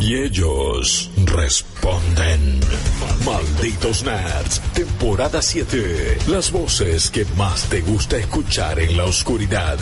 Y ellos responden. Malditos Nerds, temporada 7. Las voces que más te gusta escuchar en la oscuridad.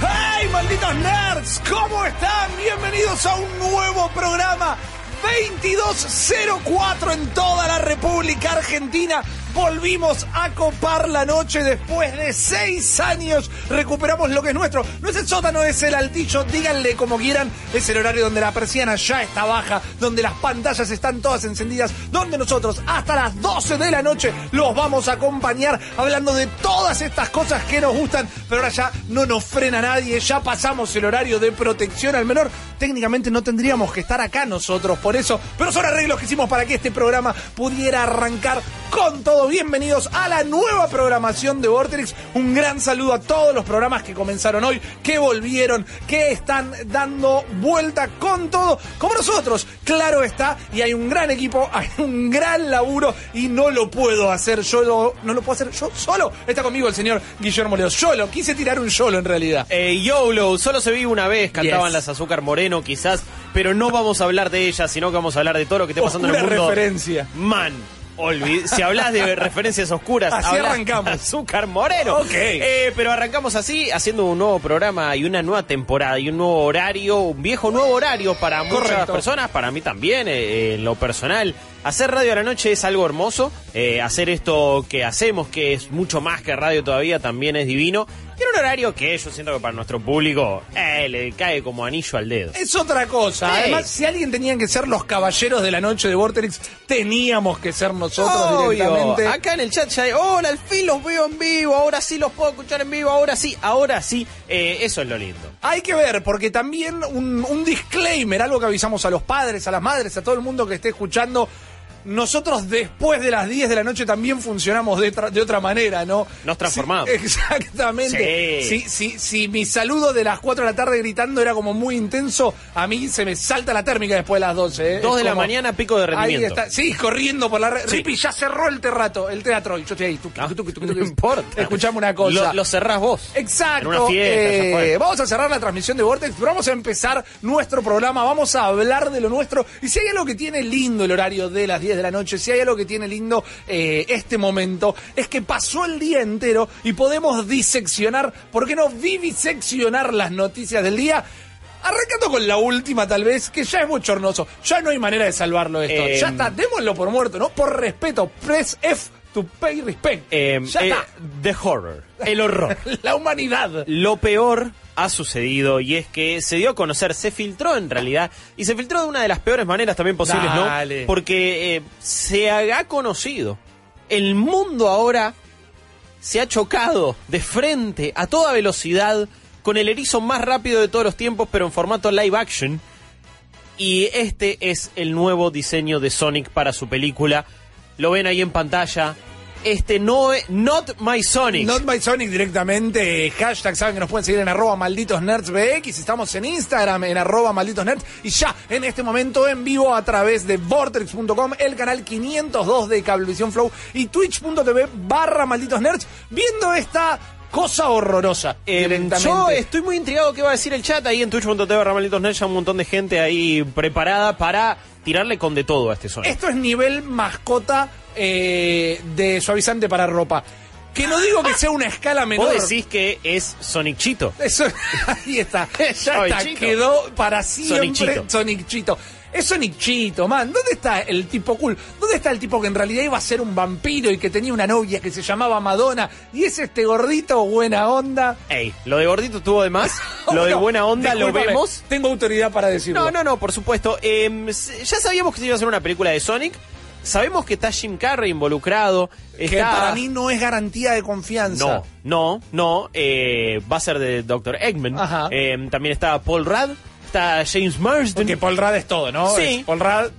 ¡Hey, malditos nerds! ¿Cómo están? Bienvenidos a un nuevo programa 2204 en toda la República Argentina. Volvimos a copar la noche después de seis años. Recuperamos lo que es nuestro. No es el sótano, es el altillo. Díganle como quieran. Es el horario donde la persiana ya está baja, donde las pantallas están todas encendidas, donde nosotros hasta las 12 de la noche los vamos a acompañar hablando de todas estas cosas que nos gustan. Pero ahora ya no nos frena nadie. Ya pasamos el horario de protección al menor. Técnicamente no tendríamos que estar acá nosotros por eso. Pero son arreglos que hicimos para que este programa pudiera arrancar con todo. Bienvenidos a la nueva programación de Vortex. Un gran saludo a todos los programas que comenzaron hoy, que volvieron, que están dando vuelta con todo, como nosotros. Claro está, y hay un gran equipo, hay un gran laburo y no lo puedo hacer yo, lo- no lo puedo hacer yo solo. Está conmigo el señor Guillermo Leos. Yo lo quise tirar un solo en realidad. Eh, YOLO, solo se vive una vez, cantaban Yes. las Azúcar Moreno quizás, pero no vamos a hablar de ellas, sino que vamos a hablar de todo lo que esté pasando en el mundo. referencia. Man, olvid- si hablas de referencias oscuras, Así arrancamos. Azúcar Moreno. Ok. Eh, pero arrancamos así, haciendo un nuevo programa y una nueva temporada y un nuevo horario, un viejo nuevo horario para muchas Correcto. personas, para mí también, eh, en lo personal. Hacer radio a la noche es algo hermoso. eh, hacer esto que hacemos, que es mucho más que radio todavía, también es divino. Tiene un horario que yo siento que para nuestro público eh, le cae como anillo al dedo. Es otra cosa. Sí. Además, si alguien tenían que ser los caballeros de la noche de Vortex, teníamos que ser nosotros Obvio. directamente. Acá en el chat ya hay, hola, al fin los veo en vivo, ahora sí los puedo escuchar en vivo, ahora sí, ahora sí. Eh, eso es lo lindo. Hay que ver, porque también un, un disclaimer, algo que avisamos a los padres, a las madres, a todo el mundo que esté escuchando. Nosotros después de las 10 de la noche también funcionamos de, de otra manera, ¿no? Nos transformamos. Sí, exactamente. Sí. Si, si, si mi saludo de las 4 de la tarde gritando era como muy intenso, a mí se me salta la térmica después de las 12. ¿eh? Dos Es de la mañana, pico de Ahí rendimiento. está. Sí, corriendo por la red. Sí. Rippy ya cerró el teatro, el teatro. Y yo estoy ahí. Ah, tuqui, tuqui, no importa. Escuchame una cosa. Lo, lo cerrás vos. Exacto. En una fiesta, eh, vamos a cerrar la transmisión de Vortex, pero vamos a empezar nuestro programa, vamos a hablar de lo nuestro. Y si hay algo que tiene lindo el horario de las 10 de la noche, si hay algo que tiene lindo eh, este momento, es que pasó el día entero y podemos diseccionar, ¿por qué no viviseccionar las noticias del día? Arrancando con la última, tal vez, que ya es bochornoso. Ya no hay manera de salvarlo esto. Eh, ya está, démoslo por muerto, ¿no? Por respeto. Press F to pay respect. Eh, ya eh, está. the horror, el horror. La humanidad. Lo peor ha sucedido y es que se dio a conocer, se filtró en realidad, y se filtró de una de las peores maneras también posibles, Dale. ¿no? Porque eh, se ha conocido. El mundo ahora se ha chocado de frente a toda velocidad con el erizo más rápido de todos los tiempos, pero en formato live action. Y este es el nuevo diseño de Sonic para su película. Lo ven ahí en pantalla. Este no Not My Sonic. Not by Sonic directamente. Hashtag saben que nos pueden seguir en arroba malditos nerds BX. Estamos en Instagram en arroba malditos nerds. Y ya en este momento en vivo a través de vortex.com, el canal 502 de Cablevisión Flow y twitch.tv barra malditos nerds. Viendo esta cosa horrorosa. Eh, yo estoy muy intrigado qué va a decir el chat ahí en twitch.tv Ramalitos ya un montón de gente ahí preparada para tirarle con de todo a este Sonic. Esto es nivel mascota eh, de suavizante para ropa. Que no digo que sea una escala menor. Vos decís que es Sonic Chito. Eso, ahí está. Ya está. Chito. Quedó para siempre Sonic Sonic Chito. Es Sonic Chito, man. ¿Dónde está el tipo cool? ¿Dónde está el tipo que en realidad iba a ser un vampiro y que tenía una novia que se llamaba Madonna? Y es este gordito buena onda. Ey, lo de gordito estuvo de más, lo de No, buena onda lo vemos. Tengo autoridad para decirlo. No, no, no, por supuesto. Eh, s- ya sabíamos que se iba a hacer una película de Sonic. Sabemos que está Jim Carrey involucrado. Que para mí no es garantía de confianza. No, no, no. eh, va a ser de Dr. Eggman. Ajá. Eh, también está Paul Rudd. Está James Marsden. Porque Paul Rudd es todo, ¿no? Sí. Es Paul Rudd,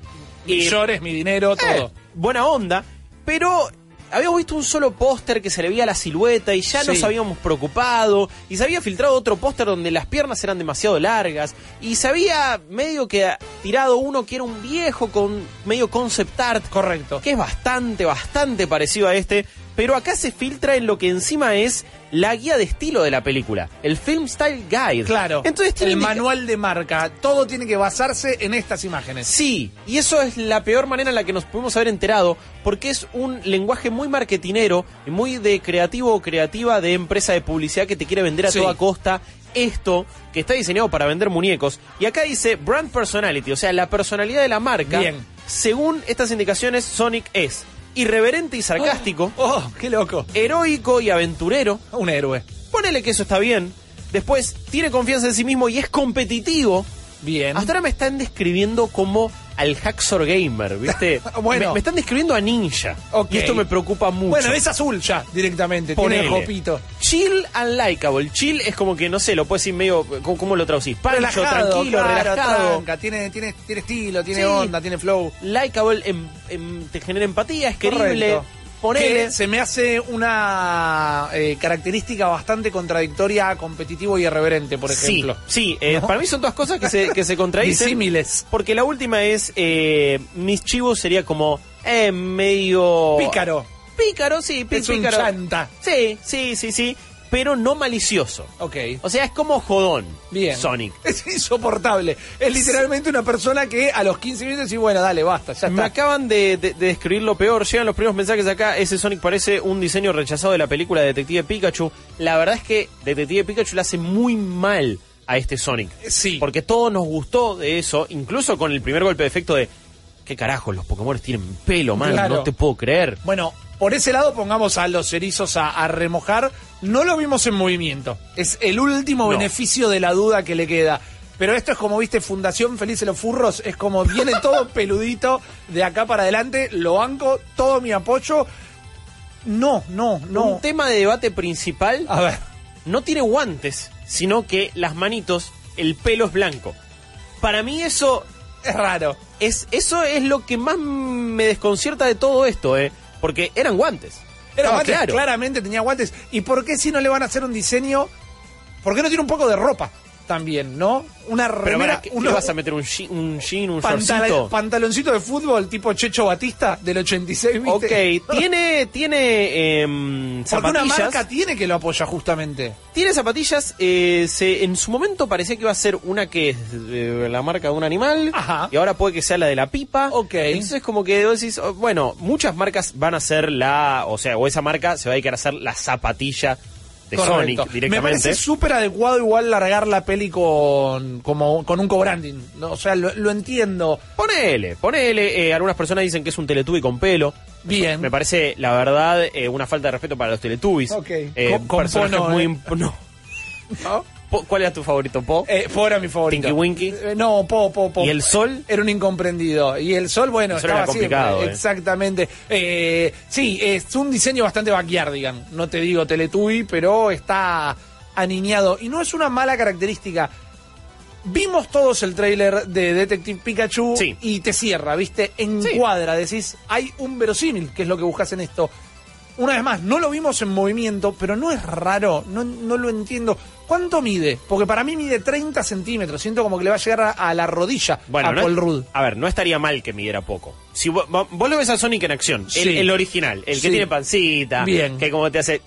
Y- millones, mi dinero, Eh, todo. buena onda. pero habíamos visto un solo póster que se le veía la silueta y ya Sí. nos habíamos preocupado. Y se había filtrado otro póster donde las piernas eran demasiado largas. Y se había medio que tirado uno que era un viejo con medio concept art. Correcto. Que es bastante, bastante parecido a este. Pero acá se filtra en lo que encima es la guía de estilo de la película. El Film Style Guide. Claro. Entonces tiene el manual de marca. Todo tiene que basarse en estas imágenes. Sí, y eso es la peor manera en la que nos pudimos haber enterado, porque es un lenguaje muy marketinero, y muy de creativo o creativa de empresa de publicidad que te quiere vender a Sí. toda costa esto que está diseñado para vender muñecos. Y acá dice brand personality, o sea, la personalidad de la marca. Bien. Según estas indicaciones, Sonic es irreverente y sarcástico, Oh, qué loco. heroico y aventurero. Un héroe. Ponele que eso está bien. Después, tiene confianza en sí mismo y es competitivo. Bien. Hasta ahora me están describiendo como al Haxor Gamer, ¿viste? Bueno. Me, me están describiendo a Ninja. Ok. Y esto me preocupa mucho. Bueno, es azul ya, directamente. Ponele. Tiene el copito. Chill and likable. Chill es como que, no sé, lo puedes decir medio. ¿Cómo, cómo lo traducís? Pancho, relajado, tranquilo, claro, relajado. tranca, Tiene, tiene, tiene estilo, tiene Sí. onda, tiene flow. Likeable te genera empatía, es querible. Correcto. Ponele. Que se me hace una eh, característica bastante contradictoria a competitivo y irreverente, por ejemplo. Sí, sí eh, ¿No? para mí son todas cosas que se, que se contradicen. Disímiles. Porque la última es. Eh, mis chivos sería como. Eh, medio. Pícaro. Pícaro, sí, pi- Es un pícaro. chanta. Sí, sí, sí, sí. Pero no malicioso. Ok. O sea, es como jodón. Bien. Sonic. Es insoportable. Es literalmente una persona que a los 15 minutos dice, bueno, dale, basta, ya Me está. acaban de, de- de describir lo peor. Llegan los primeros mensajes acá. Ese Sonic parece un diseño rechazado de la película de Detective Pikachu. La verdad es que Detective Pikachu le hace muy mal a este Sonic. Sí. Porque todos nos gustó de eso, incluso con el primer golpe de efecto de. ¿Qué carajo? Los Pokémon tienen pelo, man. Claro. No te puedo creer. Bueno, por ese lado pongamos a los erizos a, a remojar. No lo vimos en movimiento. Es el último No. beneficio de la duda que le queda. Pero esto es como, viste, Fundación Felices los Furros. Es como viene todo peludito de acá para adelante. Lo banco, todo mi apoyo. No, no, no. Un tema de debate principal A ver. no tiene guantes, sino que las manitos, el pelo es blanco. Para mí eso Es raro. es eso es lo que más me desconcierta de todo esto, eh, porque eran guantes. Era guantes, claro. claramente tenía guantes. ¿Y por qué si no le van a hacer un diseño? ¿Por qué no tiene un poco de ropa también, no? Una Pero remera, para, ¿qué, qué unos vas a meter un jean, un, jean, un shortcito? pantaloncito de fútbol tipo Checho Batista del 86, ¿viste? Ok, tiene tiene em, Porque una zapatillas. marca tiene que lo apoya justamente. Tiene zapatillas, eh, se, en su momento parecía que iba a ser una que es eh, la marca de un animal, Ajá. y ahora puede que sea la de la pipa. Ok. Entonces como que decís, oh, bueno, muchas marcas van a ser la, o sea, o esa marca se va a dedicar a hacer la zapatilla de Correcto. Sonic Me directamente. parece súper adecuado igual largar la peli con, como, con un co-branding. ¿no? O sea, lo, lo entiendo. Ponele, ponele, eh, algunas personas dicen que es un Teletubby con pelo. Bien. Me parece, la verdad, eh, una falta de respeto para los Teletubbies. Ok. Eh, Con- personajes muy... eh. no. ¿No? ¿Cuál era tu favorito, Po? Eh, Po era mi favorito. Tinky Winky. Eh, no, Po, Po, Po. ¿Y el sol? Era un incomprendido. Y el sol, bueno, El sol estaba era complicado, siempre. eh. Exactamente. Eh, sí, es un diseño bastante backyardigan. No te digo Teletubby, pero está aniñado. Y no es una mala característica. Vimos todos el tráiler de Detective Pikachu Sí. y te cierra, ¿viste? Sí. Encuadra, decís, hay un verosímil, que es lo que buscas en esto. Una vez más, no lo vimos en movimiento, pero no es raro, no, no lo entiendo. ¿Cuánto mide? Porque para mí mide 30 centímetros, siento como que le va a llegar a, a la rodilla Bueno, a no- Paul Rudd. a ver, no estaría mal que midiera poco. Si vos, lo ves a Sonic en acción, el, Sí. el original, el que tiene pancita, Bien. que como te hace...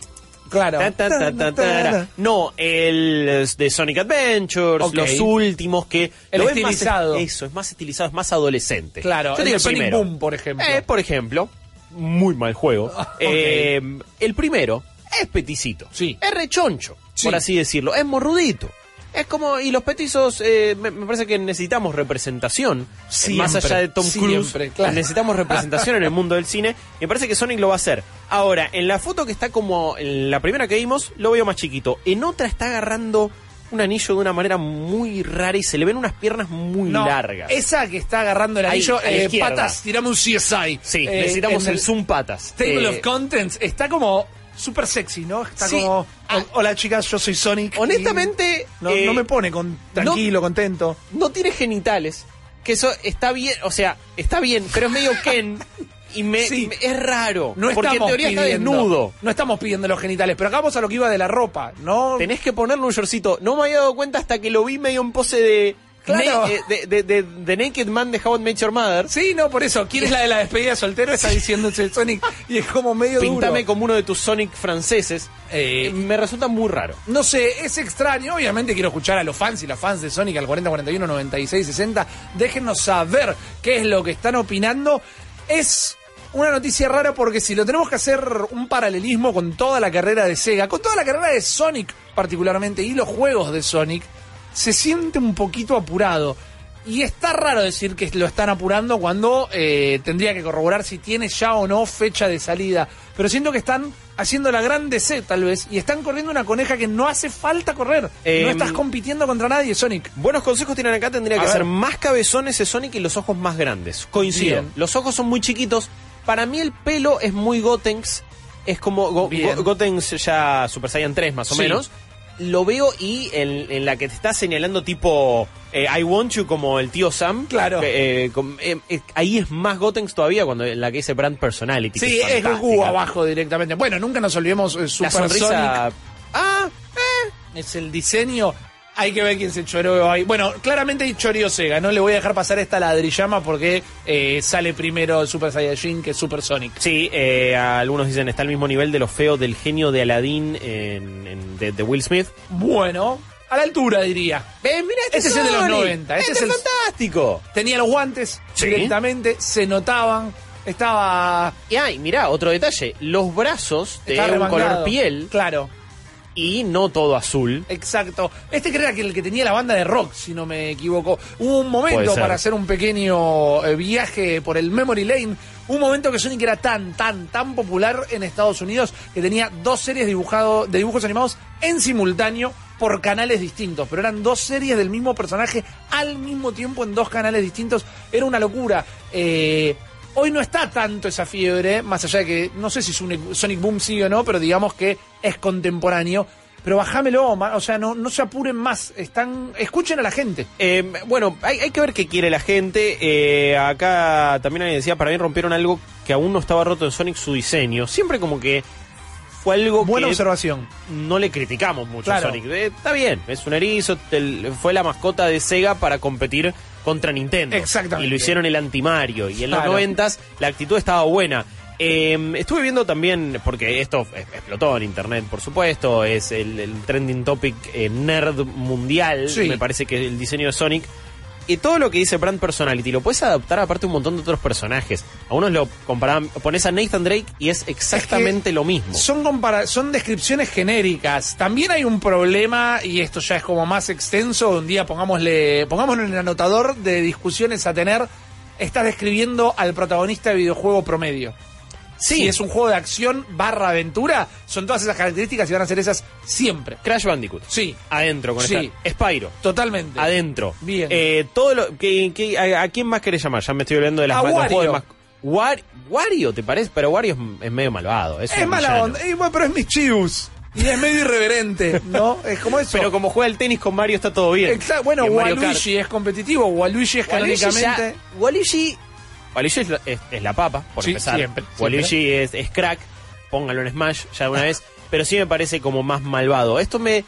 Claro. ta. No, el de Sonic Adventures, los últimos que... El lo ves más- estilizado. eso, es más estilizado, es más adolescente. Claro, Yo el digo de Sonic Boom, por ejemplo. Eh, por ejemplo, muy mal juego. Eh, el primero es peticito. Sí. Es rechoncho, Sí. por así decirlo. Es morrudito. Es como, y los petizos, eh, me, me parece que necesitamos representación. Siempre, más allá de Tom Cruise, claro. necesitamos representación en el mundo del cine. Y me parece que Sonic lo va a hacer. Ahora, en la foto que está como, en la primera que vimos, lo veo más chiquito. En otra está agarrando un anillo de una manera muy rara y se le ven unas piernas muy No, largas. Esa que está agarrando el Ahí, anillo, eh, patas, tirame un CSI. Sí, Eh, necesitamos en el zoom patas. Table Eh, of Contents está como súper sexy, ¿no? Está Sí. como. Ah. Hola chicas, yo soy Sonic. Honestamente, No, eh, no me pone con, tranquilo, contento. no tiene genitales. Que eso está bien, o sea, está bien, pero es medio Ken. Y me, Sí. me- es raro. No porque en estamos teoría está pidiendo, desnudo. No estamos pidiendo los genitales, pero acá vamos a lo que iba de la ropa, ¿no? Tenés que ponerle un shortcito. No me había dado cuenta hasta que lo vi medio en pose de. Claro. Eh, de, de, de- de Naked Man de How I Met Your Mother. Sí, no, por eso. ¿Quién es la de la despedida de soltero? Está diciéndose Sonic y es como medio Pintame duro. como uno de tus Sonic franceses. Eh, Eh, me resulta muy raro. No sé, es extraño. Obviamente quiero escuchar a los fans y las fans de Sonic al 40, 41, 96, 60. Déjenos saber qué es lo que están opinando. Es una noticia rara porque si lo tenemos que hacer un paralelismo con toda la carrera de Sega, con toda la carrera de Sonic particularmente y los juegos de Sonic, se siente un poquito apurado. Y está raro decir que lo están apurando cuando eh, tendría que corroborar si tiene ya o no fecha de salida. Pero siento que están haciendo la gran DC tal vez y están corriendo una coneja que no hace falta correr. no Em, estás compitiendo contra nadie, Sonic. Buenos consejos tienen acá, tendría que ser más cabezón ese Sonic y los ojos más grandes. Coincido. Bien. Los ojos son muy chiquitos. Para mí el pelo es muy Gotenks. Es como Go- Gotenks ya Super Saiyan 3 más o Sí. menos. Lo veo y en, en la que te está señalando tipo eh, I Want You como el tío Sam. Claro. eh, eh, eh, ahí es más Gotenks todavía cuando en la que dice Brand Personality. que Sí, es. Goku abajo directamente. Bueno, nunca nos olvidemos eh, La Super sonrisa... Sonic. Ah, Es el diseño. Hay que ver quién se choreó ahí. Bueno, claramente choreó Sega. No le voy a dejar pasar esta ladrillama porque eh, sale primero Super Saiyajin que Super Sonic. Sí, eh, algunos dicen está al mismo nivel de lo feo del genio de Aladdin en, en- de, de Will Smith. Bueno, a la altura diría. Eh, mira, Este es el de los 90, este es el- fantástico. Tenía los guantes Sí. directamente, se notaban. Estaba. Y ay, mirá, otro detalle, los brazos de un color piel Claro, y no todo azul. exacto. Este que era que el que tenía la banda de rock, si no me equivoco. Hubo un momento para hacer un pequeño eh, viaje por el Memory Lane. Un momento que Sonic era tan, tan, tan popular en Estados Unidos que tenía dos series dibujado, de dibujos animados en simultáneo por canales distintos. Pero eran dos series del mismo personaje al mismo tiempo en dos canales distintos. Era una locura. Eh, Hoy no está tanto esa fiebre, más allá de que no sé si Sonic, Sonic Boom sí o no, pero digamos que es contemporáneo. Pero bajámelo, o sea, no, no se apuren más. Están, escuchen a la gente. Eh, bueno, hay, hay que ver qué quiere la gente. Eh, acá también alguien decía, para mí rompieron algo que aún no estaba roto en Sonic, su diseño. Siempre como que fue algo Buena que observación. no le criticamos mucho Claro. a Sonic. Eh, está bien, es un erizo, el- fue la mascota de Sega para competir contra Nintendo. Exactamente. Y lo hicieron el anti-Mario. Y en los noventas la actitud estaba buena. Eh, estuve viendo también, porque esto es- explotó en internet, por supuesto, es el, el trending topic eh, nerd mundial, Sí. me parece que el diseño de Sonic. Y todo lo que dice Brand Personality lo puedes adaptar aparte a un montón de otros personajes. A unos lo comparaban, pones a Nathan Drake y es exactamente lo mismo. Son, compara- son descripciones genéricas. También hay un problema, y esto ya es como más extenso. Un día pongámosle, pongámoslo en el anotador de discusiones a tener. Estás describiendo al protagonista de videojuego promedio. Sí. Si es un juego de acción barra aventura, son todas esas características y van a ser esas siempre. Crash Bandicoot. Sí, Adentro con Sí. esta. Spyro. totalmente. Adentro. Bien. Eh, todo lo, que, que- a, a quién más querés llamar? Ya me estoy olvidando de las A Wario. mas- War- Wario, ¿te parece? Pero Wario es, es medio malvado. Es, mala onda, bueno, pero es Michius. Y es medio irreverente, ¿no? Es como eso. Pero como juega el tenis con Mario está todo bien. Exacto, bueno. Waluigi es competitivo, Waluigi es Waluigi canónicamente. ya- Waluigi, Waluigi es, la- es- es la papa, por Sí, empezar. siempre, Waluigi es, es crack, póngalo en Smash ya de una vez, pero sí me parece como más malvado. Esto me...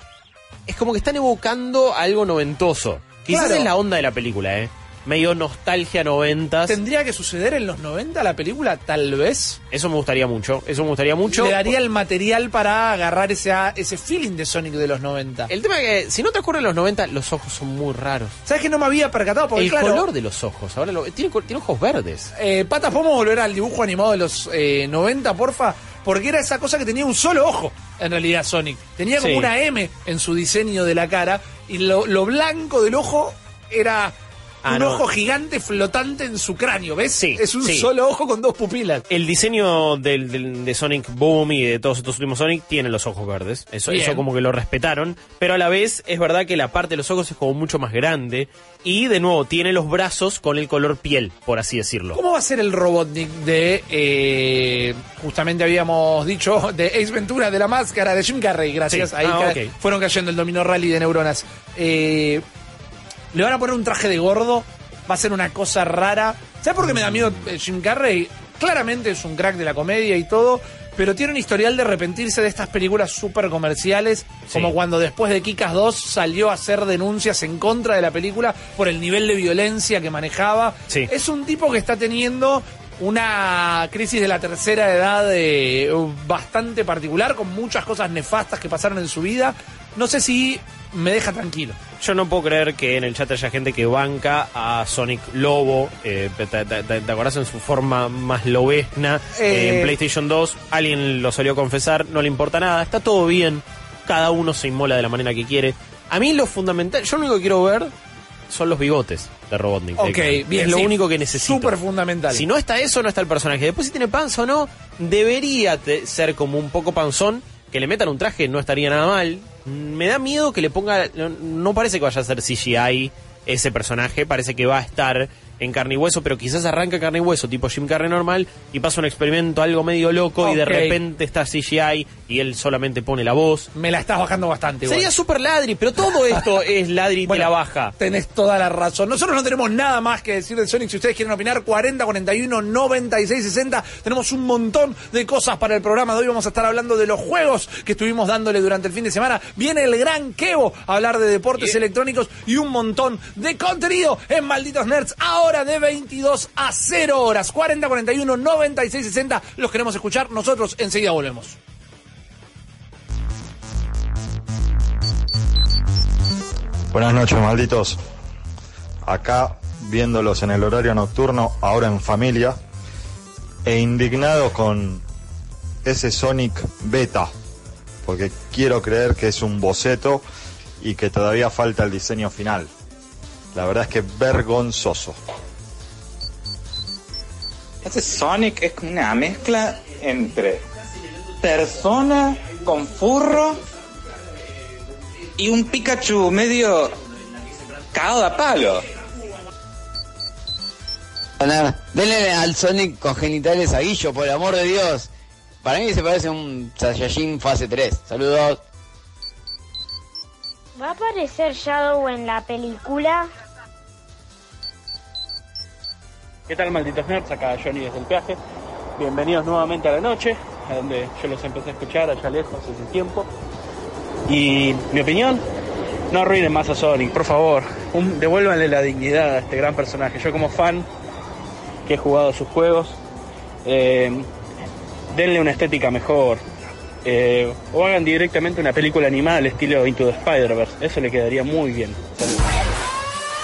Es como que están evocando algo noventoso. Quizás Claro. es la onda de la película, ¿eh? Medio nostalgia noventas. ¿Tendría que suceder en los 90 la película? Tal vez. Eso me gustaría mucho, eso me gustaría mucho. Le daría el material para agarrar ese, ese feeling de Sonic de los 90. El tema es que, si no te ocurre en los 90, los ojos son muy raros. ¿Sabes que no me había percatado? Porque el claro, color de los ojos, ahora lo- tiene, tiene ojos verdes. eh, Patas, ¿podemos volver al dibujo animado de los eh, 90, porfa? Porque era esa cosa que tenía un solo ojo, en realidad, Sonic. Tenía como Sí. una M en su diseño de la cara y lo, lo blanco del ojo era Ah, un no. ojo gigante flotante en su cráneo, ¿ves? Sí, es un sí. solo ojo con dos pupilas. El diseño del, del- de Sonic Boom y de todos estos últimos Sonic tiene los ojos verdes. Eso, Bien. eso como que lo respetaron. Pero a la vez es verdad que la parte de los ojos es como mucho más grande. Y de nuevo, tiene los brazos con el color piel, por así decirlo. ¿Cómo va a ser el Robotnik de, eh, justamente habíamos dicho, de Ace Ventura, de la máscara de Jim Carrey? Gracias. Sí. Ahí Ah, fueron cayendo el dominó rally de neuronas. Eh, Le van a poner un traje de gordo, va a ser una cosa rara. ¿Sabes por qué me da miedo eh, Jim Carrey? Claramente es un crack de la comedia y todo, pero tiene un historial de arrepentirse de estas películas súper comerciales, como cuando después de Kikas 2 salió a hacer denuncias en contra de la película por el nivel de violencia que manejaba. Sí. Es un tipo que está teniendo una crisis de la tercera edad eh, bastante particular, con muchas cosas nefastas que pasaron en su vida. No sé si me deja tranquilo. Yo no puedo creer que en el chat haya gente que banca a Sonic Lobo. Eh, ¿te, te, te- te acordás en su forma más lobesna? Eh. en PlayStation 2, alguien lo salió a confesar, no le importa nada, está todo bien. Cada uno se inmola de la manera que quiere. A mí lo fundamental, yo lo único que quiero ver son los bigotes de Robotnik. Ok, bien. Es lo sí. único que necesito. Súper fundamental. Si no está eso, no está el personaje. Después, si tiene panza o no, debería ser como un poco panzón. Que le metan un traje no estaría nada mal. Me da miedo que le ponga. No, no parece que vaya a ser CGI ese personaje. Parece que va a estar en carne y hueso, pero quizás arranca carne y hueso, tipo Jim Carrey normal, y pasa un experimento algo medio loco y de repente está CGI y él solamente pone la voz. Me la estás bajando bastante. Sería super ladri, pero todo esto es ladri y te la baja. Tenés toda la razón. Nosotros no tenemos nada más que decir de Sonic. Si ustedes quieren opinar, 40, 41, 96, 60. Tenemos un montón de cosas para el programa de hoy. Vamos a estar hablando de los juegos que estuvimos dándole durante el fin de semana. Viene el gran Kevo a hablar de deportes electrónicos y un montón de contenido en Malditos Nerds. Ahora de 22 a 0 horas. 40, 41, 96, 60. Los queremos escuchar. Nosotros enseguida volvemos. Buenas noches, malditos. Acá viéndolos en el horario nocturno, ahora en familia, e indignados con ese Sonic Beta, porque quiero creer que es un boceto y que todavía falta el diseño final. La verdad es que vergonzoso. Ese Sonic es como una mezcla entre persona con furro y un Pikachu medio cagado a palo. Denle al Sonic con genitales a Guillo, por el amor de Dios. Para mí se parece a un Saiyajin fase 3. Saludos. ¿Va a aparecer Shadow en la película? ¿Qué tal malditos nerds? Acá Johnny desde el peaje. Bienvenidos nuevamente a la noche, a donde yo los empecé a escuchar allá lejos hace tiempo. Y mi opinión, no arruinen más a Sonic, por favor. Devuélvanle la dignidad a este gran personaje. Yo como fan que he jugado sus juegos, eh, denle una estética mejor. eh, o hagan directamente una película animada al estilo Into the Spider-Verse. Eso le quedaría muy bien. Saludos.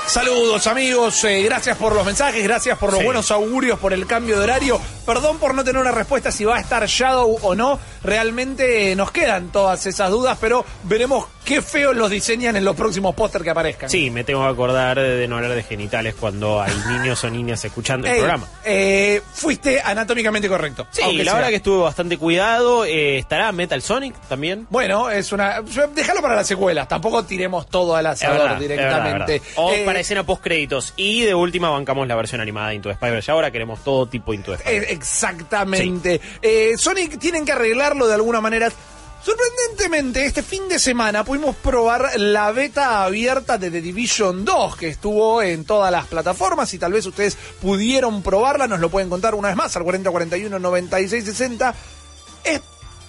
Saludos amigos, eh, gracias por los mensajes, gracias por los Sí. buenos augurios, por el cambio de horario. Perdón por no tener una respuesta si va a estar Shadow o no. Realmente eh, nos quedan todas esas dudas, pero veremos qué feos los diseñan en los próximos póster que aparezcan. Sí, me tengo que acordar de no hablar de genitales cuando hay niños o niñas escuchando el Ey, programa. eh, fuiste anatómicamente correcto. Sí, aunque la sea. verdad que estuve bastante cuidado. eh, ¿Estará Metal Sonic también? Bueno, es una. Déjalo para las secuelas, tampoco tiremos todo al asador verdad, directamente. es verdad, es verdad. O Eh, para escena post créditos. Y de última bancamos la versión animada de Into the Spider. Y ahora queremos todo tipo Into the Spider. Exactamente. Eh, Sonic tienen que arreglarlo de alguna manera. Sorprendentemente, este fin de semana pudimos probar la beta abierta de The Division 2, que estuvo en todas las plataformas y tal vez ustedes pudieron probarla, nos lo pueden contar una vez más al 4041 9660. Es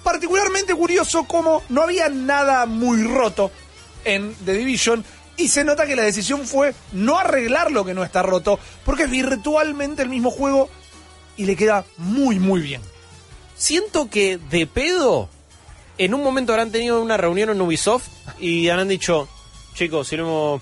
particularmente curioso como no había nada muy roto en The Division y se nota que la decisión fue no arreglar lo que no está roto, porque es virtualmente el mismo juego y le queda muy, muy bien. Siento que de pedo, en un momento habrán tenido una reunión en Ubisoft y habrán dicho, chicos, si lo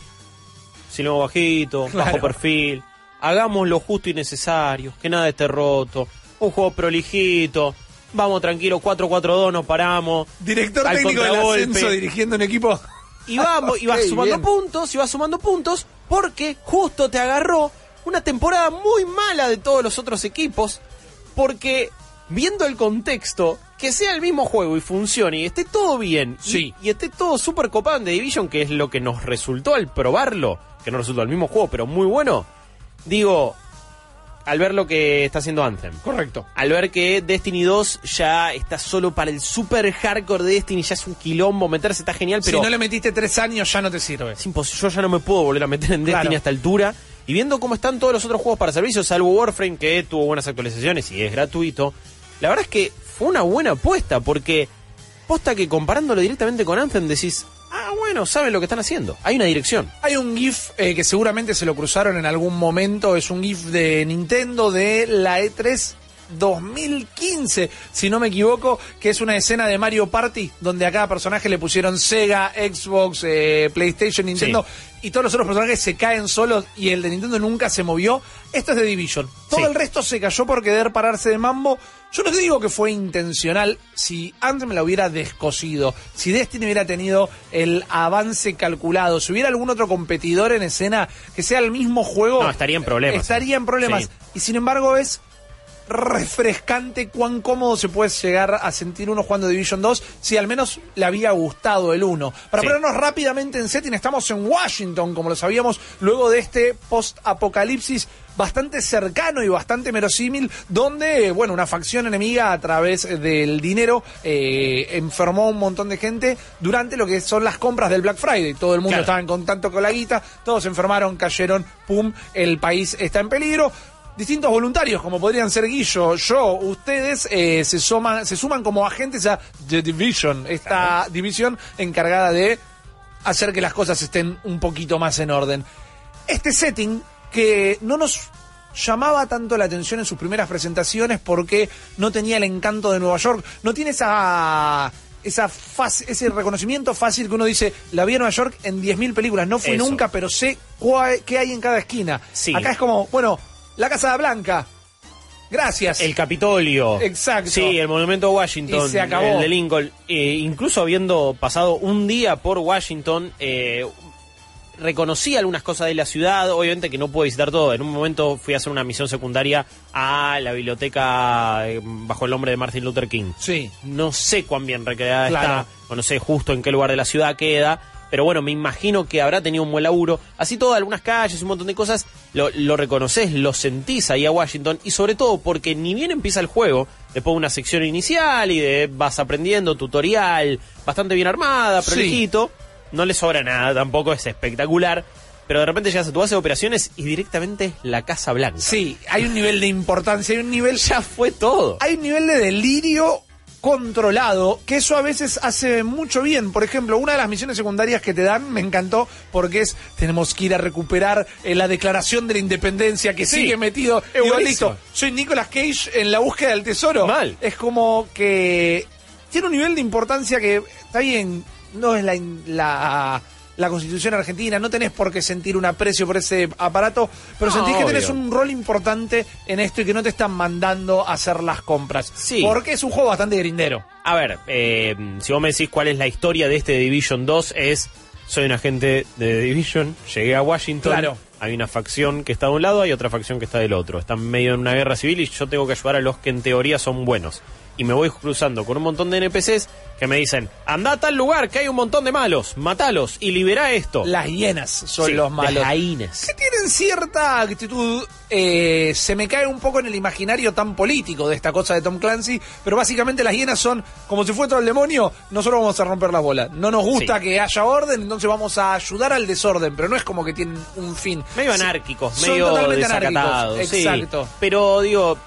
si lo bajito, Claro. bajo perfil, hagamos lo justo y necesario, que nada esté roto, un juego prolijito, vamos tranquilo, 4-4-2, nos paramos. Director técnico del ascenso dirigiendo un equipo. Y vamos, y vas sumando bien. puntos, y vas sumando puntos, porque justo te agarró una temporada muy mala de todos los otros equipos, porque viendo el contexto, que sea el mismo juego y funcione y esté todo bien, y- Sí. y, esté todo súper copado en The Division, que es lo que nos resultó al probarlo, que no resultó el mismo juego, pero muy bueno, digo, al ver lo que está haciendo Anthem. Correcto. Al ver que Destiny 2 ya está solo para el super hardcore de Destiny, ya es un quilombo meterse, está genial, pero si no le metiste tres años ya no te sirve. es imposible. Yo ya no me puedo volver a meter en Destiny Claro. a esta altura. Y viendo cómo están todos los otros juegos para servicio, salvo Warframe, que tuvo buenas actualizaciones y es gratuito, la verdad es que fue una buena apuesta, porque posta que comparándolo directamente con Anthem decís, ah, bueno, saben lo que están haciendo. Hay una dirección. Hay un GIF eh, que seguramente se lo cruzaron en algún momento, es un GIF de Nintendo de la E E3 2015, si no me equivoco, que es una escena de Mario Party, donde a cada personaje le pusieron Sega, Xbox, eh, PlayStation, Nintendo, y todos los otros personajes se caen solos y el de Nintendo nunca se movió. Esto es de Division. Todo Sí. el resto se cayó por querer pararse de mambo. Yo no te digo que fue intencional. Si Anthem la hubiera descosido, si Destiny hubiera tenido el avance calculado, si hubiera algún otro competidor en escena que sea el mismo juego, No, estaría en problemas. Estaría en problemas. Sí. Y sin embargo es refrescante cuán cómodo se puede llegar a sentir uno jugando Division 2 si al menos le había gustado el 1. Para Sí. ponernos rápidamente en setting, estamos en Washington, como lo sabíamos, luego de este post-apocalipsis bastante cercano y bastante verosímil, donde, bueno, una facción enemiga a través del dinero eh, enfermó a un montón de gente durante lo que son las compras del Black Friday. Todo el mundo Claro. estaba en contacto con la guita, todos se enfermaron, cayeron, pum, el país está en peligro distintos voluntarios, como podrían ser Guillo, yo, ustedes, eh, se, suman, se suman como agentes a The Division, esta división encargada de hacer que las cosas estén un poquito más en orden. Este setting que no nos llamaba tanto la atención en sus primeras presentaciones porque no tenía el encanto de Nueva York, no tiene esa esa fácil- ese reconocimiento fácil que uno dice, la vi en Nueva York en 10.000 películas, no fui Eso. nunca, pero sé cuál- qué hay en cada esquina. Sí. Acá es como, bueno, la Casa Blanca. Gracias. El Capitolio. Exacto. Sí, el Monumento a Washington. Y se acabó. El de Lincoln. Eh, incluso habiendo pasado un día por Washington, eh, reconocí algunas cosas de la ciudad. Obviamente que no puedo visitar todo. En un momento fui a hacer una misión secundaria a la biblioteca eh, bajo el nombre de Martin Luther King. Sí. No sé cuán bien recreada Claro. está, o no sé justo en qué lugar de la ciudad queda, pero bueno, me imagino que habrá tenido un buen laburo. Así todo, algunas calles, un montón de cosas, lo, lo reconoces, lo sentís ahí a Washington, y sobre todo porque ni bien empieza el juego, después de una sección inicial y de vas aprendiendo, tutorial, bastante bien armada, Sí. prolijito, no le sobra nada, tampoco es espectacular. Pero de repente llegas a tu base de operaciones y directamente la Casa Blanca. Sí, hay un nivel de importancia, hay un nivel... Ya fue todo. Hay un nivel de delirio controlado, que eso a veces hace mucho bien. Por ejemplo, una de las misiones secundarias que te dan me encantó porque es tenemos que ir a recuperar eh, la declaración de la independencia que Sí, sigue metido. es Digo, buenísimo. listo, soy Nicolas Cage en la búsqueda del tesoro. Mal. Es como que tiene un nivel de importancia que está bien, no es la, la constitución argentina, no tenés por qué sentir un aprecio por ese aparato, pero No, sentís que tenés un rol importante en esto y que no te están mandando a hacer las compras. Sí. Porque es un juego bastante grindero. A ver, eh, si vos me decís cuál es la historia de este Division 2, es soy un agente de The Division, llegué a Washington, Claro. hay una facción que está de un lado, hay otra facción que está del otro. Están medio en una guerra civil y yo tengo que ayudar a los que en teoría son buenos. Y me voy cruzando con un montón de NPCs que me dicen, anda a tal lugar que hay un montón de malos, matalos y libera esto. Las hienas son Sí, los malos. Las que tienen cierta actitud, eh, se me cae un poco en el imaginario tan político de esta cosa de Tom Clancy, pero básicamente las hienas son como si fuera todo el demonio, nosotros vamos a romper las bolas. No nos gusta Sí. que haya orden, entonces vamos a ayudar al desorden, pero no es como que tienen un fin. medio Sí, anárquicos, son medio totalmente desacatados. anárquicos. Exacto. Pero digo,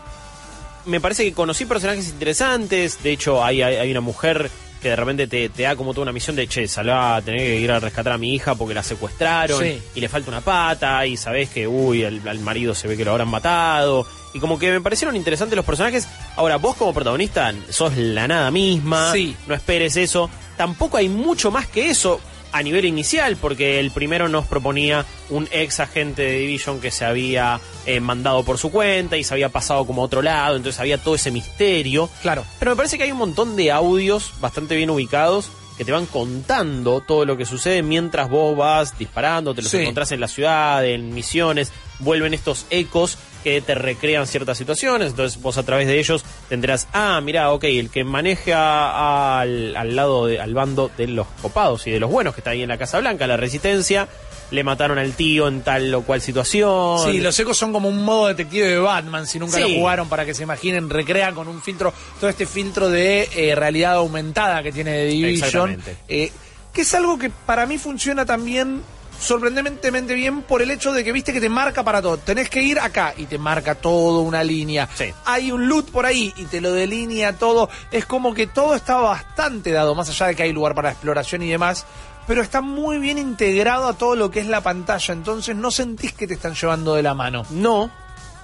me parece que conocí personajes interesantes. De hecho, hay, hay, hay una mujer que de repente te, te da como toda una misión de che, salva a tener que ir a rescatar a mi hija porque la secuestraron Sí. y le falta una pata y sabes que, uy, al, al marido se ve que lo habrán matado. Y como que me parecieron interesantes los personajes. Ahora, vos como protagonista sos la nada misma. Sí. No esperes eso. Tampoco hay mucho más que eso a nivel inicial, porque el primero nos proponía un ex agente de Division que se había eh, mandado por su cuenta y se había pasado como a otro lado, entonces había todo ese misterio. Claro. Pero me parece que hay un montón de audios bastante bien ubicados que te van contando todo lo que sucede mientras vos vas disparando, te los Sí. encontrás en la ciudad, en misiones, vuelven estos ecos que te recrean ciertas situaciones, entonces vos a través de ellos tendrás, ah, mira, ok, el que maneja al, al lado, de- al bando de los copados y de los buenos que está ahí en la Casa Blanca, la resistencia, le mataron al tío en tal o cual situación. Sí, los ecos son como un modo detective de Batman, si nunca Sí. lo jugaron, para que se imaginen, recrean con un filtro, todo este filtro de eh, realidad aumentada que tiene The Division. Exactamente. eh, que es algo que para mí funciona también sorprendentemente bien por el hecho de que viste que te marca para todo. Tenés que ir acá y te marca todo una línea. Sí. Hay un loot por ahí y te lo delinea todo. Es como que todo está bastante dado, más allá de que hay lugar para exploración y demás. Pero está muy bien integrado a todo lo que es la pantalla. Entonces no sentís que te están llevando de la mano. No,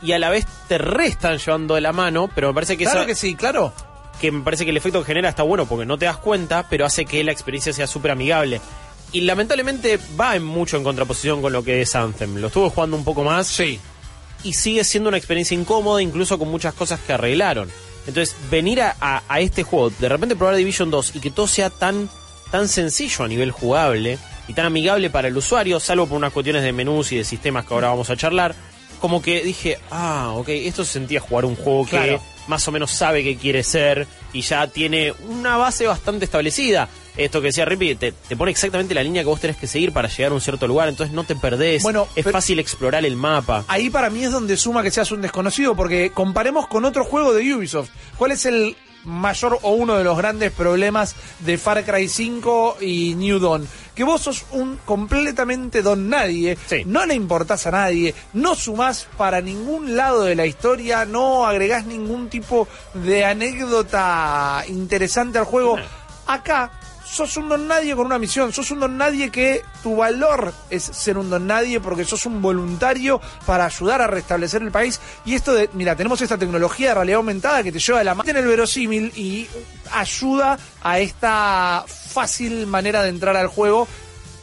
y a la vez te restan llevando de la mano, pero me parece que Claro que sí, claro. que me parece que el efecto que genera está bueno porque no te das cuenta, pero hace que la experiencia sea súper amigable. Y lamentablemente va en mucho en contraposición con lo que es Anthem. Lo estuve jugando un poco más Sí. y sigue siendo una experiencia incómoda, incluso con muchas cosas que arreglaron. Entonces, venir a, a- a este juego, de repente probar Division 2 y que todo sea tan, tan sencillo a nivel jugable y tan amigable para el usuario, salvo por unas cuestiones de menús y de sistemas que ahora vamos a charlar, como que dije, ah, ok, esto se sentía jugar un juego que. Más o menos sabe qué quiere ser y ya tiene una base bastante establecida. Esto que decía Rippy, te, te pone exactamente la línea que vos tenés que seguir para llegar a un cierto lugar, entonces no te perdés, Bueno, es fácil explorar el mapa. Ahí para mí es donde suma que seas un desconocido, porque comparemos con otro juego de Ubisoft. ¿Cuál es el mayor o uno de los grandes problemas de Far Cry 5 y New Dawn? Que vos sos un completamente don nadie, Sí. no le importás a nadie, no sumás para ningún lado de la historia, no agregás ningún tipo de anécdota interesante al juego. Acá sos un don nadie con una misión, sos un don nadie que tu valor es ser un don nadie porque sos un voluntario para ayudar a restablecer el país. Y esto de, mira, tenemos esta tecnología de realidad aumentada que te lleva de la mano en el verosímil y ayuda a esta fácil manera de entrar al juego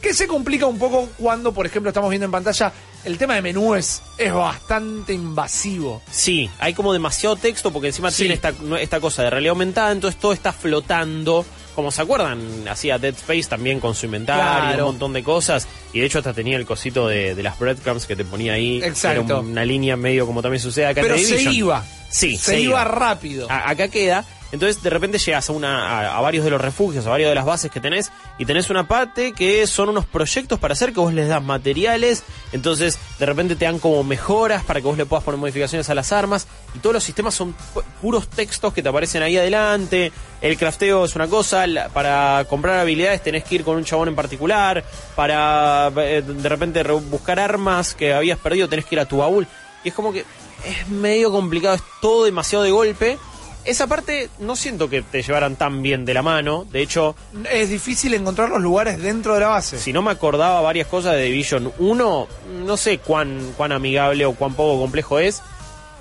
que se complica un poco cuando, por ejemplo, estamos viendo en pantalla el tema de menúes es bastante invasivo. Sí, hay como demasiado texto porque encima Sí. tiene esta, esta cosa de realidad aumentada, entonces todo está flotando. Como se acuerdan, hacía Dead Space también con su inventario, Claro. un montón de cosas. Y de hecho hasta tenía el cosito de, de las breadcrumbs que te ponía ahí. Exacto. Era una línea medio como también sucede acá Pero en se iba. Sí, se, iba, rápido. A- acá queda. Entonces de repente llegas a, una, varios de los refugios, a varios de las bases que tenés, y tenés una parte que son unos proyectos para hacer que vos les das materiales, entonces de repente te dan como mejoras para que vos le puedas poner modificaciones a las armas, y todos los sistemas son pu- puros textos que te aparecen ahí adelante, el crafteo es una cosa, para comprar habilidades tenés que ir con un chabón en particular, para eh, de repente re- buscar armas que habías perdido tenés que ir a tu baúl, y es como que es medio complicado, es todo demasiado de golpe. Esa parte no siento que te llevaran tan bien de la mano. De hecho, Es difícil encontrar los lugares dentro de la base. si no me acordaba varias cosas de Division 1, no sé cuán, cuán amigable o cuán poco complejo es.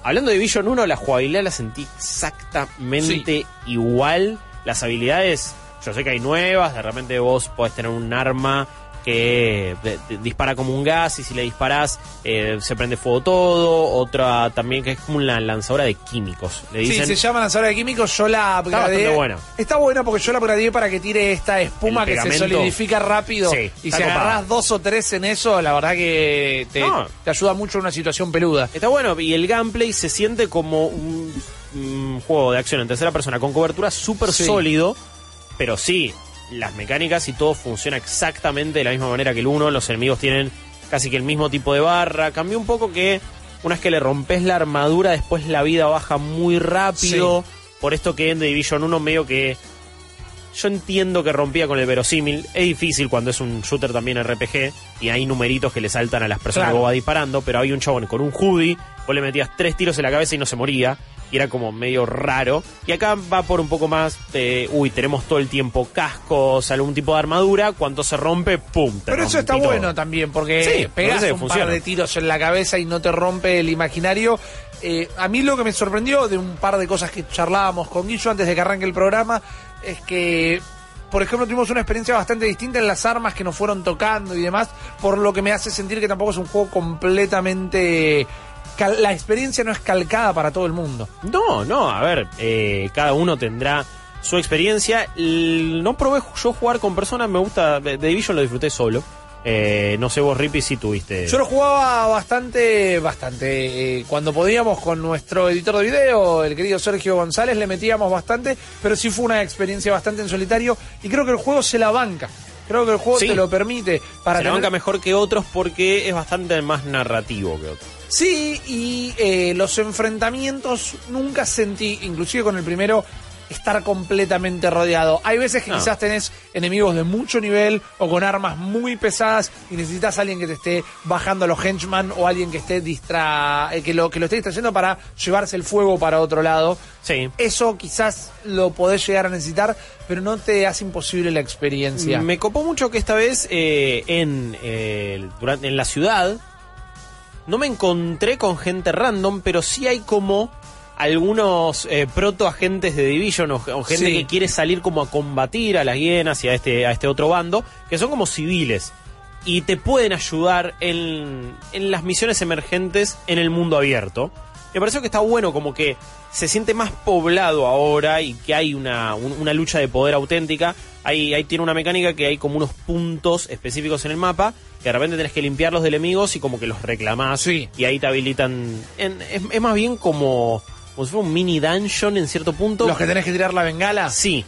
Hablando de Division 1, la jugabilidad la sentí exactamente igual. Las habilidades, yo sé que hay nuevas, de repente vos podés tener un arma que dispara como un gas y si le disparás eh, se prende fuego todo. Otra también que es como una lanzadora de químicos. Le Sí, dicen, se llama lanzadora de químicos. Yo la upgradeé. bastante buena. Está buena porque yo la upgradeé para que tire esta espuma que se solidifica rápido. Sí, y está si copada. agarrás dos o tres en eso, la verdad que te, No. te ayuda mucho en una situación peluda. Está bueno y el gameplay se siente como un, un juego de acción en tercera persona con cobertura súper Sí. sólido, pero sí, las mecánicas y todo funciona exactamente de la misma manera que el 1, los enemigos tienen casi que el mismo tipo de barra, cambió un poco que una vez que le rompes la armadura, después la vida baja muy rápido, por esto que en The Division 1 medio que yo entiendo que rompía con el verosímil. Es difícil cuando es un shooter también RPG y hay numeritos que le saltan a las personas Claro. que vos vas disparando, pero hay un chabón con un hoodie, vos le metías tres tiros en la cabeza y no se moría. Y era como medio raro. Y acá va por un poco más de, uy, tenemos todo el tiempo cascos, algún tipo de armadura, cuando se rompe, ¡pum! te Pero eso está todo. bueno también, porque Sí, pegas un funciona. par de tiros en la cabeza y no te rompe el imaginario. Eh, a mí lo que me sorprendió de un par de cosas que charlábamos con Guillo antes de que arranque el programa es que, por ejemplo, tuvimos una experiencia bastante distinta en las armas que nos fueron tocando y demás, por lo que me hace sentir que tampoco es un juego completamente... La experiencia no es calcada para todo el mundo. No, no, a ver, eh, cada uno tendrá su experiencia. No probé yo jugar con personas, me gusta, The Division lo disfruté solo. Eh, no sé vos, Rippy, si tuviste... Yo lo jugaba bastante, bastante. eh, cuando podíamos con nuestro editor de video, el querido Sergio González, le metíamos bastante, pero sí fue una experiencia bastante en solitario y creo que el juego se la banca. Creo que el juego Sí. te lo permite para se la banca mejor que otros porque es bastante más narrativo que otros. Sí, y eh, los enfrentamientos nunca sentí, inclusive con el primero, estar completamente rodeado. Hay veces que No. quizás tenés enemigos de mucho nivel o con armas muy pesadas y necesitas a alguien que te esté bajando a los henchmen o alguien que esté distra eh, que lo que lo esté distrayendo para llevarse el fuego para otro lado. Sí. Eso quizás lo podés llegar a necesitar, pero no te hace imposible la experiencia. Me copó mucho que esta vez eh, en, eh, durante, en la ciudad no me encontré con gente random, pero sí hay como algunos eh, proto agentes de Division o, o gente Sí. que quiere salir como a combatir a las hienas y a este, a este otro bando, que son como civiles. Y te pueden ayudar en, en las misiones emergentes en el mundo abierto. Me pareció que está bueno como que se siente más poblado ahora y que hay una, un- una lucha de poder auténtica. Ahí, ahí tiene una mecánica que hay como unos puntos específicos en el mapa que de repente tenés que limpiarlos de enemigos y como que los reclamás Sí. y ahí te habilitan... en- es, es más bien como, como si fuera un mini dungeon en cierto punto. Los que tenés que tirar la bengala. Sí.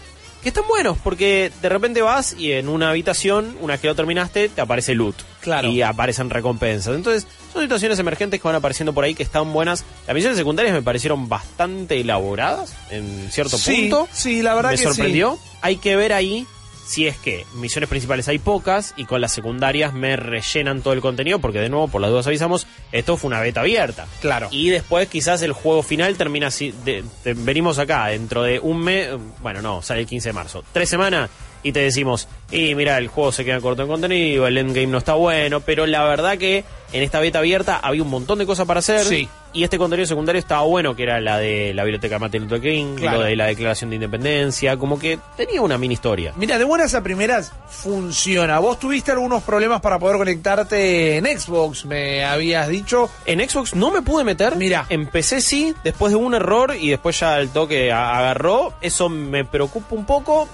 Que están buenos, porque de repente vas y en una habitación, una vez que lo terminaste, te aparece loot. Claro. Y aparecen recompensas. Entonces, son situaciones emergentes que van apareciendo por ahí que están buenas. Las misiones secundarias me parecieron bastante elaboradas, en cierto Sí, punto. sí, la verdad me que sorprendió. Hay que ver ahí si es que misiones principales hay pocas y con las secundarias me rellenan todo el contenido, porque de nuevo, por las dudas avisamos, esto fue una beta abierta. Claro. Y después quizás el juego final termina así. de- de- venimos acá dentro de un mes. Bueno, no, sale el 15 de marzo. Tres semanas y te decimos, y mira, el juego se queda corto en contenido, el endgame no está bueno, pero la verdad que en esta beta abierta había un montón de cosas para hacer. Sí. Y este contenido secundario estaba bueno, que era la de la biblioteca Martin Luther King, Claro. lo de la declaración de independencia, como que tenía una mini historia. Mira, de buenas a primeras funciona. Vos tuviste algunos problemas para poder conectarte en Xbox, me habías dicho. En Xbox no me pude meter. Mira. En PC sí, después de un error y después ya el toque agarró. Eso me preocupa un poco,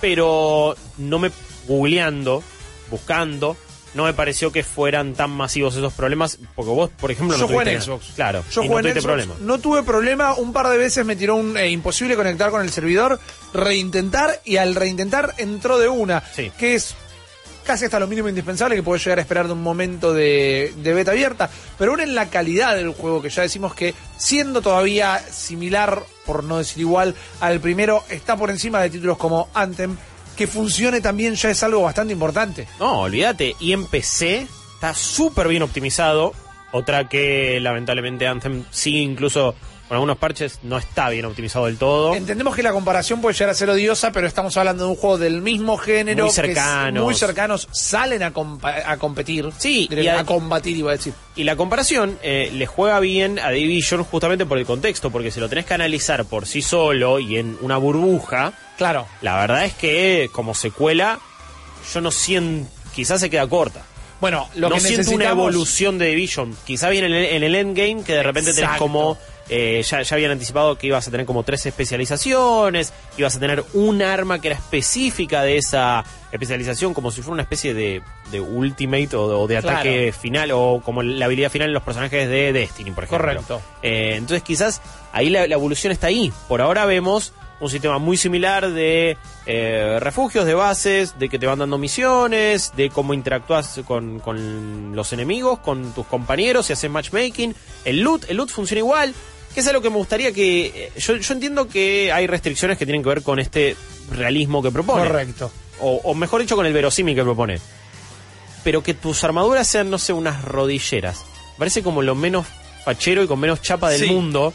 pero no me. googleando, buscando, no me pareció que fueran tan masivos esos problemas. Porque vos, por ejemplo, no Yo jugué en Xbox. Claro, Yo jugué no en Xbox, problema. no tuve problema, un par de veces me tiró un eh, imposible conectar con el servidor, reintentar y al reintentar entró de una, Sí. que es casi hasta lo mínimo indispensable que puedes llegar a esperar de un momento de, de beta abierta, pero aún en la calidad del juego, que ya decimos que siendo todavía similar, por no decir igual, al primero, está por encima de títulos como Anthem, que funcione también ya es algo bastante importante. No, olvídate. Y en PC está súper bien optimizado. Otra que lamentablemente Anthem sí, incluso con algunos parches, no está bien optimizado del todo. Entendemos que la comparación puede llegar a ser odiosa, pero estamos hablando de un juego del mismo género. Muy que cercanos. muy cercanos, salen a, competir. Sí, y a- a combatir, iba a decir. Y la comparación eh, le juega bien a Division justamente por el contexto, porque si lo tenés que analizar por sí solo y en una burbuja, Claro. la verdad es que como secuela, yo no siento, quizás se queda corta. Bueno, lo no que siento una evolución de Division. Quizá bien en el, en el endgame que de repente tenés como. Eh, ya, ya habían anticipado que ibas a tener como tres especializaciones, ibas a tener un arma que era específica de esa especialización, como si fuera una especie de, de ultimate o, o de Claro. ataque final, o como la habilidad final en los personajes de Destiny, por ejemplo. Correcto. Eh, entonces quizás ahí la, la evolución está ahí. Por ahora vemos un sistema muy similar de eh, refugios, de bases, de que te van dando misiones, de cómo interactúas con, con los enemigos, con tus compañeros, si haces matchmaking. El loot, el loot funciona igual. Que es algo que me gustaría que... eh, Yo, yo entiendo que hay restricciones que tienen que ver con este realismo que propone. Correcto. O, o mejor dicho, con el verosímil que propone. Pero que tus armaduras sean, no sé, unas rodilleras. Parece como lo menos fachero y con menos chapa del Sí. mundo.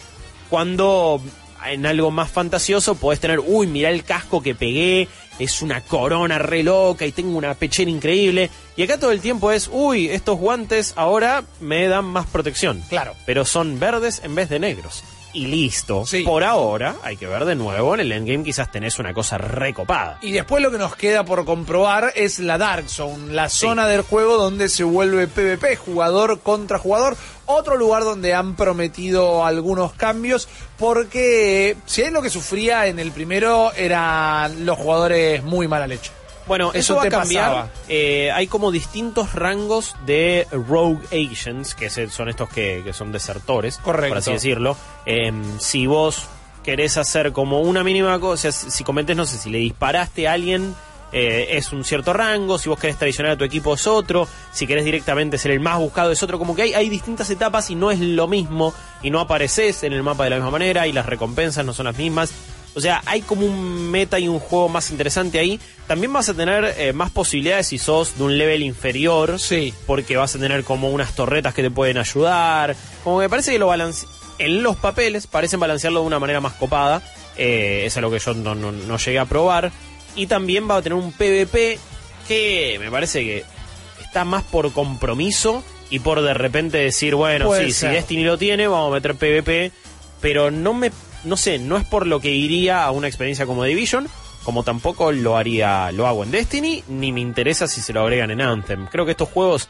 Cuando en algo más fantasioso podés tener, uy, mirá el casco que pegué, es una corona re loca y tengo una pechera increíble. Y acá todo el tiempo es, uy, estos guantes ahora me dan más protección. Claro. Pero son verdes en vez de negros. Y listo. Sí. Por ahora, hay que ver de nuevo. En el endgame quizás tenés una cosa recopada. Y después lo que nos queda por comprobar es la Dark Zone, la zona del juego donde se vuelve PvP, jugador contra jugador. Otro lugar donde han prometido algunos cambios, porque si es lo que sufría en el primero eran los jugadores muy mala leche. Bueno, Eso eso, va a cambiar. Eh, hay como distintos rangos de rogue agents, que son estos que, que son desertores, Correcto. por así decirlo. Em, si vos querés hacer como una mínima cosa, si cometés, no sé, si le disparaste a alguien, eh, es un cierto rango, si vos querés traicionar a tu equipo es otro, si querés directamente ser el más buscado es otro, como que hay, hay distintas etapas y no es lo mismo, y no apareces en el mapa de la misma manera, y las recompensas no son las mismas. O sea, hay como un meta y un juego más interesante ahí. También vas a tener eh, más posibilidades si sos de un level inferior. Sí. Porque vas a tener como unas torretas que te pueden ayudar. Como me parece que lo balance en los papeles parecen balancearlo de una manera más copada. Eh, es algo que yo no, no- no llegué a probar. Y también va a tener un PvP que me parece que está más por compromiso y por de repente decir, bueno, Puede sí, ser. si Destiny lo tiene, vamos a meter PvP. Pero no me, no sé, no es por lo que iría a una experiencia como Division, como tampoco lo haría, lo hago en Destiny, ni me interesa si se lo agregan en Anthem. Creo que estos juegos,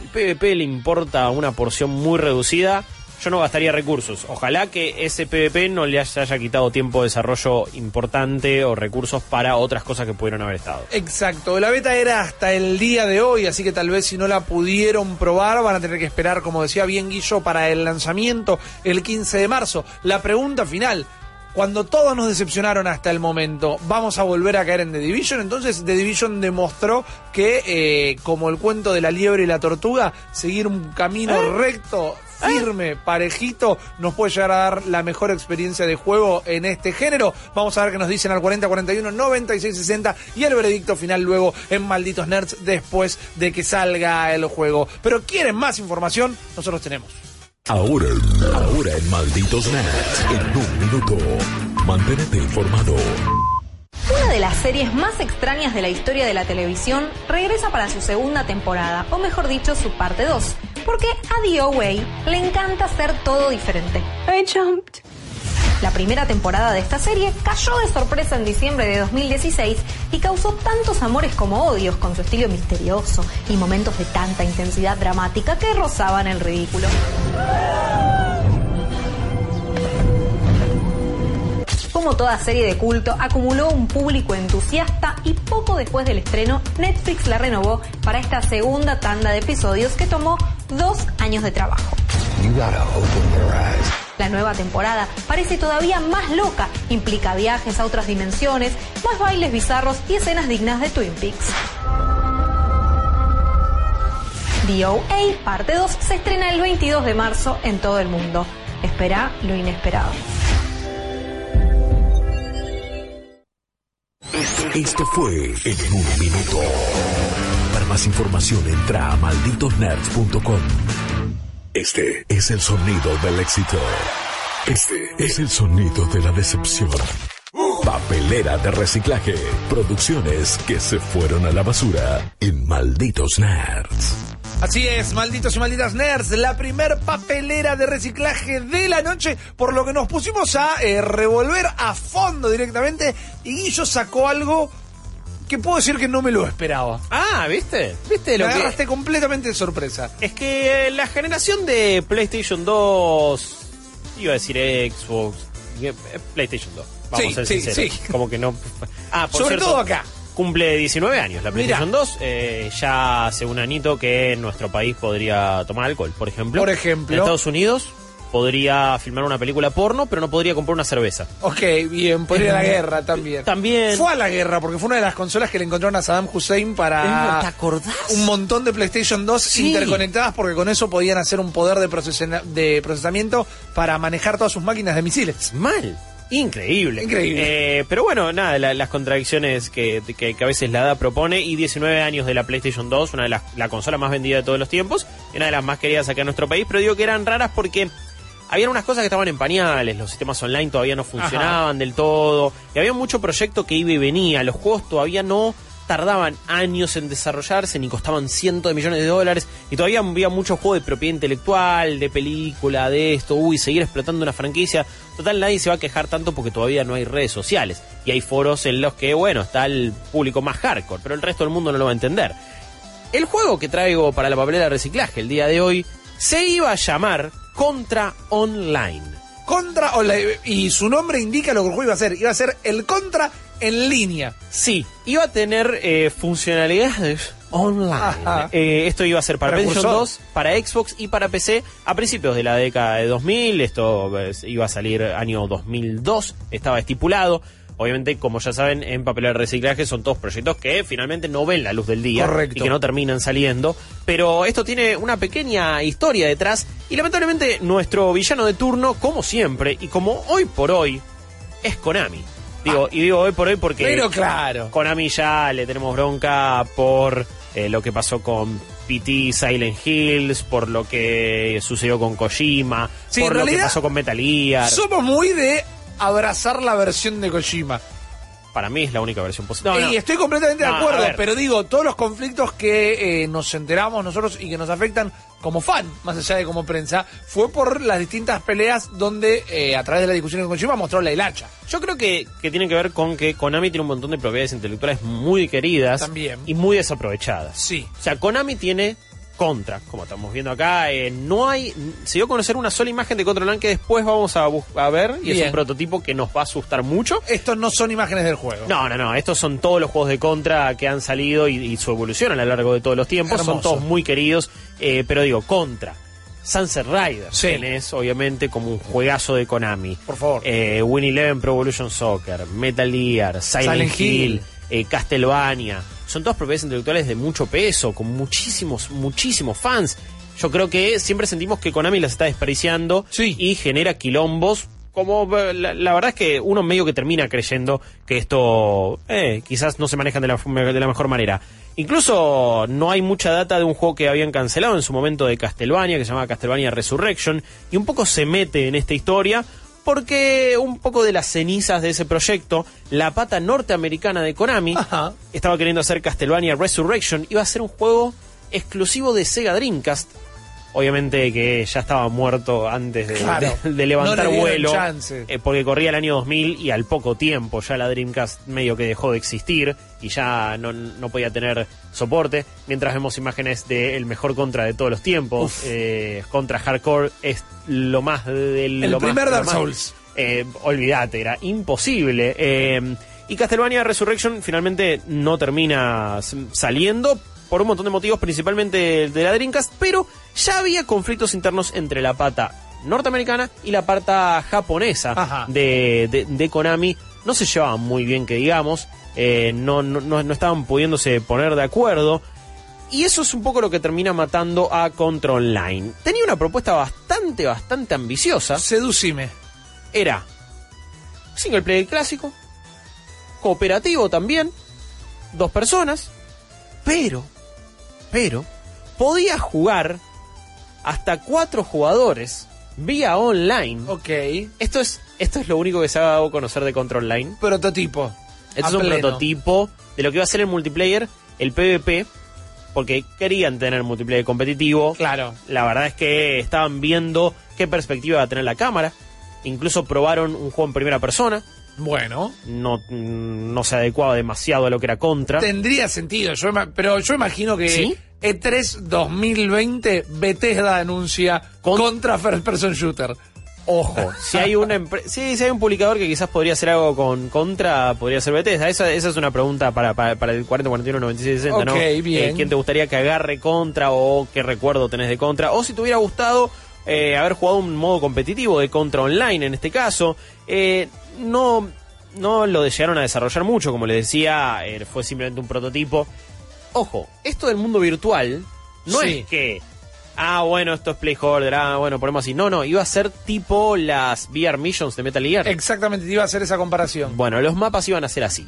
el PvP le importa una porción muy reducida. Yo no gastaría recursos. Ojalá que ese PvP no le haya, haya quitado tiempo de desarrollo importante o recursos para otras cosas que pudieron haber estado. Exacto, la beta era hasta el día de hoy, así que tal vez si no la pudieron probar van a tener que esperar, como decía bien Guillo, para el lanzamiento el 15 de marzo. La pregunta final, cuando todos nos decepcionaron hasta el momento, ¿vamos a volver a caer en The Division? Entonces The Division demostró que, eh, como el cuento de la liebre y la tortuga, seguir un camino recto, firme, parejito, nos puede llegar a dar la mejor experiencia de juego en este género. Vamos a ver qué nos dicen al 4041 9660 y el veredicto final luego en Malditos Nerds después de que salga el juego. Pero quieren más información, nosotros tenemos. Ahora, ahora en Malditos Nerds, en un minuto. Mantente informado. Una de las series más extrañas de la historia de la televisión regresa para su segunda temporada, o mejor dicho, su parte 2, porque a The OA le encanta hacer todo diferente. I jumped. La primera temporada de esta serie cayó de sorpresa en diciembre de 2016 y causó tantos amores como odios con su estilo misterioso y momentos de tanta intensidad dramática que rozaban el ridículo. Como toda serie de culto, acumuló un público entusiasta y poco después del estreno, Netflix la renovó para esta segunda tanda de episodios que tomó dos años de trabajo. La nueva temporada parece todavía más loca, implica viajes a otras dimensiones, más bailes bizarros y escenas dignas de Twin Peaks. DOA parte 2 se estrena el 22 de marzo en todo el mundo. Espera lo inesperado. Esto fue En un minuto. Para más información entra a malditosnerds.com. Este es el sonido del éxito. Este es el sonido de la decepción. Papelera de reciclaje. Producciones que se fueron a la basura en Malditos Nerds. Así es, malditos y malditas nerds, la primer papelera de reciclaje de la noche, por lo que nos pusimos a eh, revolver a fondo directamente y Guillo sacó algo que puedo decir que no me lo esperaba. Ah, ¿viste? ¿Viste lo Me que agarraste completamente de sorpresa. Es que eh, la generación de PlayStation 2, iba a decir Xbox, eh, PlayStation 2, vamos Sí, a ser sí, sinceros. sí. Como que no. Ah, por Sobre cierto, todo acá. Cumple 19 años la PlayStation Mirá. 2. eh, ya hace un anito que en nuestro país podría tomar alcohol, por ejemplo. Por ejemplo. En Estados Unidos podría filmar una película porno, pero no podría comprar una cerveza. Ok, bien, podría ir a la guerra también. También. Fue a la guerra porque fue una de las consolas que le encontraron a Saddam Hussein para ¿Te acordás? un montón de PlayStation 2 Sí. interconectadas porque con eso podían hacer un poder de, de procesamiento para manejar todas sus máquinas de misiles. Mal. Increíble. Increíble. Eh, pero bueno, nada, la- las contradicciones que, que- que a veces la edad propone. Y 19 años de la PlayStation 2, una de las la consola más vendida de todos los tiempos. y Una de las más queridas acá en nuestro país. Pero digo que eran raras porque habían unas cosas que estaban en pañales. Los sistemas online todavía no funcionaban del todo. Y había mucho proyecto que iba y venía. Los juegos todavía no tardaban años en desarrollarse ni costaban cientos de millones de dólares y todavía había mucho juego de propiedad intelectual, de película, de esto, uy, seguir explotando una franquicia. Total, nadie se va a quejar tanto porque todavía no hay redes sociales y hay foros en los que, bueno, está el público más hardcore, pero el resto del mundo no lo va a entender. El juego que traigo para la papelera de reciclaje el día de hoy se iba a llamar Contra Online. Contra Online. Y su nombre indica lo que el juego iba a hacer. Iba a ser el Contra en línea. Sí, iba a tener eh, funcionalidades online. Eh, esto iba a ser para PlayStation Precursor. 2, para Xbox y para PC a principios de la década de 2000. Esto eh, iba a salir año 2002, estaba estipulado. Obviamente, como ya saben, en papel de reciclaje son todos proyectos que finalmente no ven la luz del día Correcto. y que no terminan saliendo. Pero esto tiene una pequeña historia detrás y lamentablemente nuestro villano de turno, como siempre y como hoy por hoy, es Konami. Digo, y digo hoy por hoy porque Pero claro. Konami ya le tenemos bronca por eh, lo que pasó con PT Silent Hills, por lo que sucedió con Kojima, Sí, por lo que pasó con Metal Gear. Somos muy de abrazar la versión de Kojima. Para mí es la única versión posible. No, y estoy completamente No, de acuerdo, pero digo, todos los conflictos que eh, nos enteramos nosotros y que nos afectan como fan, más allá de como prensa, fue por las distintas peleas donde eh, a través de la discusión con Kojima mostró la hilacha. Yo creo que, que tiene que ver con que Konami tiene un montón de propiedades intelectuales muy queridas También. y muy desaprovechadas. Sí. O sea, Konami tiene Contra, como estamos viendo acá. eh, no hay. Se dio a conocer una sola imagen de Contra Online que después vamos a, a ver. Y es un prototipo que nos va a asustar mucho. Estos no son imágenes del juego. No, no, no. Estos son todos los juegos de Contra que han salido y, y su evolución a lo largo de todos los tiempos. Son todos muy queridos. eh, pero digo, Contra. Sunset Riders Sí. tenés, obviamente, como un juegazo de Konami. Por favor. Eh, Win Eleven Pro Evolution Soccer, Metal Gear, Silent, Silent Hill, Hill. eh, Castlevania. Son todas propiedades intelectuales de mucho peso, con muchísimos, muchísimos fans. Yo creo que siempre sentimos que Konami las está desperdiciando Sí. y genera quilombos. Como eh, la, la verdad es que uno medio que termina creyendo que esto eh, quizás no se manejan de la, de la mejor manera. Incluso no hay mucha data de un juego que habían cancelado en su momento de Castlevania, que se llama Castlevania Resurrection, y un poco se mete en esta historia porque un poco de las cenizas de ese proyecto, la pata norteamericana de Konami Ajá. estaba queriendo hacer Castlevania Resurrection, iba a ser un juego exclusivo de Sega Dreamcast. Obviamente que ya estaba muerto antes de, Claro. de- de levantar No le dieron vuelo, eh, porque corría el año 2000 y al poco tiempo ya la Dreamcast medio que dejó de existir y ya no, no podía tener soporte. Mientras vemos imágenes del mejor contra de todos los tiempos, eh, contra Hardcore es lo más del El lo más- primer lo Dark más- Souls. eh, olvídate, era imposible. Eh, y Castlevania Resurrection finalmente no termina saliendo por un montón de motivos, principalmente de la Dreamcast, pero ya había conflictos internos entre la pata norteamericana y la pata japonesa de, de- de Konami. No se llevaban muy bien, que digamos, eh, no, no, no- estaban pudiéndose poner de acuerdo. Y eso es un poco lo que termina matando a Contra Online. Tenía una propuesta bastante, bastante ambiciosa Seducime. era single player clásico, cooperativo también, dos personas, pero, pero, podía jugar hasta cuatro jugadores vía online. Ok. Esto es, esto es lo único que se ha dado a conocer de Control Online. Prototipo. Esto es un pleno. prototipo de lo que va a ser el multiplayer, el PvP, porque querían tener multiplayer competitivo. Claro. La verdad es que estaban viendo qué perspectiva va a tener la cámara. Incluso probaron un juego en primera persona. Bueno. No, no se adecuaba demasiado a lo que era contra. Tendría sentido, yo pero yo imagino que ¿Sí? E3 2020 Bethesda anuncia Con- contra First Person Shooter. Ojo, si hay una sí, si hay un publicador que quizás podría hacer algo con contra, podría ser Bethesda. Esa, esa es una pregunta para, para, para el 40, 41, 96, 60, ¿no? Ok, bien. Eh, ¿Quién te gustaría que agarre contra o qué recuerdo tenés de contra? O si te hubiera gustado eh, haber jugado un modo competitivo de contra online en este caso. Eh, no, no lo llegaron a desarrollar mucho, como les decía, eh, fue simplemente un prototipo. Ojo, esto del mundo virtual no Sí. es que ah, bueno, esto es Playholder, ah, bueno, ponemos así. No, no, iba a ser tipo las VR Missions de Metal Gear. Exactamente, te iba a hacer esa comparación. Bueno, los mapas iban a ser así.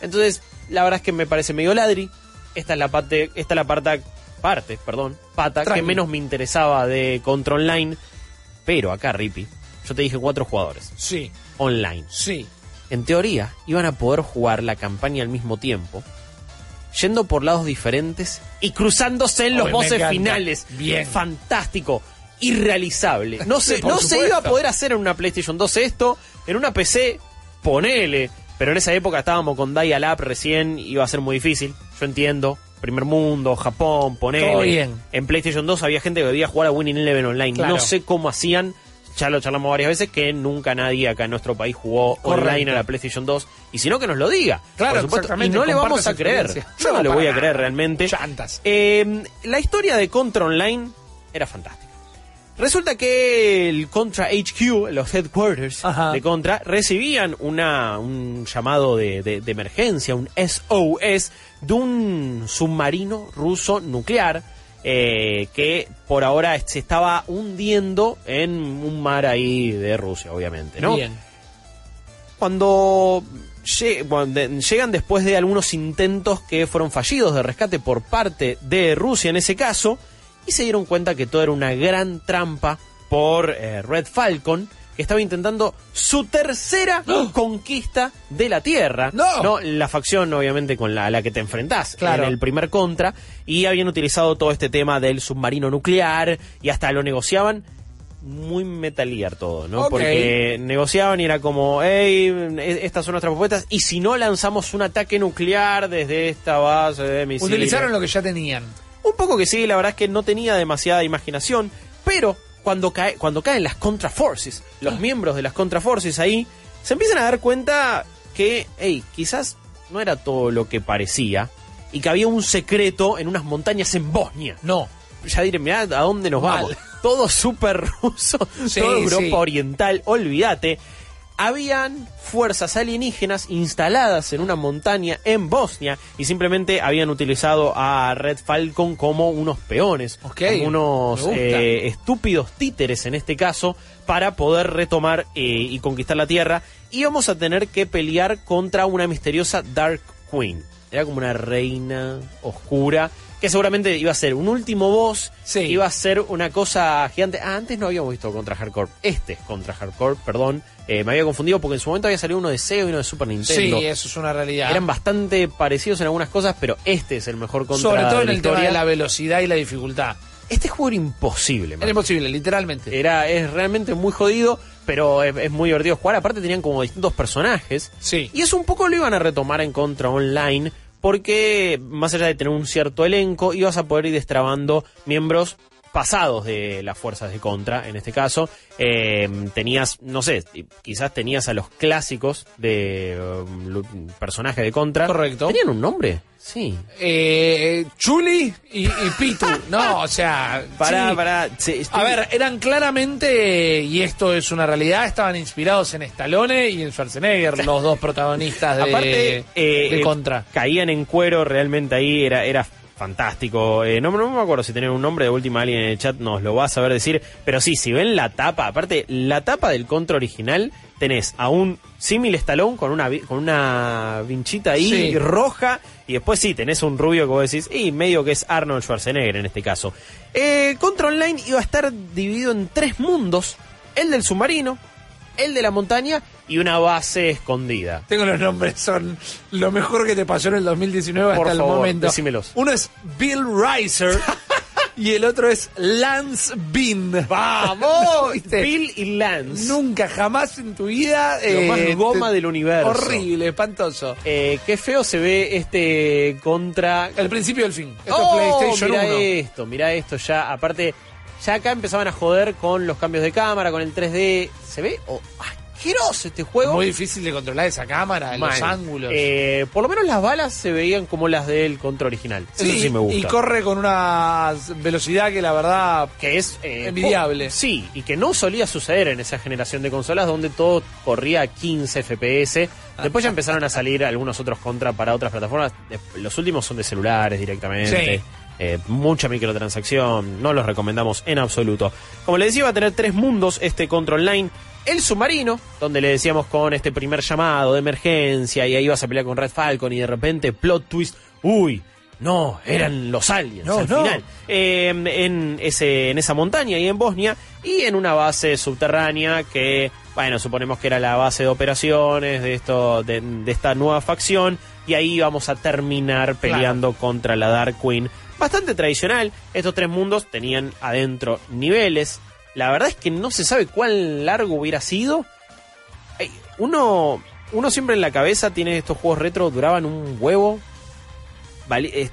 Entonces, la verdad es que me parece medio ladri. Esta es la parte, esta es la parte, parte, perdón, pata que menos me interesaba de Control Online. Pero acá, Rippy, yo te dije cuatro jugadores, Sí, online. sí. En teoría, iban a poder jugar la campaña al mismo tiempo, yendo por lados diferentes y cruzándose en los voces finales. Bien. Fantástico. Irrealizable. No, se, Sí, no se iba a poder hacer en una PlayStation 2 esto. En una PC, ponele. Pero en esa época estábamos con Dial-Up recién, iba a ser muy difícil. Yo entiendo. Primer mundo, Japón, ponele. Todo bien. En PlayStation 2 había gente que debía jugar a Winning Eleven online. Claro. No sé cómo hacían. Ya lo charlamos varias veces que nunca nadie acá en nuestro país jugó Correcto. online a la PlayStation 2. Y si no, que nos lo diga. Claro, Por supuesto. Y no le vamos a creer. Yo no, No, le voy a creer realmente. Chantas. Eh, la historia de Contra Online era fantástica. Resulta que el Contra HQ, los headquarters Ajá. de Contra, recibían una, un llamado de, de- de emergencia, un SOS, de un submarino ruso nuclear eh, que por ahora se estaba hundiendo en un mar ahí de Rusia, obviamente, ¿no? Bien. cuando llegan después de algunos intentos que fueron fallidos de rescate por parte de Rusia en ese caso, y se dieron cuenta que todo era una gran trampa por eh, Red Falcon, estaba intentando su tercera conquista de la Tierra. ¡No! La facción, obviamente, con la, a la que te enfrentás Claro. en el primer contra, y habían utilizado todo este tema del submarino nuclear, y hasta lo negociaban muy Metal Gear todo, ¿no? Porque negociaban y era como, hey, estas son nuestras propuestas, y si no lanzamos un ataque nuclear desde esta base de misiles. Utilizaron lo que ya tenían. Un poco que sí, la verdad es que no tenía demasiada imaginación, pero cuando, cae, cuando caen las Contra Forces, los miembros de las Contra Forces ahí, se empiezan a dar cuenta que, hey, quizás no era todo lo que parecía, y que había un secreto en unas montañas en Bosnia. No. Ya diré, mirá a dónde nos Mal. vamos. Todo súper ruso, Sí, todo Europa sí. Oriental, olvídate. Habían fuerzas alienígenas instaladas en una montaña en Bosnia y simplemente habían utilizado a Red Falcon como unos peones, unos eh, estúpidos títeres en este caso, para poder retomar eh, y conquistar la Tierra. Y vamos a tener que pelear contra una misteriosa Dark Queen. Era como una reina oscura que seguramente iba a ser un último boss, Sí. iba a ser una cosa gigante. Ah, antes no habíamos visto contra Hardcore. Este es contra Hardcore, perdón. Eh, me había confundido porque en su momento había salido uno de Sega y uno de Super Nintendo. Sí, eso es una realidad. Eran bastante parecidos en algunas cosas, pero este es el mejor contra Sobre todo en el tema de la velocidad y la dificultad. Este juego era imposible, man. Era imposible, literalmente. Era, es realmente muy jodido, pero es, es muy divertido jugar. Aparte tenían como distintos personajes. Sí. Y eso un poco lo iban a retomar en contra online, porque más allá de tener un cierto elenco, ibas a poder ir destrabando miembros pasados de las fuerzas de contra, en este caso. Eh, tenías, no sé, quizás tenías a los clásicos de um, personajes de contra. Correcto. ¿Tenían un nombre? Sí. Eh, Chuli y, y Pitu. No, o sea. Pará, sí. pará. sí, estoy- A ver, eran claramente, y esto es una realidad, estaban inspirados en Stallone y en Schwarzenegger, los dos protagonistas de, Aparte, eh, de eh, Contra. caían en cuero realmente ahí, era, era fantástico. Eh, no, no me acuerdo si tenían un nombre de última alguien en el chat, nos lo va a saber decir. Pero sí, si ven la tapa, aparte, la tapa del contra original, tenés a un símil Stallone con una, con una vinchita ahí Sí. roja. Y después sí, tenés un rubio que vos decís, y medio que es Arnold Schwarzenegger en este caso. Eh, Contra Online iba a estar dividido en tres mundos: el del submarino, el de la montaña y una base escondida. Tengo los nombres, son lo mejor que te pasó en el 2019 Por hasta el favor, momento. decímelos. Uno es Bill Reiser y el otro es Lance Bean. ¡Vamos! ¿Viste? Bill y Lance. Nunca, jamás en tu vida. Lo más eh, goma del universo. Horrible, espantoso. Eh, qué feo se ve este contra. El principio del fin. Esto Oh, es PlayStation mirá 1. esto, mirá esto ya. Aparte, ya acá empezaban a joder con los cambios de cámara, con el 3D. ¿Se ve? Oh, asqueroso este juego. Muy difícil de controlar esa cámara, Mal. los ángulos. Eh, por lo menos las balas se veían como las del contra original. Eso sí me gusta. Y corre con una velocidad que la verdad. que es eh, Envidiable. Sí, y que no solía suceder en esa generación de consolas donde todo corría a 15 FPS. Después ya empezaron a salir algunos otros contra para otras plataformas. Los últimos son de celulares directamente. Sí. Eh, mucha microtransacción, no los recomendamos en absoluto. Como le decía, va a tener tres mundos este Control Online. El submarino, donde le decíamos con este primer llamado de emergencia y ahí vas a pelear con Red Falcon y de repente plot twist, uy, no, eran los aliens No, al no. final. Eh, en, ese, en esa montaña y en Bosnia y en una base subterránea que, bueno, suponemos que era la base de operaciones de, esto, de, de esta nueva facción y ahí vamos a terminar peleando contra la Dark Queen. Bastante tradicional, estos tres mundos tenían adentro niveles. La verdad es que no se sabe cuán largo hubiera sido. Uno, uno siempre en la cabeza tiene estos juegos retro, duraban un huevo.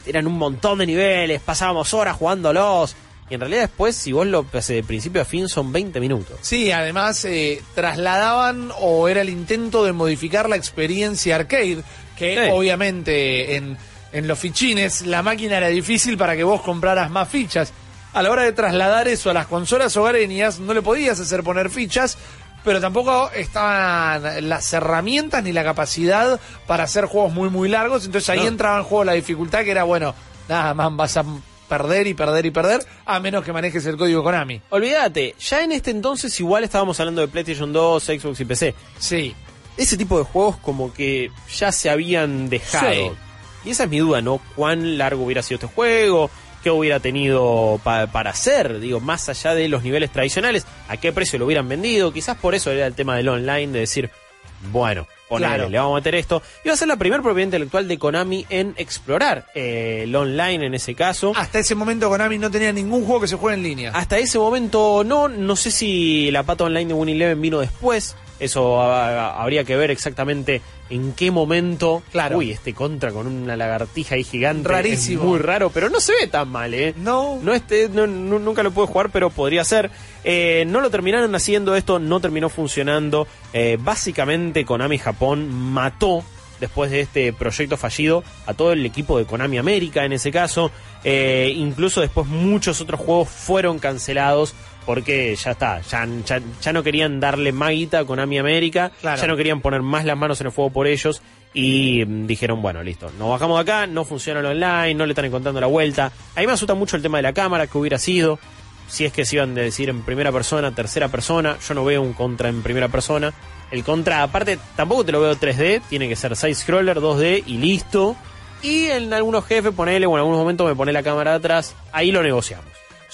Eran un montón de niveles, pasábamos horas jugándolos. Y en realidad después, si vos lo haces de principio a fin, son 20 minutos. Sí, además eh, trasladaban o era el intento de modificar la experiencia arcade, que Sí. obviamente en, en los fichines la máquina era difícil para que vos compraras más fichas. A la hora de trasladar eso a las consolas hogareñas no le podías hacer poner fichas, pero tampoco estaban las herramientas ni la capacidad para hacer juegos muy muy largos, entonces ahí No. entraba en juego la dificultad que era, bueno, nada más vas a perder y perder y perder, a menos que manejes el código Konami. Olvídate, ya en este entonces igual estábamos hablando de PlayStation 2, Xbox y PC. Sí. ese tipo de juegos como que ya se habían dejado. Sí. Y esa es mi duda, ¿no? ¿Cuán largo hubiera sido este juego? ¿Qué hubiera tenido pa- para hacer? Digo, más allá de los niveles tradicionales, ¿a qué precio lo hubieran vendido? Quizás por eso era el tema del online, de decir, bueno, ponele, Claro. le vamos a meter esto. Iba a ser la primera propiedad intelectual de Konami en explorar eh, el online en ese caso. Hasta ese momento Konami no tenía ningún juego que se juegue en línea. Hasta ese momento no, no sé si la pata online de Win Eleven vino después. Eso ah, habría que ver exactamente en qué momento. Claro. Uy, este contra con una lagartija ahí gigante. Rarísimo. Es muy raro, pero no se ve tan mal, ¿eh? No. No, este, no- no- nunca lo pude jugar, pero podría ser. Eh, no lo terminaron haciendo esto, no terminó funcionando. Eh, básicamente Konami Japón mató, después de este proyecto fallido, a todo el equipo de Konami América en ese caso. Eh, incluso después muchos otros juegos fueron cancelados porque ya está, ya, ya, ya no querían darle más guita a Konami América, Claro. ya no querían poner más las manos en el fuego por ellos y mm, dijeron, bueno, listo, nos bajamos de acá, no funciona el online, no le están encontrando la vuelta. A mí me asusta mucho el tema de la cámara, que hubiera sido, si es que se iban a decir en primera persona, tercera persona, yo no veo un contra en primera persona. El contra, aparte, tampoco te lo veo 3D, tiene que ser side-scroller, 2D y listo. Y en algunos jefes, ponele, o en algunos momentos me pone la cámara atrás, ahí lo negociamos.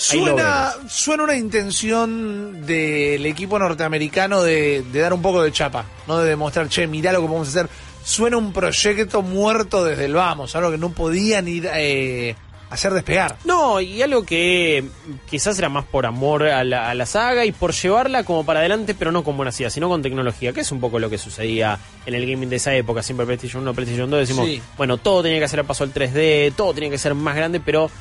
Suena, suena una intención del equipo norteamericano de, de dar un poco de chapa, no de demostrar, che, mirá lo que podemos hacer. Suena un proyecto muerto desde el vamos, algo que no podían ir eh, a hacer despegar. No, y algo que quizás era más por amor a la, a la saga y por llevarla como para adelante, pero no con buena idea, sino con tecnología, que es un poco lo que sucedía en el gaming de esa época, siempre PlayStation 1, PlayStation 2, decimos, Sí. bueno, todo tenía que hacer el paso al 3D, todo tenía que ser más grande, pero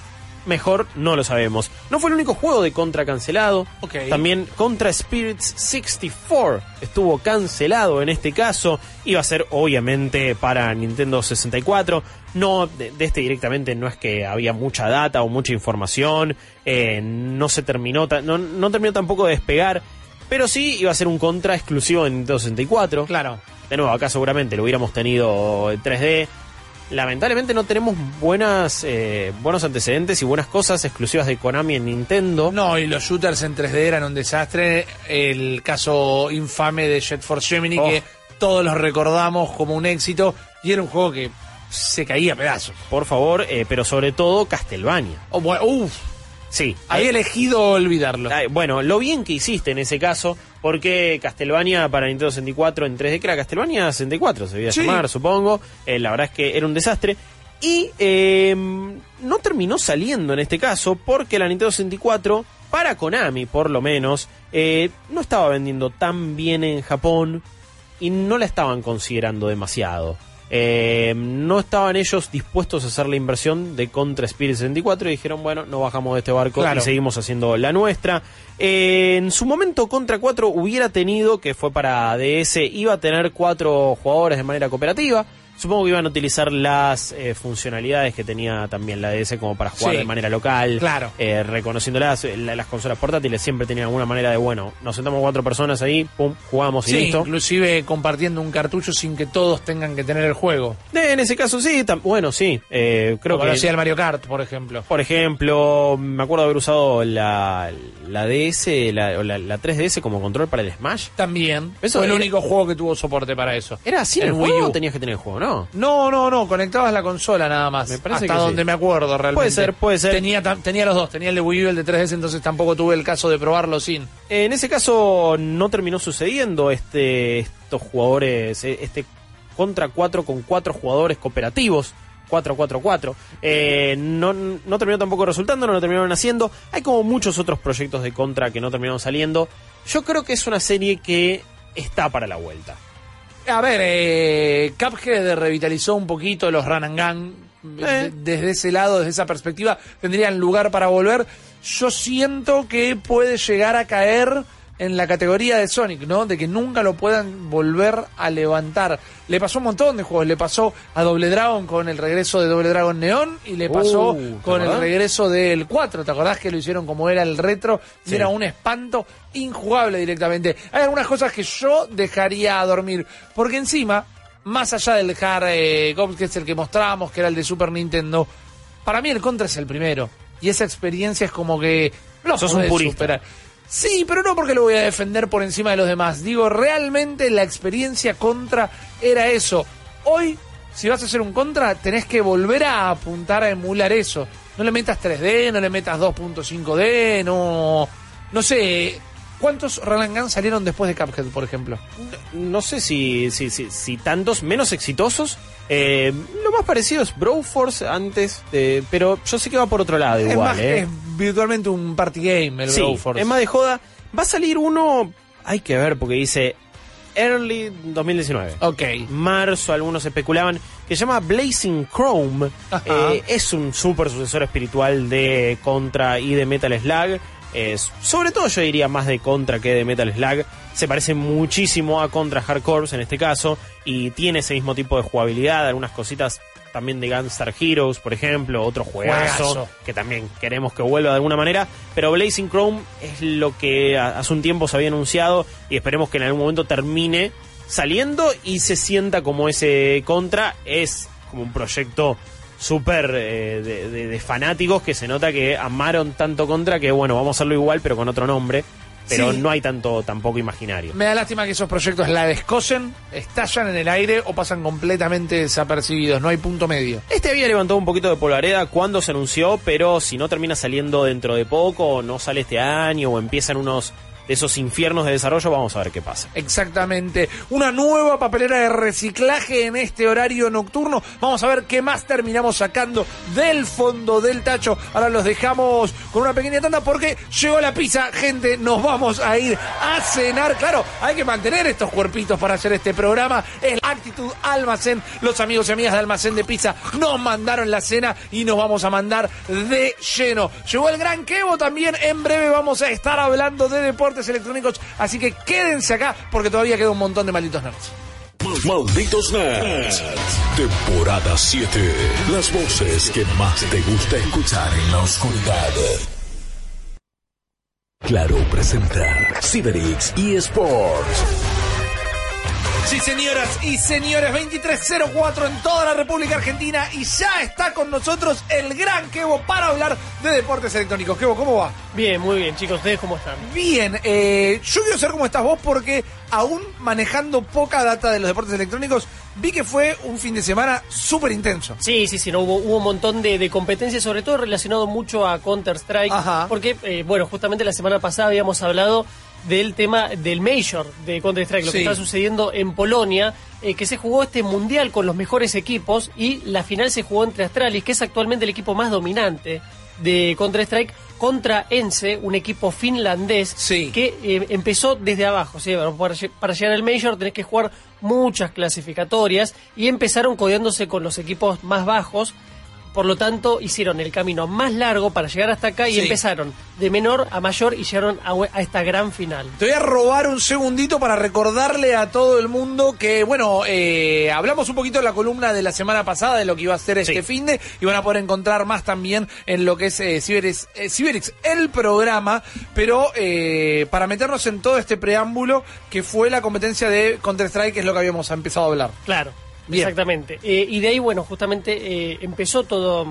mejor no lo sabemos. No fue el único juego de Contra cancelado, también Contra Spirits 64 estuvo cancelado en este caso. Iba a ser obviamente para Nintendo 64. No, de, de este directamente no es que había mucha data o mucha información. eh, no se terminó, no, no terminó tampoco de despegar. Pero sí iba a ser un Contra exclusivo de Nintendo 64. Claro. De nuevo, acá seguramente lo hubiéramos tenido en 3D. Lamentablemente no tenemos buenas, eh, buenos antecedentes y buenas cosas exclusivas de Konami en Nintendo. No, y los shooters en 3D eran un desastre. El caso infame de Jet Force Gemini, Oh. que todos los recordamos como un éxito, y era un juego que se caía a pedazos. Por favor, eh, pero sobre todo Castlevania. Oh, bueno, Sí. había elegido olvidarlo. Bueno, lo bien que hiciste en ese caso, porque Castlevania para Nintendo 64 en 3D, que era Castlevania 64, se debía Sí. llamar, supongo. Eh, la verdad es que era un desastre. Y eh, no terminó saliendo en este caso, porque la Nintendo 64, para Konami por lo menos, eh, no estaba vendiendo tan bien en Japón y no la estaban considerando demasiado. Eh, no estaban ellos dispuestos a hacer la inversión de Contra Spirit 64 y dijeron, bueno, no bajamos de este barco Claro. y seguimos haciendo la nuestra. Eh, en su momento Contra 4 hubiera tenido, que fue para DS, iba a tener cuatro jugadores de manera cooperativa. Supongo que iban a utilizar las eh, funcionalidades que tenía también la DS como para jugar Sí. de manera local. Claro. Eh, reconociéndolas, eh, la- las consolas portátiles siempre tenían alguna manera de, bueno, nos sentamos cuatro personas ahí, pum, jugamos y listo. inclusive compartiendo un cartucho sin que todos tengan que tener el juego. En ese caso sí, tam- bueno, sí. eh, creo Como que, hacía el Mario Kart, por ejemplo. por ejemplo, me acuerdo haber usado la, la DS, la, la, la 3DS como control para el Smash. También. Eso fue el único juego que tuvo soporte para eso. ¿Era así el El Wii U. tenías que tener el juego, no? No, no, no, conectabas la consola nada más. Me parece hasta que donde sí. me acuerdo realmente. Puede ser, puede ser. Tenía, tenía los dos, tenía el de Wii U y el de 3DS, entonces tampoco tuve el caso de probarlo sin. En ese caso no terminó sucediendo este estos jugadores, eh, este contra 4 con cuatro jugadores cooperativos. 4-4-4. Eh, no, no terminó tampoco resultando, no lo terminaron haciendo. Hay como muchos otros proyectos de contra que no terminaron saliendo. Yo creo que es una serie que está para la vuelta. A ver, eh, Cuphead revitalizó un poquito los Run and Gun. Eh. De- Desde ese lado, desde esa perspectiva, tendrían lugar para volver. Yo siento que puede llegar a caer en la categoría de Sonic, ¿no? De que nunca lo puedan volver a levantar. Le pasó un montón de juegos. Le pasó a Doble Dragon con el regreso de Doble Dragon Neon y le pasó Uh, ¿te con el regreso del 4. ¿Te acordás que lo hicieron como era el retro? Sí. era un espanto injugable directamente. Hay algunas cosas que yo dejaría a dormir. Porque encima, más allá del dejar eh, que es el que mostrábamos, que era el de Super Nintendo, para mí el Contra es el primero. Y esa experiencia es como que... Lo Sos un purista. superar. Sí, pero no porque lo voy a defender por encima de los demás. Digo, realmente la experiencia contra era eso. Hoy, si vas a hacer un contra, tenés que volver a apuntar a emular eso. No le metas 3D, no le metas 2.5D, no... No sé, ¿cuántos Run and Gun salieron después de Cuphead, por ejemplo? No sé si, si, si, si tantos menos exitosos. Eh, lo más parecido es Broforce antes, de- pero yo sé que va por otro lado es, igual. más, eh. es virtualmente un party game el Sí, Broforce. es más de joda. Va a salir uno, hay que ver porque dice Early 2019. Ok. Marzo, algunos especulaban, que se llama Blazing Chrome. Eh, es un super sucesor espiritual de Contra y de Metal Slug. Es, sobre todo yo diría más de Contra que de Metal Slug. Se parece muchísimo a Contra Hard Corps en este caso y tiene ese mismo tipo de jugabilidad, algunas cositas también de Gunstar Heroes, por ejemplo, otro juegazo, Juegazo. que también queremos que vuelva de alguna manera, pero Blazing Chrome es lo que hace un tiempo se había anunciado y esperemos que en algún momento termine saliendo y se sienta como ese contra, es como un proyecto súper eh, de, de- de fanáticos que se nota que amaron tanto contra que bueno, vamos a hacerlo igual pero con otro nombre, pero Sí. no hay tanto tampoco imaginario. Me da lástima que esos proyectos la descosen, estallan en el aire o pasan completamente desapercibidos. No hay punto medio. Este había levantado un poquito de polvareda cuando se anunció, pero si no termina saliendo dentro de poco, o no sale este año, o empiezan unos de esos infiernos de desarrollo, vamos a ver qué pasa. Exactamente. Una nueva papelera de reciclaje en este horario nocturno. Vamos a ver qué más terminamos sacando del fondo del tacho. Ahora los dejamos con una pequeña tanda porque llegó la pizza. Gente, nos vamos a ir a cenar. Claro, hay que mantener estos cuerpitos para hacer este programa. Es Actitud Almacén. Los amigos y amigas de Almacén de Pizza nos mandaron la cena y nos vamos a mandar de lleno. Llegó el gran Kevo también. En breve vamos a estar hablando de deportes electrónicos. Así que quédense acá porque todavía queda un montón de malditos nerds. Malditos Nerds. Temporada 7. Las voces que más te gusta escuchar en la oscuridad. Claro presenta Cyberix eSports. Sí, señoras y señores, 2304 en toda la República Argentina y ya está con nosotros el gran Kevo para hablar de deportes electrónicos. Kevo, ¿cómo va? Bien, muy bien, chicos. ¿Ustedes cómo están? Bien, eh, yo quiero saber cómo estás vos porque aún manejando poca data de los deportes electrónicos, vi que fue un fin de semana súper intenso. Sí, sí, sí, no, hubo, hubo un montón de, de competencias, sobre todo relacionado mucho a Counter-Strike. Porque, eh, bueno, justamente la semana pasada habíamos hablado del tema del Major de Counter-Strike, lo Sí. que está sucediendo en Polonia, eh, que se jugó este mundial con los mejores equipos y la final se jugó entre Astralis, que es actualmente el equipo más dominante de Counter-Strike, contra Ence, un equipo finlandés Sí. que eh, empezó desde abajo. ¿sí? Bueno, para, para llegar al Major tenés que jugar muchas clasificatorias y empezaron codeándose con los equipos más bajos. Por lo tanto, hicieron el camino más largo para llegar hasta acá y Sí. empezaron de menor a mayor y llegaron a, a esta gran final. Te voy a robar un segundito para recordarle a todo el mundo que, bueno, eh, hablamos un poquito en la columna de la semana pasada de lo que iba a ser este Sí. fin de y van a poder encontrar más también en lo que es eh, Ciberix, eh, Ciberix, el programa, pero eh, para meternos en todo este preámbulo que fue la competencia de Counter-Strike, que es lo que habíamos empezado a hablar. Claro, Bien. exactamente. Eh, y de ahí, bueno, justamente eh, empezó todo,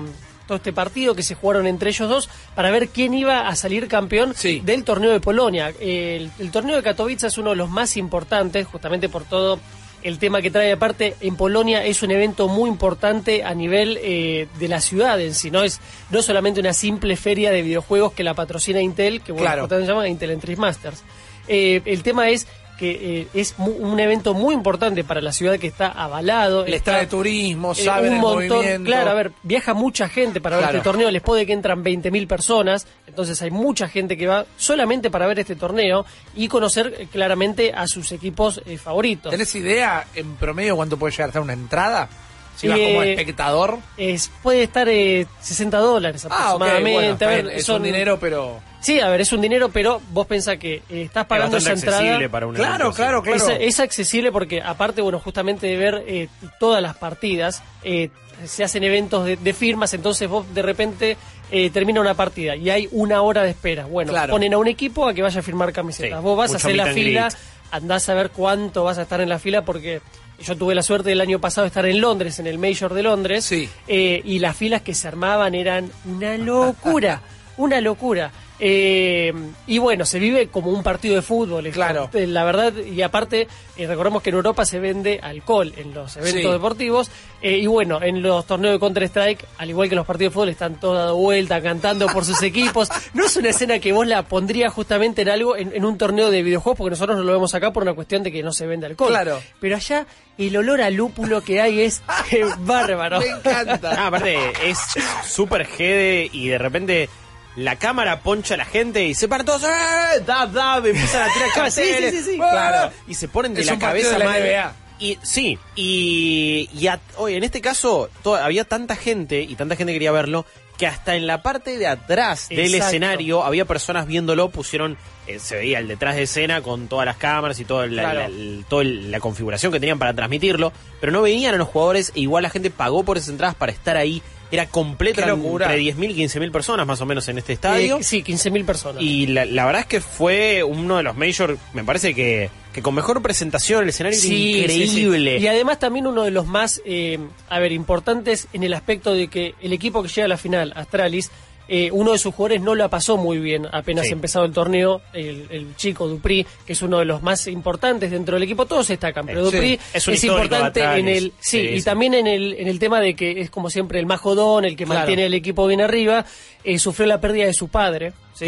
todo este partido que se jugaron entre ellos dos para ver quién iba a salir campeón Sí. del torneo de Polonia. El, el torneo de Katowice es uno de los más importantes, justamente por todo el tema que trae aparte en Polonia es un evento muy importante a nivel eh, de la ciudad en sí, no es no solamente una simple feria de videojuegos que la patrocina Intel, que bueno, Claro. se llama Intel Entry Masters. Eh, el tema es que eh, es mu- un evento muy importante para la ciudad que está avalado. Les está, trae turismo, eh, saben un el montón. movimiento. Claro, a ver, viaja mucha gente para ver este torneo. Les puede que entran 20.000 personas. Entonces hay mucha gente que va solamente para ver este torneo y conocer eh, claramente a sus equipos eh, favoritos. ¿Tenés idea en promedio cuánto puede llegar a estar una entrada? Si vas como espectador. Es, puede estar eh, 60 dólares Ah, aproximadamente. bueno, está A ver, es son- un dinero, pero... Sí, a ver, es un dinero, pero vos pensás que eh, estás pagando esa entrada. accesible para un Claro, evento así. claro, claro. Es, es accesible porque aparte, bueno, justamente de ver eh, todas las partidas, eh, se hacen eventos de, de firmas, entonces vos de repente eh, termina una partida y hay una hora de espera. Bueno, Claro. ponen a un equipo a que vaya a firmar camisetas. Sí, vos vas a hacer la fila, andás a ver cuánto vas a estar en la fila porque yo tuve la suerte del año pasado de estar en Londres, en el Major de Londres, Sí. eh, y las filas que se armaban eran una locura, una locura. Eh, y bueno, se vive como un partido de fútbol. Claro. La verdad, y aparte, eh, recordemos que en Europa se vende alcohol en los eventos Sí. deportivos. eh, y bueno, en los torneos de Counter-Strike, al igual que en los partidos de fútbol, están todos dando vuelta, cantando por sus equipos. No es una escena que vos la pondrías justamente en algo, en, en un torneo de videojuegos, porque nosotros no lo vemos acá por una cuestión de que no se vende alcohol. Claro. Pero allá, el olor a lúpulo que hay es eh, bárbaro. Me encanta. Ah, aparte, es súper jede y de repente la cámara poncha a la gente y se paran todos, ¡eh! ¡Dab, dab! Empiezan a tirar Sí, carteles. sí, sí, sí. Claro. Y se ponen de Es la un cabeza de la. NBA. Y, sí, y, y a- oye, en este caso to- había tanta gente y tanta gente quería verlo que hasta en la parte de atrás del Exacto. escenario había personas viéndolo, pusieron, eh, se veía el detrás de escena con todas las cámaras y toda la, Claro. la- toda la configuración que tenían para transmitirlo, pero no veían a los jugadores e igual la gente pagó por esas entradas para estar ahí. Era completa entre 10.000 y 15.000 personas más o menos en este estadio. Eh, sí, 15.000 personas. Y la, la verdad es que fue uno de los major, me parece que, que con mejor presentación, el escenario Sí, era sí, sí. increíble. Y además también uno de los más, eh, a ver, importantes en el aspecto de que el equipo que llega a la final, Astralis, eh, uno de sus jugadores no la pasó muy bien apenas Sí. empezado el torneo, el, el chico Dupri, que es uno de los más importantes dentro del equipo, todos destacan, pero Sí. Dupri Es importante en el, sí, y también en el, en el tema de que es como siempre el más jodón, el que Claro. mantiene el equipo bien arriba, eh, sufrió la pérdida de su padre, ¿sí?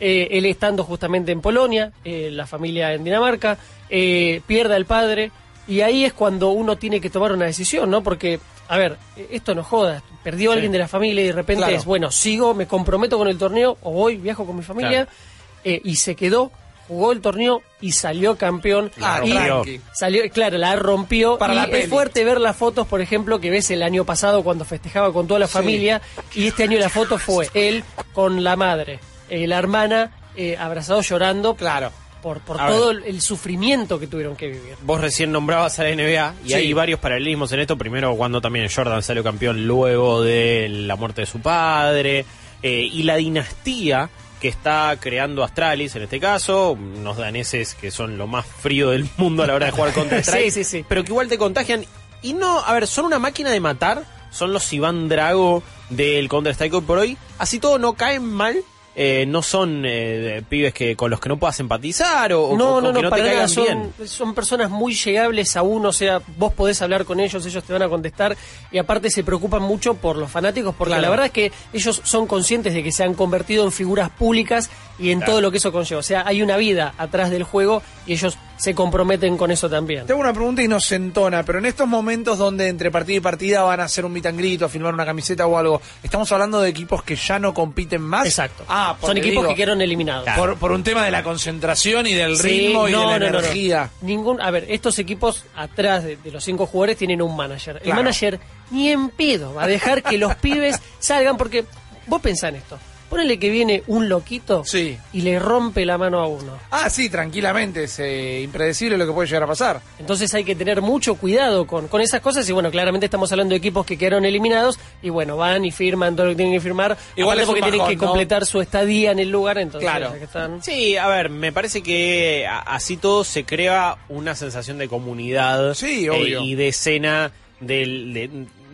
Eh, él estando justamente en Polonia, eh, la familia en Dinamarca, eh, pierde al padre y ahí es cuando uno tiene que tomar una decisión, ¿no? Porque, a ver, esto no joda, perdió a alguien de la familia y de repente Claro. es, bueno, sigo, me comprometo con el torneo o voy, viajo con mi familia eh, y se quedó, jugó el torneo y salió campeón. Ah, y salió, claro, la rompió. Para y la es peli. fuerte ver las fotos, por ejemplo, que ves el año pasado cuando festejaba con toda la Sí. familia y este año la foto fue él con la madre, eh, la hermana eh, abrazado llorando Claro. Por, por A todo el, el sufrimiento que tuvieron que vivir. Vos recién nombrabas a la NBA y Sí. hay varios paralelismos en esto. Primero, cuando también Jordan salió campeón luego de la muerte de su padre. eh, y la dinastía que está creando Astralis en este caso. Unos daneses que son lo más frío del mundo a la hora de jugar contra Strike. Sí, sí, sí. Pero que igual te contagian. Y no, a ver, son una máquina de matar. Son los Iván Drago del Counter-Strike hoy por hoy. Así todo no caen mal. Eh, no son eh, pibes que con los que no puedas empatizar o, o- no, o no, que no, no te bien. Son, son personas muy llegables a uno, o sea, vos podés hablar con ellos, ellos te van a contestar y aparte se preocupan mucho por los fanáticos porque Claro. la verdad es que ellos son conscientes de que se han convertido en figuras públicas y en todo lo que eso conlleva. O sea, hay una vida atrás del juego y ellos se comprometen con eso también. Tengo una pregunta inocentona, pero en estos momentos donde entre partida y partida van a hacer un meet and greet o a filmar una camiseta o algo, ¿estamos hablando de equipos que ya no compiten más? Exacto. Ah, son equipos digo, que quedaron eliminados. por, por un tema de la concentración y del Sí, ritmo y no, de la no, no, no. energía. Ningún, a ver, estos equipos atrás de, de los cinco jugadores tienen un manager. El Claro. manager ni en pedo va a dejar que los pibes salgan porque vos pensá en esto. Ponele que viene un loquito Sí. y le rompe la mano a uno. Ah, sí, tranquilamente, es eh, impredecible lo que puede llegar a pasar. Entonces hay que tener mucho cuidado con, con esas cosas y bueno, claramente estamos hablando de equipos que quedaron eliminados y bueno, van y firman todo lo que tienen que firmar. Igual es un porque tienen que ¿no? completar su estadía en el lugar, entonces Claro. que están... Sí, a ver, me parece que así todo se crea una sensación de comunidad Sí, eh, y de escena del- de,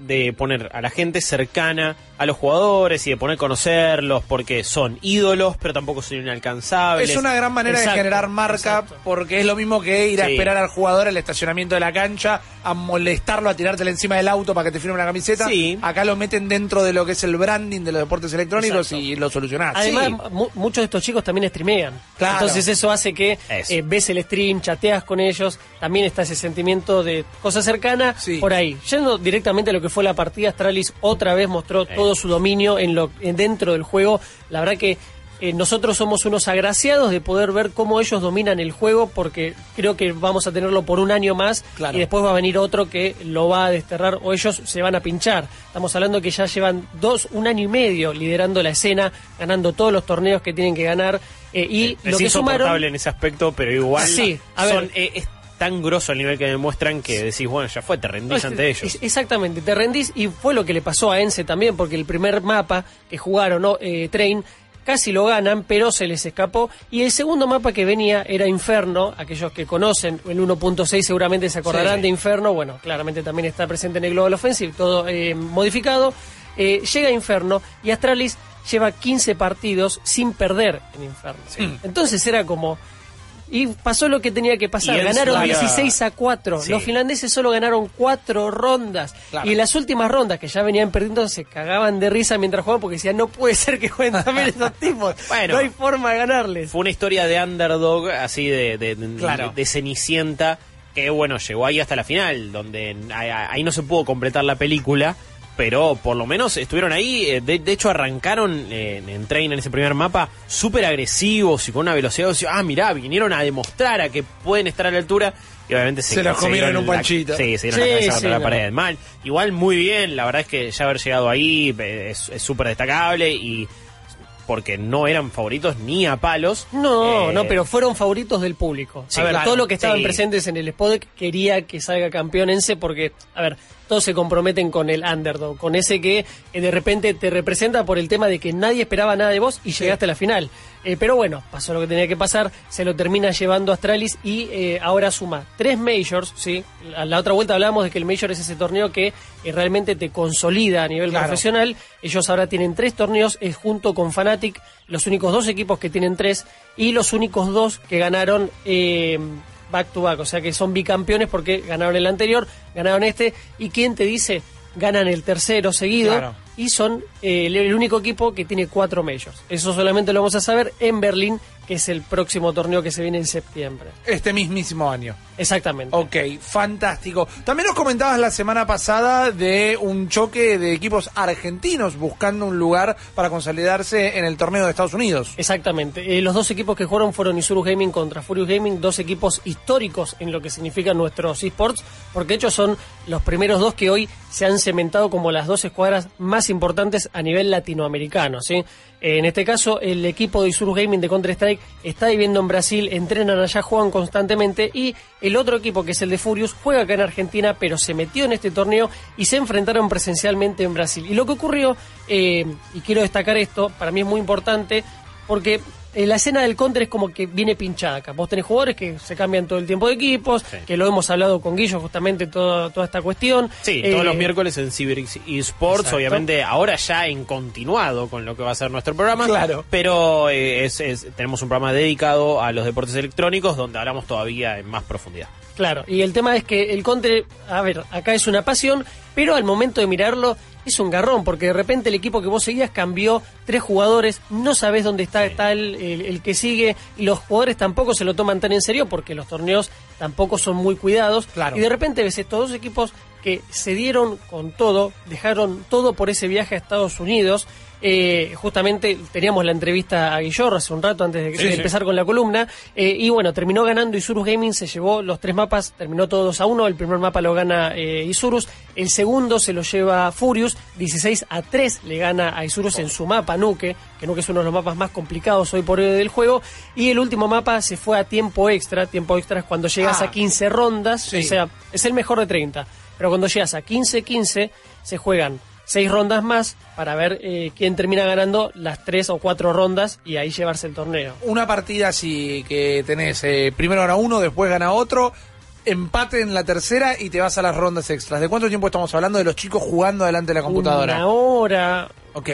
de poner a la gente cercana a los jugadores y de poner a conocerlos porque son ídolos, pero tampoco son inalcanzables. Es una gran manera Exacto, de generar marca exacto. porque es lo mismo que ir a Sí. esperar al jugador al estacionamiento de la cancha, a molestarlo, a tirártelo encima del auto para que te firme una camiseta. Sí. Acá lo meten dentro de lo que es el branding de los deportes electrónicos Exacto. y lo solucionás. Además, Sí. mu- muchos de estos chicos también streamean. Claro. Entonces eso hace que Eso. eh, ves el stream, chateas con ellos, también está ese sentimiento de cosa cercana Sí. por ahí. Yendo directamente a lo que fue la partida, Astralis otra vez mostró todo su dominio en lo en- dentro del juego. La verdad que eh, nosotros somos unos agraciados de poder ver cómo ellos dominan el juego porque creo que vamos a tenerlo por un año más Claro. y después va a venir otro que lo va a desterrar o ellos se van a pinchar. Estamos hablando que ya llevan dos, un año y medio liderando la escena, ganando todos los torneos que tienen que ganar eh, y es lo que insoportable sumaron en ese aspecto, pero igual Sí, a son, eh, es tan grosso el nivel que demuestran que decís, bueno, ya fue, te rendís Es- ante ellos. exactamente, te rendís y fue lo que le pasó a Ense también, porque el primer mapa que jugaron, ¿no? Eh, Train, casi lo ganan, pero se les escapó. Y el segundo mapa que venía era Inferno, aquellos que conocen el 1.6 seguramente se acordarán Sí. de Inferno, bueno, claramente también está presente en el Global Offensive, todo eh, modificado. Eh, llega Inferno y Astralis lleva 15 partidos sin perder en Inferno. Entonces era como... Y pasó lo que tenía que pasar. Y Ganaron su- 16 a 4. Sí. Los finlandeses solo ganaron 4 rondas. Claro. Y en las últimas rondas, que ya venían perdiendo, se cagaban de risa mientras jugaban porque decían, no puede ser que jueguen también esos tipos. Bueno. no hay forma de ganarles. Fue una historia de underdog, así de, de, de- Claro. de Cenicienta, que bueno, llegó ahí hasta la final, donde ahí no se pudo completar la película, pero por lo menos estuvieron ahí. eh, De, de hecho, arrancaron eh, en, en Train, en ese primer mapa, súper agresivos y con una velocidad. Ah, mirá, vinieron a demostrar a que pueden estar a la altura. Y obviamente se, Se los comieron un la- panchito. Sí, se dieron Sí, la cabeza sí, contra la no. pared. Mal. Igual muy bien, la verdad es que ya haber llegado ahí eh, es súper destacable y porque no eran favoritos ni a palos. No, Eh, no, pero fueron favoritos del público. Sí, a ver, claro, todos los que estaban sí. presentes en el Spodek quería que salga campeonense porque, a ver, todos se comprometen con el underdog, con ese que eh, de repente te representa por el tema de que nadie esperaba nada de vos y llegaste a la final. Eh, pero bueno, pasó lo que tenía que pasar, se lo termina llevando Astralis y eh, ahora suma tres majors, ¿sí? A la otra vuelta hablábamos de que el major es ese torneo que realmente te consolida a nivel Claro. profesional. Ellos ahora tienen tres torneos, es junto con Fnatic, los únicos dos equipos que tienen tres y los únicos dos que ganaron eh, back to back, o sea que son bicampeones porque ganaron el anterior, ganaron este y quién te dice ganan el tercero seguido Claro. y son eh, el, el único equipo que tiene cuatro majors. Eso solamente lo vamos a saber en Berlín, que es el próximo torneo que se viene en septiembre. Este mismísimo año. Exactamente. Ok, fantástico. También nos comentabas la semana pasada de un choque de equipos argentinos buscando un lugar para consolidarse en el torneo de Estados Unidos. Exactamente. Eh, los dos equipos que jugaron fueron Isurus Gaming contra Furious Gaming, dos equipos históricos en lo que significan nuestros esports, porque de hecho son los primeros dos que hoy se han cementado como las dos escuadras más importantes a nivel latinoamericano. ¿sí? En este caso, el equipo de Isurus Gaming de Counter-Strike está viviendo en Brasil, entrenan allá, juegan constantemente, y el otro equipo, que es el de Furious, juega acá en Argentina, pero se metió en este torneo y se enfrentaron presencialmente en Brasil. Y lo que ocurrió, eh, y quiero destacar esto, para mí es muy importante, porque eh, la escena del counter es como que viene pinchada acá. Vos tenés jugadores que se cambian todo el tiempo de equipos, que lo hemos hablado con Guillo justamente todo- toda esta cuestión. Sí, Eh, todos los miércoles en Cyberx eSports, Exacto. obviamente ahora ya en continuado con lo que va a ser nuestro programa. Claro. Pero eh, es- es- tenemos un programa dedicado a los deportes electrónicos donde hablamos todavía en más profundidad. Claro, y el tema es que el counter, a ver, acá es una pasión, pero al momento de mirarlo es un garrón, porque de repente el equipo que vos seguías cambió tres jugadores, no sabés dónde está, está el, el- el que sigue, y los jugadores tampoco se lo toman tan en serio porque los torneos tampoco son muy cuidados. Claro. Y de repente ves estos dos equipos que se dieron con todo, dejaron todo por ese viaje a Estados Unidos. Eh, justamente teníamos la entrevista a Guillor hace un rato antes de, Sí, de sí. empezar con la columna. eh, y bueno, terminó ganando Isurus Gaming, se llevó los tres mapas, terminó todo 2 a 1. El primer mapa lo gana eh, Isurus, el segundo se lo lleva Furious, 16 a 3 le gana a Isurus en su mapa Nuke, que Nuke es uno de los mapas más complicados hoy por hoy del juego. Y el último mapa se fue a tiempo extra. Tiempo extra es cuando llegas Ah. a 15 rondas, Sí. o sea, es el mejor de 30. Pero cuando llegas a 15-15, se juegan seis rondas más para ver eh, quién termina ganando las tres o cuatro rondas y ahí llevarse el torneo. Una partida así que tenés, eh, primero gana uno, después gana otro, empate en la tercera y te vas a las rondas extras. ¿De cuánto tiempo estamos hablando de los chicos jugando delante de la computadora? Una hora. Ok.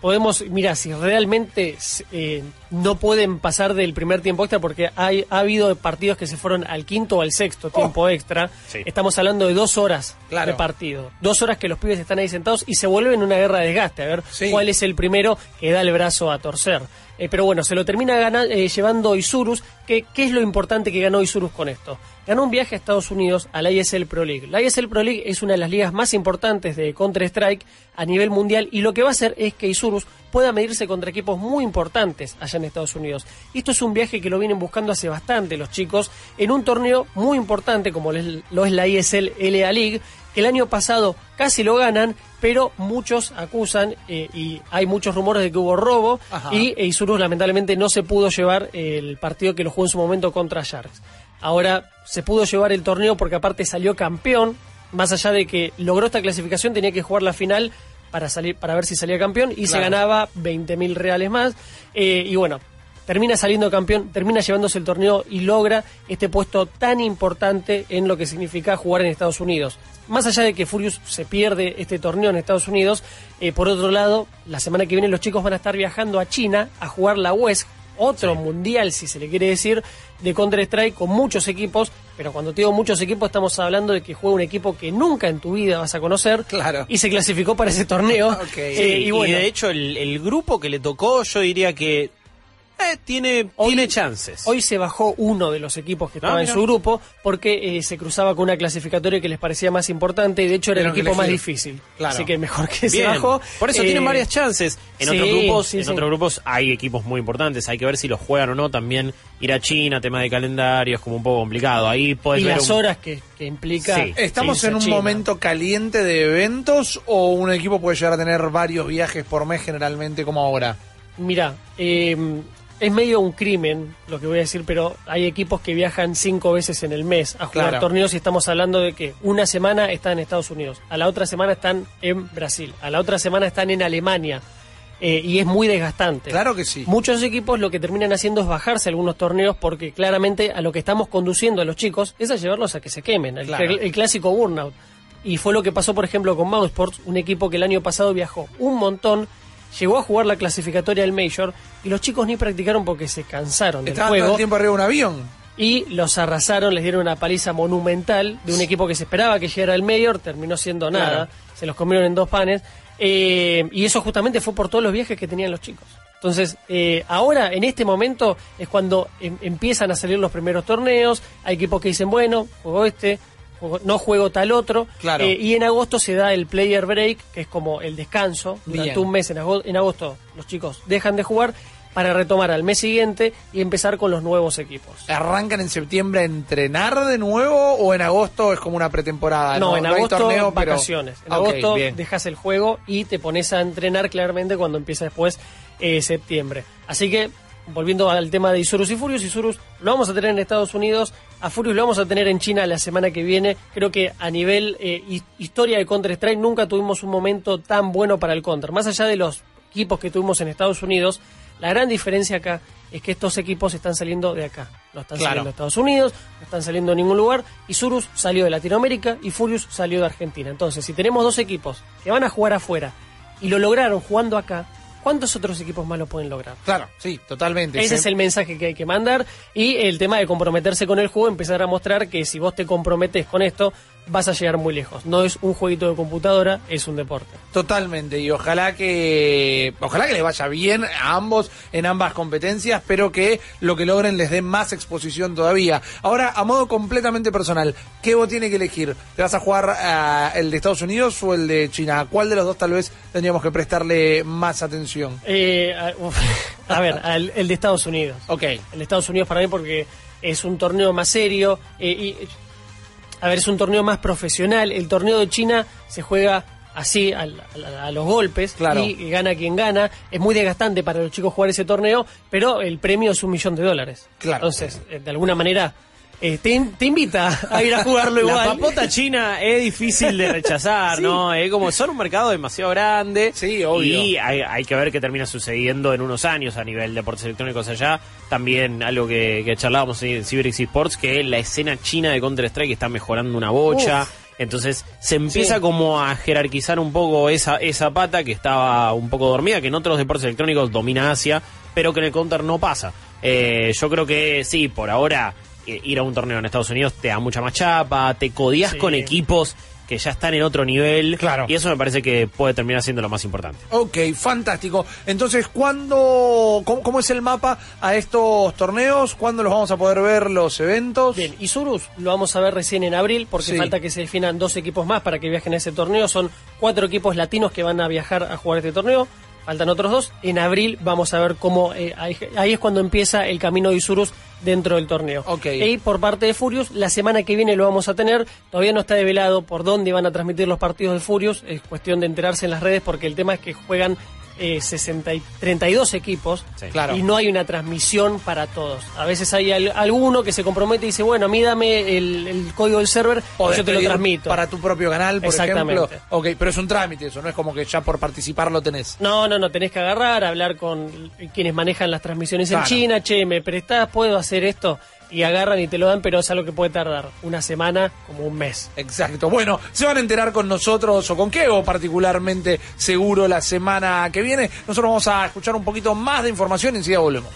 Podemos, mira, si realmente eh, no pueden pasar del primer tiempo extra, porque hay, ha habido partidos que se fueron al quinto o al sexto tiempo extra. Sí. Estamos hablando de dos horas Claro. de partido. Dos horas que los pibes están ahí sentados y se vuelven una guerra de desgaste. A ver Sí. cuál es el primero que da el brazo a torcer. Eh, pero bueno, se lo termina gana- eh, llevando Isurus. Que, ¿Qué es lo importante que ganó Isurus con esto? Ganó un viaje a Estados Unidos a la ISL Pro League. La ISL Pro League es una de las ligas más importantes de Counter-Strike a nivel mundial y lo que va a hacer es que Isurus pueda medirse contra equipos muy importantes allá en Estados Unidos. Y esto es un viaje que lo vienen buscando hace bastante los chicos en un torneo muy importante como lo es- la ISL LA League, que el año pasado casi lo ganan, pero muchos acusan eh, y hay muchos rumores de que hubo robo Ajá. y e Isurus lamentablemente no se pudo llevar el partido que lo jugó en su momento contra Sharks. Ahora se pudo llevar el torneo porque aparte salió campeón, más allá de que logró esta clasificación tenía que jugar la final para salir para ver si salía campeón y se ganaba 20 mil reales más. Eh, y bueno termina saliendo campeón, termina llevándose el torneo y logra este puesto tan importante en lo que significa jugar en Estados Unidos. Más allá de que Furious se pierde este torneo en Estados Unidos, eh, por otro lado, la semana que viene los chicos van a estar viajando a China a jugar la West, otro mundial, si se le quiere decir, de Counter-Strike con muchos equipos, pero cuando te digo muchos equipos estamos hablando de que juega un equipo que nunca en tu vida vas a conocer Claro. y se clasificó para ese torneo. Ok. Eh, y, y bueno, de hecho el, el grupo que le tocó yo diría que eh, tiene, Hoy- tiene chances. Hoy se bajó uno de los equipos que Ah, estaba en su grupo porque eh, se cruzaba con una clasificatoria que les parecía más importante y de hecho era el equipo más difícil. Claro. Así que mejor que se bajó. Por eso Eh, tienen varias chances. En sí, otros grupos, sí, en sí. otros grupos hay equipos muy importantes. Hay que ver si los juegan o no. También ir a China, tema de calendario, es como un poco complicado. Ahí puedes y ver las un- horas que, que implica. Sí. ¿Estamos en un China. momento caliente de eventos o un equipo puede llegar a tener varios viajes por mes generalmente como ahora? Mira, eh, es medio un crimen lo que voy a decir, pero hay equipos que viajan cinco veces en el mes a jugar Claro. torneos y estamos hablando de que una semana están en Estados Unidos, a la otra semana están en Brasil, a la otra semana están en Alemania. eh, y es muy desgastante. Claro que sí. Muchos equipos lo que terminan haciendo es bajarse algunos torneos porque claramente a lo que estamos conduciendo a los chicos es a llevarlos a que se quemen, el, Claro. el- el clásico burnout. Y fue lo que pasó, por ejemplo, con Mouse Sports, un equipo que el año pasado viajó un montón, llegó a jugar la clasificatoria del Major y los chicos ni practicaron porque se cansaron del Estaban todo juego el tiempo arriba de un avión. y los arrasaron, les dieron una paliza monumental de un equipo que se esperaba que llegara al Major, terminó siendo nada, Claro. se los comieron en dos panes, eh, y eso justamente fue por todos los viajes que tenían los chicos. Entonces, eh, ahora, en este momento, es cuando em- empiezan a salir los primeros torneos, hay equipos que dicen, bueno, juego este, juego- no juego tal otro, Claro. eh, y en agosto se da el player break, que es como el descanso, durante Bien. un mes en agosto, en agosto los chicos dejan de jugar para retomar al mes siguiente y empezar con los nuevos equipos. ¿Arrancan en septiembre a entrenar de nuevo o en agosto es como una pretemporada? No, en hay agosto pero- vacaciones. En agosto dejas el juego y te pones a entrenar claramente cuando empieza después eh, septiembre. Así que, volviendo al tema de Isurus y Furious, Isurus lo vamos a tener en Estados Unidos, a Furious lo vamos a tener en China la semana que viene. Creo que a nivel eh, hi- historia de Counter-Strike nunca tuvimos un momento tan bueno para el Counter. Más allá de los equipos que tuvimos en Estados Unidos, la gran diferencia acá es que estos equipos están saliendo de acá. No están Claro. saliendo de Estados Unidos, no están saliendo de ningún lugar. Y Surus salió de Latinoamérica y Furious salió de Argentina. Entonces, si tenemos dos equipos que van a jugar afuera y lo lograron jugando acá, ¿cuántos otros equipos más lo pueden lograr? Claro, sí, totalmente. Ese Se- es el mensaje que hay que mandar y el tema de comprometerse con el juego, empezar a mostrar que si vos te comprometes con esto, vas a llegar muy lejos. No es un jueguito de computadora, es un deporte. Totalmente, y ojalá que ojalá que les vaya bien a ambos en ambas competencias, pero que lo que logren les dé más exposición todavía. Ahora, a modo completamente personal, ¿qué vos tiene que elegir? ¿Te vas a jugar ah, el de Estados Unidos o el de China? ¿A cuál de los dos tal vez tendríamos que prestarle más atención? Eh, a, uf, a ver, al- el de Estados Unidos. Ok. El de Estados Unidos para mí porque es un torneo más serio. eh, y, a ver, es un torneo más profesional. El torneo de China se juega así, a, a los golpes, Claro. y gana quien gana. Es muy desgastante para los chicos jugar ese torneo, pero el premio es un millón de dólares. Claro. Entonces, eh, de alguna manera, eh, te, in- te invita a ir a jugarlo igual. La papota china es difícil de rechazar, Sí. ¿no? Es como son un mercado demasiado grande. Sí, obvio. Y hay, hay que ver qué termina sucediendo en unos años a nivel de deportes electrónicos allá. También algo que, que charlábamos en CyberX Esports, que la escena china de Counter-Strike está mejorando una bocha. Uf. Entonces se empieza Sí. como a jerarquizar un poco esa, esa pata que estaba un poco dormida, que en otros deportes electrónicos domina Asia, pero que en el Counter no pasa. Eh, yo creo que sí, por ahora ir a un torneo en Estados Unidos te da mucha más chapa, te codías Sí. con equipos que ya están en otro nivel. Claro. Y eso me parece que puede terminar siendo lo más importante. Ok, fantástico. Entonces, ¿cuándo, cómo, cómo es el mapa a estos torneos? ¿Cuándo los vamos a poder ver los eventos? Bien, y Surus lo vamos a ver recién en abril porque Sí. falta que se definan dos equipos más para que viajen a ese torneo. Son cuatro equipos latinos que van a viajar a jugar este torneo. Faltan otros dos. En abril vamos a ver cómo... eh, ahí, ahí es cuando empieza el camino de Isurus dentro del torneo. Ok. Y por parte de Furious, la semana que viene lo vamos a tener. Todavía no está develado por dónde van a transmitir los partidos de Furious. Es cuestión de enterarse en las redes porque el tema es que juegan eh, 60 y 32 equipos Claro. y no hay una transmisión para todos. A veces hay al- alguno que se compromete y dice, bueno, a mí dame el, el código del server Podés y yo te lo transmito. Para tu propio canal, por Exactamente. ejemplo. Ok, pero es un trámite eso, no es como que ya por participar lo tenés. No, no, no, tenés que agarrar, hablar con quienes manejan las transmisiones Claro. en China, che, me prestás, puedo hacer esto, y agarran y te lo dan, pero es algo que puede tardar una semana como un mes. Exacto. Bueno, se van a enterar con nosotros o con Kevo particularmente seguro la semana que viene. Nosotros vamos a escuchar un poquito más de información y enseguida volvemos.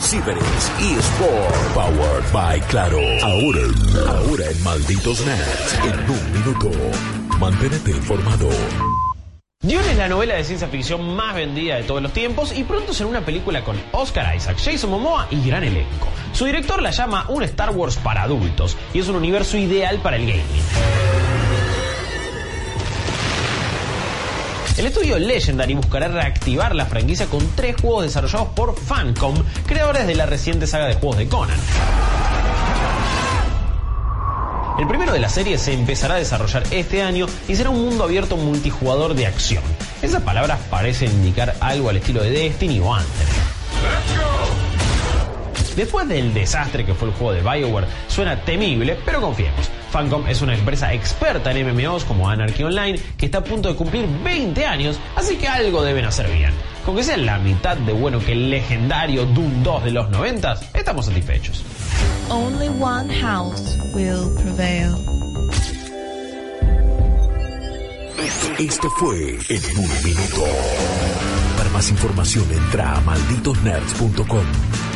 Ciberes eSport Powered by Claro. Ahora, ahora en Malditos Nerds. En un minuto. Mantente informado. Dune es la novela de ciencia ficción más vendida de todos los tiempos y pronto será una película con Oscar Isaac, Jason Momoa y gran elenco. Su director la llama un Star Wars para adultos y es un universo ideal para el gaming. El estudio Legendary buscará reactivar la franquicia con tres juegos desarrollados por Fancom, creadores de la reciente saga de juegos de Conan. El primero de la serie se empezará a desarrollar este año y será un mundo abierto multijugador de acción. Esas palabras parecen indicar algo al estilo de Destiny o Anthem. Después del desastre que fue el juego de BioWare, suena temible, pero confiemos. Fancom es una empresa experta en MMOs como Anarchy Online que está a punto de cumplir 20 años, así que algo deben hacer bien. Con que sea la mitad de bueno que el legendario Doom 2 de los 90, estamos satisfechos. Only one house will prevail. Esto fue En un minuto. Para más información entra a malditosnerds.com.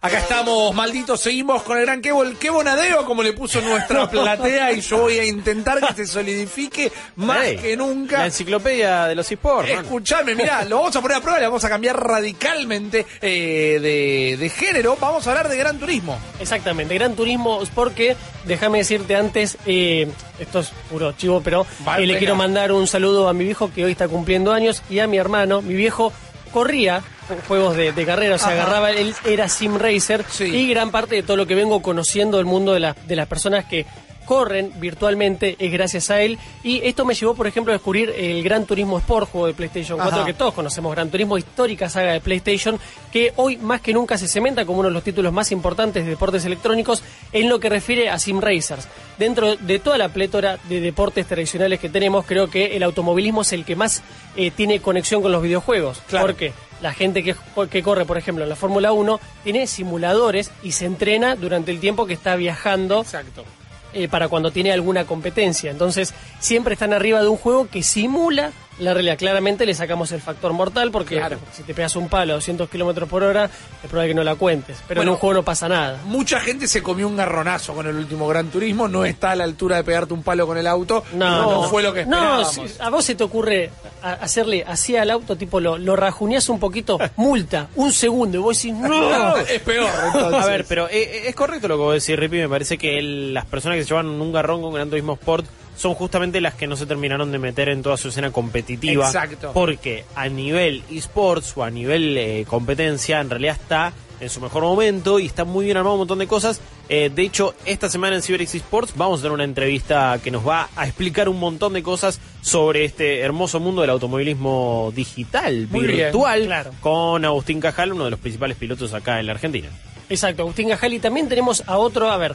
Acá estamos, malditos, seguimos con el gran Kevo, el Kevo Nadeo, como le puso nuestra platea, y yo voy a intentar que se solidifique más Hey, que nunca. La enciclopedia de los esports. Escuchame, mirá, lo vamos a poner a prueba, le vamos a cambiar radicalmente eh, de, de género. Vamos a hablar de Gran Turismo. Exactamente, Gran Turismo porque, déjame decirte antes, eh, esto es puro chivo, pero Vale, eh, le quiero mandar un saludo a mi viejo que hoy está cumpliendo años y a mi hermano. Mi viejo corría juegos de, de carrera, o sea, Ajá. agarraba, él era sim racer Sí. y gran parte de todo lo que vengo conociendo del mundo de, la- de las personas que corren virtualmente es gracias a él y esto me llevó por ejemplo a descubrir el Gran Turismo Sport juego de PlayStation 4 Ajá. que todos conocemos Gran Turismo histórica saga de PlayStation que hoy más que nunca se cementa como uno de los títulos más importantes de deportes electrónicos en lo que refiere a sim racers dentro de toda la plétora de deportes tradicionales que tenemos creo que el automovilismo es el que más eh, tiene conexión con los videojuegos Claro. porque la gente que, que corre, por ejemplo, en la Fórmula 1, tiene simuladores y se entrena durante el tiempo que está viajando Exacto. Eh, para cuando tiene alguna competencia. Entonces, siempre están arriba de un juego que simula la realidad. Claramente le sacamos el factor mortal porque Claro. si te pegas un palo a 200 kilómetros por hora, es probable que no la cuentes. Pero Bueno, en un juego no pasa nada. Mucha gente se comió un garronazo con el último Gran Turismo, no está a la altura de pegarte un palo con el auto. No, fue lo que No, esperábamos. si a vos se te ocurre hacerle así al auto, tipo lo, lo rajuneás un poquito, multa, un segundo, y vos decís, no. es peor, entonces. A ver, pero eh, eh, es correcto lo que vos decís, Ripi. Me parece que el- las personas que se llevan un garrón con Gran Turismo Sport son justamente las que no se terminaron de meter en toda su escena competitiva. Exacto. Porque a nivel esports o a nivel eh, competencia, en realidad está en su mejor momento y está muy bien armado un montón de cosas. Eh, de hecho, esta semana en CyberX Esports vamos a tener una entrevista que nos va a explicar un montón de cosas sobre este hermoso mundo del automovilismo digital, Muy bien, virtual, claro. con Agustín Cajal, uno de los principales pilotos acá en la Argentina. Exacto, Agustín Gajali. También tenemos a otro, a ver,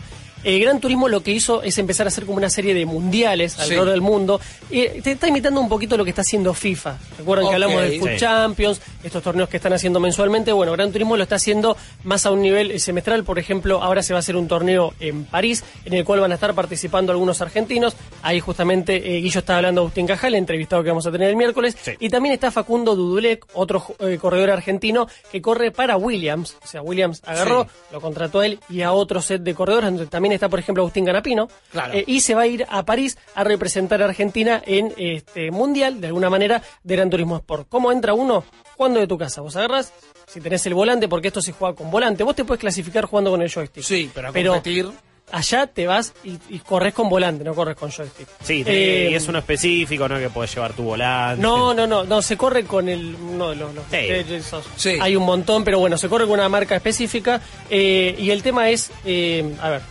el Gran Turismo lo que hizo es empezar a hacer como una serie de mundiales Sí. alrededor del mundo. Y te está imitando un poquito lo que está haciendo FIFA. Recuerdan que hablamos del Food sí. Champions, estos torneos que están haciendo mensualmente. Bueno, Gran Turismo lo está haciendo más a un nivel eh, semestral. Por ejemplo, ahora se va a hacer un torneo en París, en el cual van a estar participando algunos argentinos. Ahí justamente eh, Guillo está hablando de Agustín Cajal, entrevistado que vamos a tener el miércoles. Sí. Y también está Facundo Dudulek, otro eh, corredor argentino que corre para Williams. O sea, Williams agarró, lo contrató a él y a otro set de corredores, donde también está, por ejemplo, Agustín Ganapino. Claro. Eh, y se va a ir a París a representar a Argentina en este mundial, de alguna manera, de Gran Turismo Sport. ¿Cómo entra uno? Jugando de tu casa. Vos agarras, si tenés el volante, porque esto se juega con volante. Vos te puedes clasificar jugando con el joystick. Sí, pero a competir. Allá te vas y, y corres con volante, no corres con joystick. Sí, te- Eh, y es uno específico, ¿no? Que podés llevar tu volante. No, no, no, no, se corre con el. No, los, los- Sí. eh, esos. Sí. Hay un montón, pero bueno, se corre con una marca específica. eh, y el tema es: eh, a ver,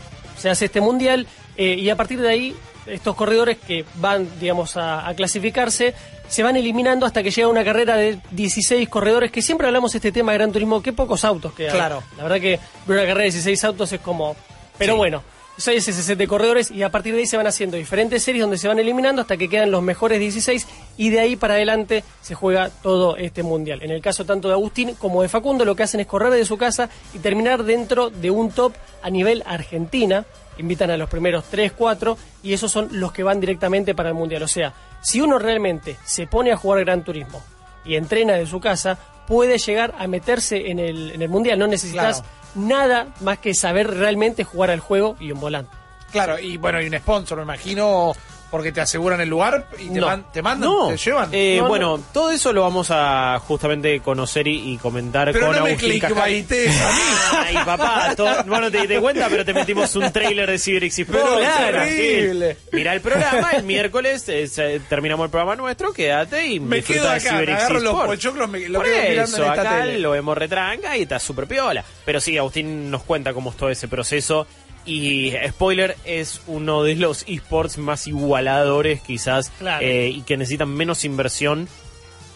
se hace este mundial eh, y a partir de ahí estos corredores que van, digamos, a, a clasificarse, se van eliminando hasta que llega una carrera de 16 corredores, que siempre hablamos de este tema de Gran Turismo, qué pocos autos quedan. Claro. La verdad que una carrera de 16 autos es como... Pero Sí. bueno, eso es ese set de corredores y a partir de ahí se van haciendo diferentes series donde se van eliminando hasta que quedan los mejores 16 y de ahí para adelante se juega todo este mundial. En el caso tanto de Agustín como de Facundo lo que hacen es correr de su casa y terminar dentro de un top a nivel Argentina. Invitan a los primeros 3, 4 y esos son los que van directamente para el mundial. O sea, si uno realmente se pone a jugar Gran Turismo y entrena de su casa, puede llegar a meterse en el, en el mundial. No necesitas. Nada más que saber realmente jugar al juego y un volante. Claro, y bueno, y un sponsor, me imagino, porque te aseguran el lugar y te, No. man- te mandan, No. te llevan. Eh, No, no. bueno, todo eso lo vamos a justamente conocer y, y comentar Pero con no me Agustín clickbaitees a mí. Ay, papá, to- bueno, te diste cuenta, pero te metimos un trailer de Cyber. Pero Claro, terrible. el programa, el miércoles eh, se- terminamos el programa nuestro, quédate y Me quedo de acá, Cyber me agarro los Export. pochoclos, me, lo Por quedo mirando eso, en esta acá tele. lo vemos retranca y está súper piola. Pero sí, Agustín nos cuenta cómo es todo ese proceso. Y spoiler, es uno de los esports más igualadores quizás Claro. eh, y que necesitan menos inversión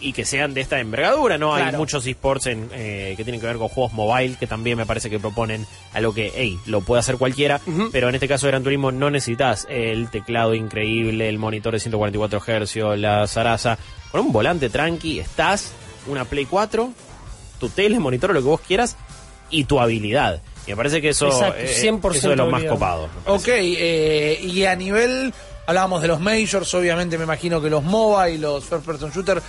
y que sean de esta envergadura, ¿no? Hay muchos esports en, eh, que tienen que ver con juegos mobile que también me parece que proponen algo que, hey, lo puede hacer cualquiera, pero en este caso de Gran Turismo no necesitas el teclado increíble, el monitor de 144 Hz, la zaraza. Con un volante tranqui, estás, una Play 4, tu tele, monitor, lo que vos quieras y tu habilidad. Y me parece que eso, Exacto, eh, 100% eso es lo más copado. Ok, eh, y a nivel, hablábamos de los majors, obviamente me imagino que los MOBA y los first person shooter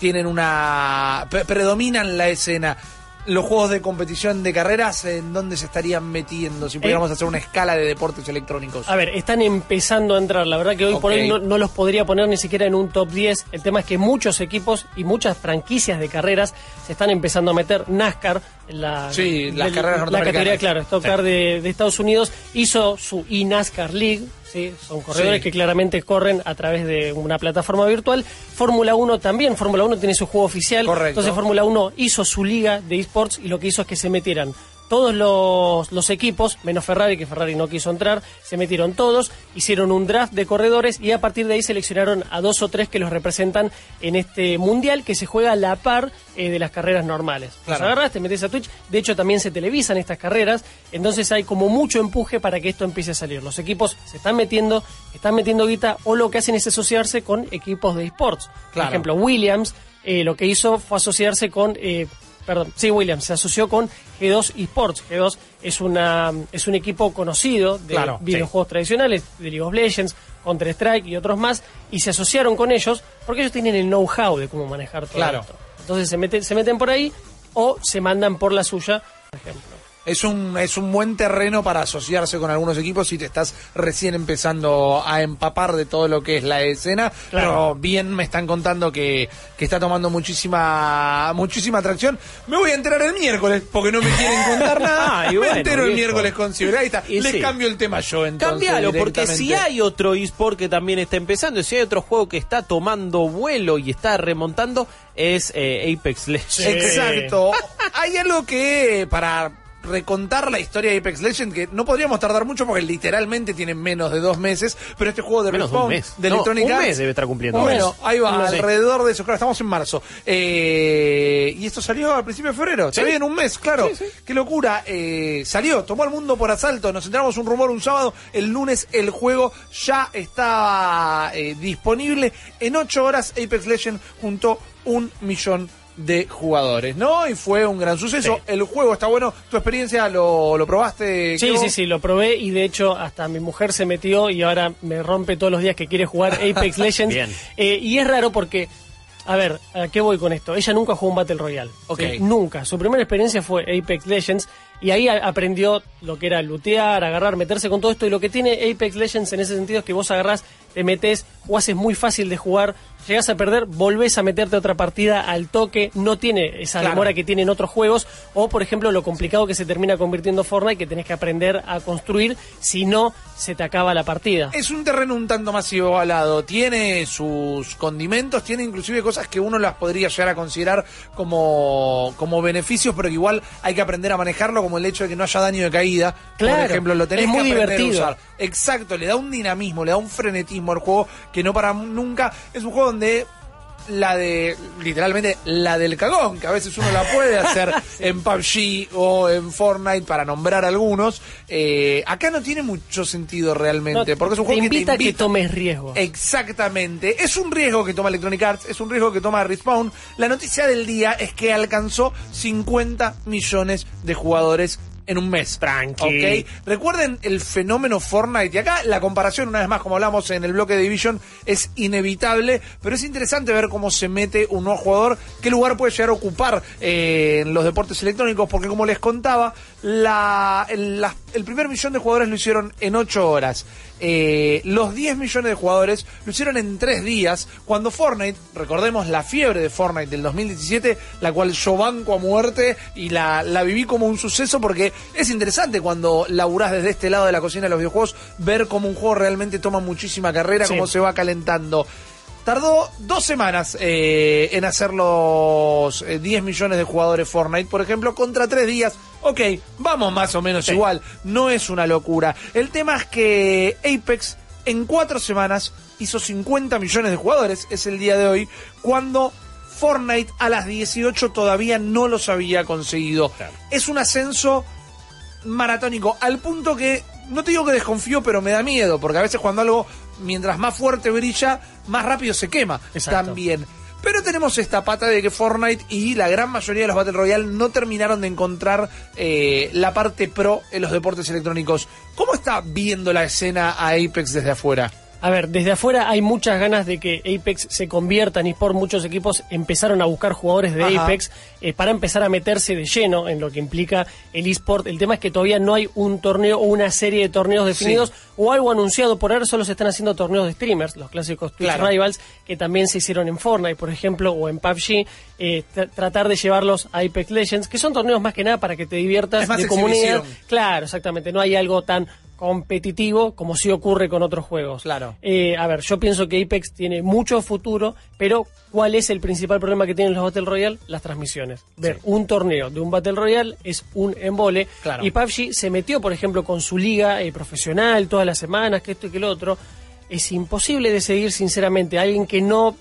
tienen una, pre- predominan la escena. Los juegos de competición de carreras, ¿en dónde se estarían metiendo? Si pudiéramos hacer una escala de deportes electrónicos. A ver, están empezando a entrar. La verdad que hoy por hoy no, no los podría poner ni siquiera en un top 10. El tema es que muchos equipos y muchas franquicias de carreras se están empezando a meter. NASCAR, la, Sí, las del- carreras la categoría, claro, Stock Car de, de Estados Unidos, hizo su eNASCAR League. ¿Sí? Son corredores Sí. que claramente corren a través de una plataforma virtual. Fórmula 1 también. Fórmula 1 tiene su juego oficial. Correcto. Entonces Fórmula 1 hizo su liga de esports y lo que hizo es que se metieran todos los, los equipos, menos Ferrari, que Ferrari no quiso entrar, se metieron todos, hicieron un draft de corredores y a partir de ahí seleccionaron a dos o tres que los representan en este mundial que se juega a la par eh, de las carreras normales. Los Claro. agarras, te metes a Twitch, de hecho también se televisan estas carreras, entonces hay como mucho empuje para que esto empiece a salir. Los equipos se están metiendo, están metiendo guita o lo que hacen es asociarse con equipos de esports. Por Claro. ejemplo, Williams eh, lo que hizo fue asociarse con eh, perdón, sí, Williams se asoció con G2 Esports. G2 es una es un equipo conocido de Claro, videojuegos tradicionales, de League of Legends, Counter Strike y otros más, y se asociaron con ellos porque ellos tienen el know-how de cómo manejar todo Claro. esto. Entonces se meten, se meten por ahí o se mandan por la suya, por ejemplo. Es un, es un buen terreno para asociarse con algunos equipos si te estás recién empezando a empapar de todo lo que es la escena. Claro. Pero bien me están contando que, que está tomando muchísima muchísima atracción. Me voy a enterar el miércoles porque no me quieren contar nada. Me bueno, entero el miércoles con Ciber. Ahí está. Y Les sí. cambio el tema yo entonces. Cambialo, porque si hay otro eSport que también está empezando, y si hay otro juego que está tomando vuelo y está remontando, es eh, Apex Legends. Exacto. Hay algo que para recontar la historia de Apex Legends que no podríamos tardar mucho porque literalmente tiene menos de dos meses, pero este juego de Menos de un Respawn mes. de No, Electronic un mes debe estar cumpliendo. Bueno, ahí va, No alrededor de eso, claro, estamos en marzo. Eh, y esto salió al principio de febrero, Sí. bien, un mes, claro. Sí, sí. Qué locura. Eh, salió, tomó al mundo por asalto, nos enteramos un rumor un sábado, el lunes el juego ya estaba eh, disponible. En ocho horas Apex Legends juntó un millón de jugadores, ¿no? Y fue un gran suceso. Sí. El juego está bueno. ¿Tu experiencia lo, lo probaste? Sí, Kevo? sí, sí, lo probé y de hecho hasta mi mujer se metió y ahora me rompe todos los días que quiere jugar Apex Legends. Bien. Eh, y es raro porque, a ver, ¿a qué voy con esto? Ella nunca jugó un Battle Royale. Nunca. Su primera experiencia fue Apex Legends y ahí aprendió lo que era lootear, agarrar, meterse con todo esto. Y lo que tiene Apex Legends en ese sentido es que vos agarrás, te metes jugás es muy fácil de jugar, llegás a perder, volvés a meterte otra partida al toque, no tiene esa Claro. demora que tienen otros juegos, o por ejemplo lo complicado que se termina convirtiendo Fortnite, que tenés que aprender a construir, si no, se te acaba la partida. Es un terreno un tanto más igualado, tiene sus condimentos, tiene inclusive cosas que uno las podría llegar a considerar como, como beneficios, pero que igual hay que aprender a manejarlo, como el hecho de que no haya daño de caída. Claro, Por ejemplo, lo tenés es muy que aprender divertido. a usar. Exacto, le da un dinamismo, le da un frenetismo al juego que no para nunca. Es un juego donde la de, literalmente, la del cagón, que a veces uno la puede hacer en PUBG o en Fortnite, para nombrar algunos. Eh, acá no tiene mucho sentido realmente, No, porque es un te juego que te invita a que tomes riesgo. Exactamente. Es un riesgo que toma Electronic Arts, es un riesgo que toma Respawn. La noticia del día es que alcanzó 50 millones de jugadores en un mes. Tranqui. ¿Ok? Recuerden el fenómeno Fortnite. Y acá la comparación, una vez más, como hablamos en el bloque de Division, es inevitable. Pero es interesante ver cómo se mete un nuevo jugador, qué lugar puede llegar a ocupar eh, en los deportes electrónicos. Porque como les contaba, la, el, la- el primer millón de jugadores lo hicieron en 8 horas. Eh, los 10 millones de jugadores lo hicieron en 3 días. Cuando Fortnite, recordemos la fiebre de Fortnite del 2017, la cual yo banco a muerte y la, la viví como un suceso porque es interesante cuando laburás desde este lado de la cocina de los videojuegos, ver cómo un juego realmente toma muchísima carrera, Sí. cómo se va calentando. Tardó dos semanas eh, en hacer los eh, 10 millones de jugadores Fortnite, por ejemplo, contra tres días. Ok, vamos más o menos igual, no es una locura. El tema es que Apex en cuatro semanas hizo 50 millones de jugadores, es el día de hoy, cuando Fortnite a las 18 todavía no los había conseguido. Es un ascenso maratónico, al punto que, no te digo que desconfío, pero me da miedo, porque a veces cuando algo, mientras más fuerte brilla, más rápido se quema Exacto. también. Pero tenemos esta pata de que Fortnite y la gran mayoría de los Battle Royale no terminaron de encontrar eh, la parte pro en los deportes electrónicos. ¿Cómo está viendo la escena a Apex desde afuera? A ver, desde afuera hay muchas ganas de que Apex se convierta en eSport. Muchos equipos empezaron a buscar jugadores de Ajá. Apex eh, para empezar a meterse de lleno en lo que implica el eSport. El tema es que todavía no hay un torneo o una serie de torneos definidos o algo anunciado. Por ahora solo se están haciendo torneos de streamers, los clásicos Twitch Claro. Rivals, que también se hicieron en Fortnite, por ejemplo, o en PUBG. eh, tra- tratar de llevarlos a Apex Legends, que son torneos más que nada para que te diviertas de comunidad. Claro, exactamente. No hay algo tan competitivo como sí ocurre con otros juegos. Claro. Eh, a ver, yo pienso que Apex tiene mucho futuro, pero ¿cuál es el principal problema que tienen los Battle Royale? Las transmisiones. Ver un torneo de un Battle Royale es un embole. Claro. Y PUBG se metió, por ejemplo, con su liga eh, profesional todas las semanas, que esto y que lo otro. Es imposible de seguir, sinceramente. Alguien que no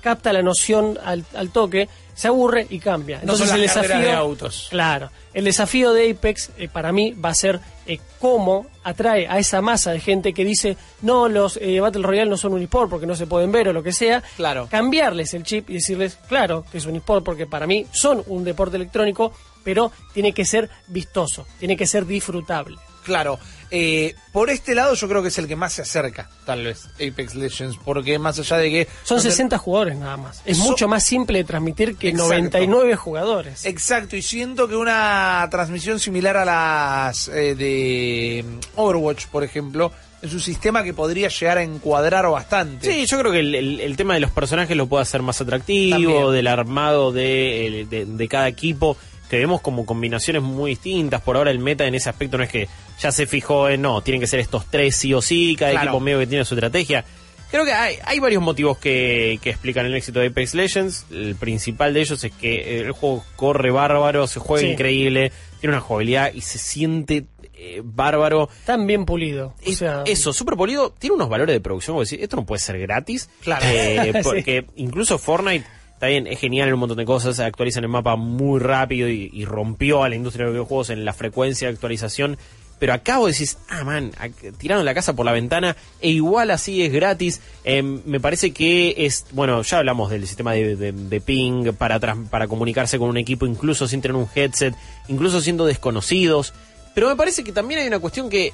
capta la noción al, al toque, se aburre y cambia. No son Entonces el desafío de autos. Claro. El desafío de Apex eh, para mí va a ser eh, cómo atrae a esa masa de gente que dice no, los eh, Battle Royale no son un eSport porque no se pueden ver o lo que sea. Claro. Cambiarles el chip y decirles, claro, que es un eSport porque para mí son un deporte electrónico, pero tiene que ser vistoso, tiene que ser disfrutable. Claro, eh, por este lado yo creo que es el que más se acerca, tal vez, Apex Legends, porque más allá de que... Son no te- 60 jugadores nada más. Es So- mucho más simple de transmitir que Exacto. 99 jugadores. Exacto, y siento que una transmisión similar a las eh, de mm, Overwatch, por ejemplo, es un sistema que podría llegar a encuadrar bastante. Sí, yo creo que el, el- el tema de los personajes lo puede hacer más atractivo, También. del armado de, el- de, de cada equipo, que vemos como combinaciones muy distintas. Por ahora el meta en ese aspecto no es que ya se fijó en, no, tienen que ser estos tres sí o sí, cada Claro. equipo medio que tiene su estrategia. Creo que hay, hay varios motivos que, que explican el éxito de Apex Legends. El principal de ellos es que el juego corre bárbaro, se juega Sí. increíble, tiene una jugabilidad y se siente eh, bárbaro. Tan bien pulido. O sea, eso, Super Polido tiene unos valores de producción, como decir, esto no puede ser gratis. Claro. Eh, Sí. porque incluso Fortnite, está bien, es genial en un montón de cosas, actualizan el mapa muy rápido y, y rompió a la industria de los videojuegos en la frecuencia de actualización. Pero acá vos decís, ah, man, tiraron la casa por la ventana e igual así es gratis. Eh, me parece que es, bueno, ya hablamos del sistema de, de- de ping para, para comunicarse con un equipo, incluso sin tener un headset, incluso siendo desconocidos. Pero me parece que también hay una cuestión que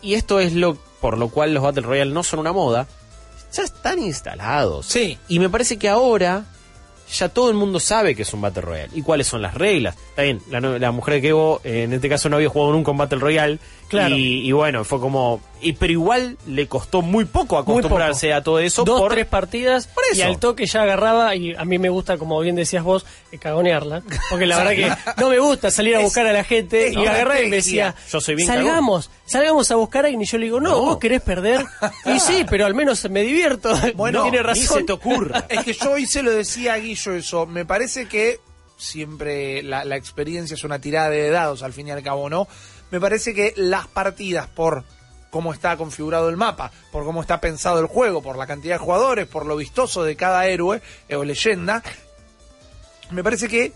y esto es lo por lo cual los Battle Royale no son una moda, ya están instalados. Sí. Y me parece que ahora ya todo el mundo sabe que es un Battle Royale y cuáles son las reglas. Está bien, la, la mujer de Kevo eh, en este caso no había jugado nunca un Battle Royale. Claro. Y, y bueno, fue como Y, pero igual le costó muy poco Muy acostumbrarse poco. a todo eso. Dos, por, tres partidas y eso. al toque ya agarraba y a mí me gusta, como bien decías vos, eh, cagonearla. Porque la verdad que no me gusta salir a Es- buscar a la gente es y agarrar y me decía, Yo soy bien salgamos, salgamos a buscar a alguien y yo le digo, no, No. vos querés perder. Y sí, pero al menos me divierto. Bueno, tiene ni razón. se te ocurra. Es que yo hoy se lo decía a Guillo eso. Me parece que siempre la, la experiencia es una tirada de dados, al fin y al cabo, ¿no? Me parece que las partidas por cómo está configurado el mapa, por cómo está pensado el juego, por la cantidad de jugadores, por lo vistoso de cada héroe o leyenda, me parece que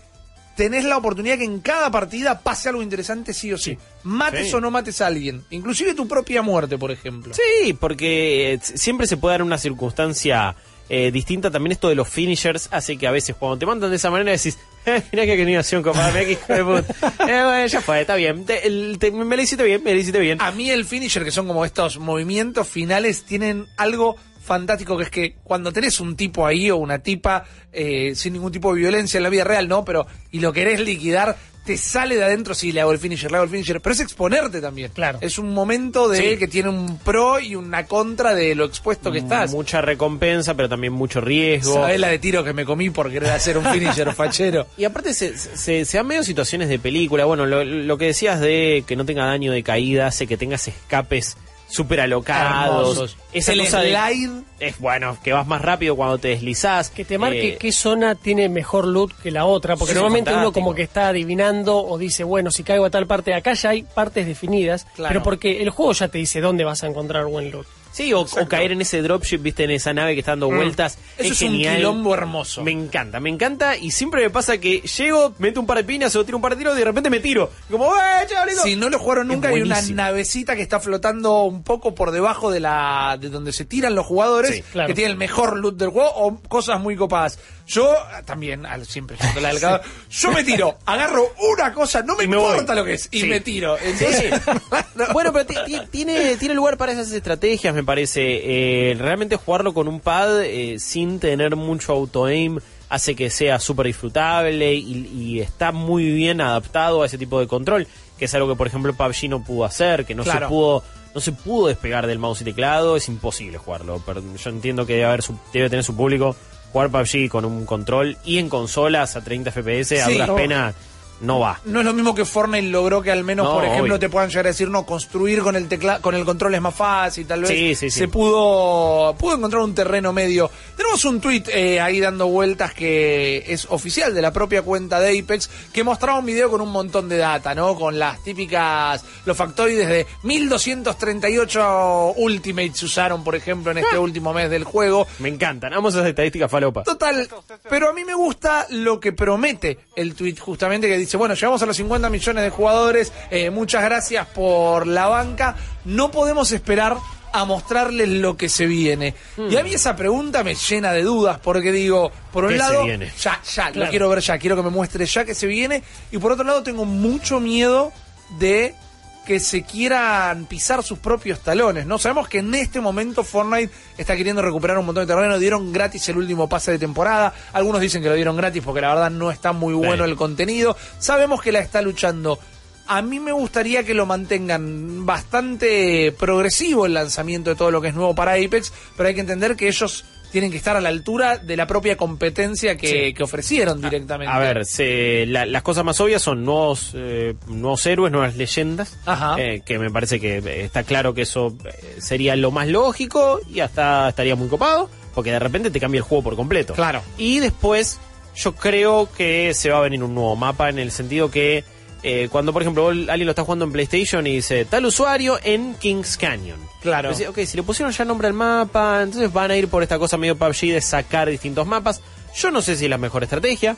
tenés la oportunidad que en cada partida pase algo interesante sí o sí. Mates Sí. o no mates a alguien. Inclusive tu propia muerte, por ejemplo. Sí, porque eh, siempre se puede dar una circunstancia eh, distinta. También esto de los finishers hace que a veces cuando te mandan de esa manera decís, mirá que animación coparme, que hijo de puta". Eh, bueno, ya fue, está bien. Te- el- te- me lo hiciste bien, me lo hiciste bien. A mí el finisher, que son como estos movimientos finales, tienen algo fantástico que es que cuando tenés un tipo ahí o una tipa eh, sin ningún tipo de violencia en la vida real, ¿no? Pero y lo querés liquidar, te sale de adentro, sí, le hago el finisher, le hago el finisher, pero es exponerte también. Claro. Es un momento de Sí. que tiene un pro y una contra de lo expuesto que estás. Mucha recompensa, pero también mucho riesgo. Sabés la de tiro que me comí por querer hacer un finisher fachero. Y aparte se, se, se dan medio situaciones de película. Bueno, lo, lo que decías de que no tenga daño de caída hace que tengas escapes súper alocados. Esa El cosa de- slide. es bueno, que vas más rápido cuando te deslizás. Que te marque Eh, qué zona tiene mejor loot que la otra, porque normalmente uno como que está adivinando o dice, bueno, si caigo a tal parte, acá ya hay partes definidas, Claro. pero porque el juego ya te dice dónde vas a encontrar buen loot. Sí, o, o caer en ese dropship, viste, en esa nave que está dando vueltas. Mm. Eso es, es un genial. quilombo hermoso. Me encanta, me encanta. Y siempre me pasa que llego, meto un par de piñas o tiro un par de tiros y de repente me tiro. Y como, ¡eh, chavalito! Si no lo jugaron nunca, hay una navecita que está flotando un poco por debajo de la de donde se tiran los jugadores, Sí, claro. que tiene el mejor loot del juego o cosas muy copadas. Yo también, al- siempre siendo la del cagado, yo me tiro, agarro una cosa, no me, importa voy. lo que es, y Sí. me tiro. Entonces, sí. Bueno, pero ti- ti- tiene, tiene lugar para esas estrategias, me parece. Eh, realmente jugarlo con un pad eh, sin tener mucho auto-aim hace que sea súper disfrutable y, y está muy bien adaptado a ese tipo de control, que es algo que, por ejemplo, PUBG no pudo hacer, que no Claro. se pudo no se pudo despegar del mouse y teclado, es imposible jugarlo. Pero yo entiendo que debe, haber su- debe tener su público. Jugar PUBG con un control y en consolas a 30 FPS a Sí, duras no. penas no va. no es lo mismo que Fortnite logró que al menos, No, por ejemplo, obvio. te puedan llegar a decir, no, construir con el teclado, con el control es más fácil, tal vez. Sí, sí, sí. Se pudo, pudo encontrar un terreno medio. Tenemos un tweet eh, ahí dando vueltas que es oficial de la propia cuenta de Apex, que mostraba un video con un montón de data, ¿no? Con las típicas, los factoides de 1238 Ultimates se usaron, por ejemplo, en Ah. este último mes del juego. Me encantan, amo esas estadísticas falopa. Total, pero a mí me gusta lo que promete el tweet justamente que dice, bueno, llegamos a los 50 millones de jugadores, eh, muchas gracias por la banca, no podemos esperar a mostrarles lo que se viene. Y a mí esa pregunta me llena de dudas porque digo, por un ¿Qué se lado, viene? ya, ya, lo Claro. quiero ver ya, quiero que me muestre ya que se viene, y por otro lado tengo mucho miedo de que se quieran pisar sus propios talones, ¿no? Sabemos que en este momento Fortnite está queriendo recuperar un montón de terreno, dieron gratis el último pase de temporada, algunos dicen que lo dieron gratis porque la verdad no está muy bueno Sí. el contenido, sabemos que la está luchando. A mí me gustaría que lo mantengan bastante progresivo el lanzamiento de todo lo que es nuevo para Apex, pero hay que entender que ellos tienen que estar a la altura de la propia competencia que, que ofrecieron directamente. A ver, se- la- las cosas más obvias son nuevos, eh, nuevos héroes, nuevas leyendas. Ajá. eh, que me parece que eh, está claro que eso eh, sería lo más lógico y hasta estaría muy copado, porque de repente te cambia el juego por completo. Claro. Y después, yo creo que se va a venir un nuevo mapa en el sentido que eh, cuando, por ejemplo, alguien lo está jugando en PlayStation y dice tal usuario en Kings Canyon. Claro. Ok, si le pusieron ya nombre al mapa, entonces van a ir por esta cosa medio PUBG de sacar distintos mapas. Yo no sé si es la mejor estrategia.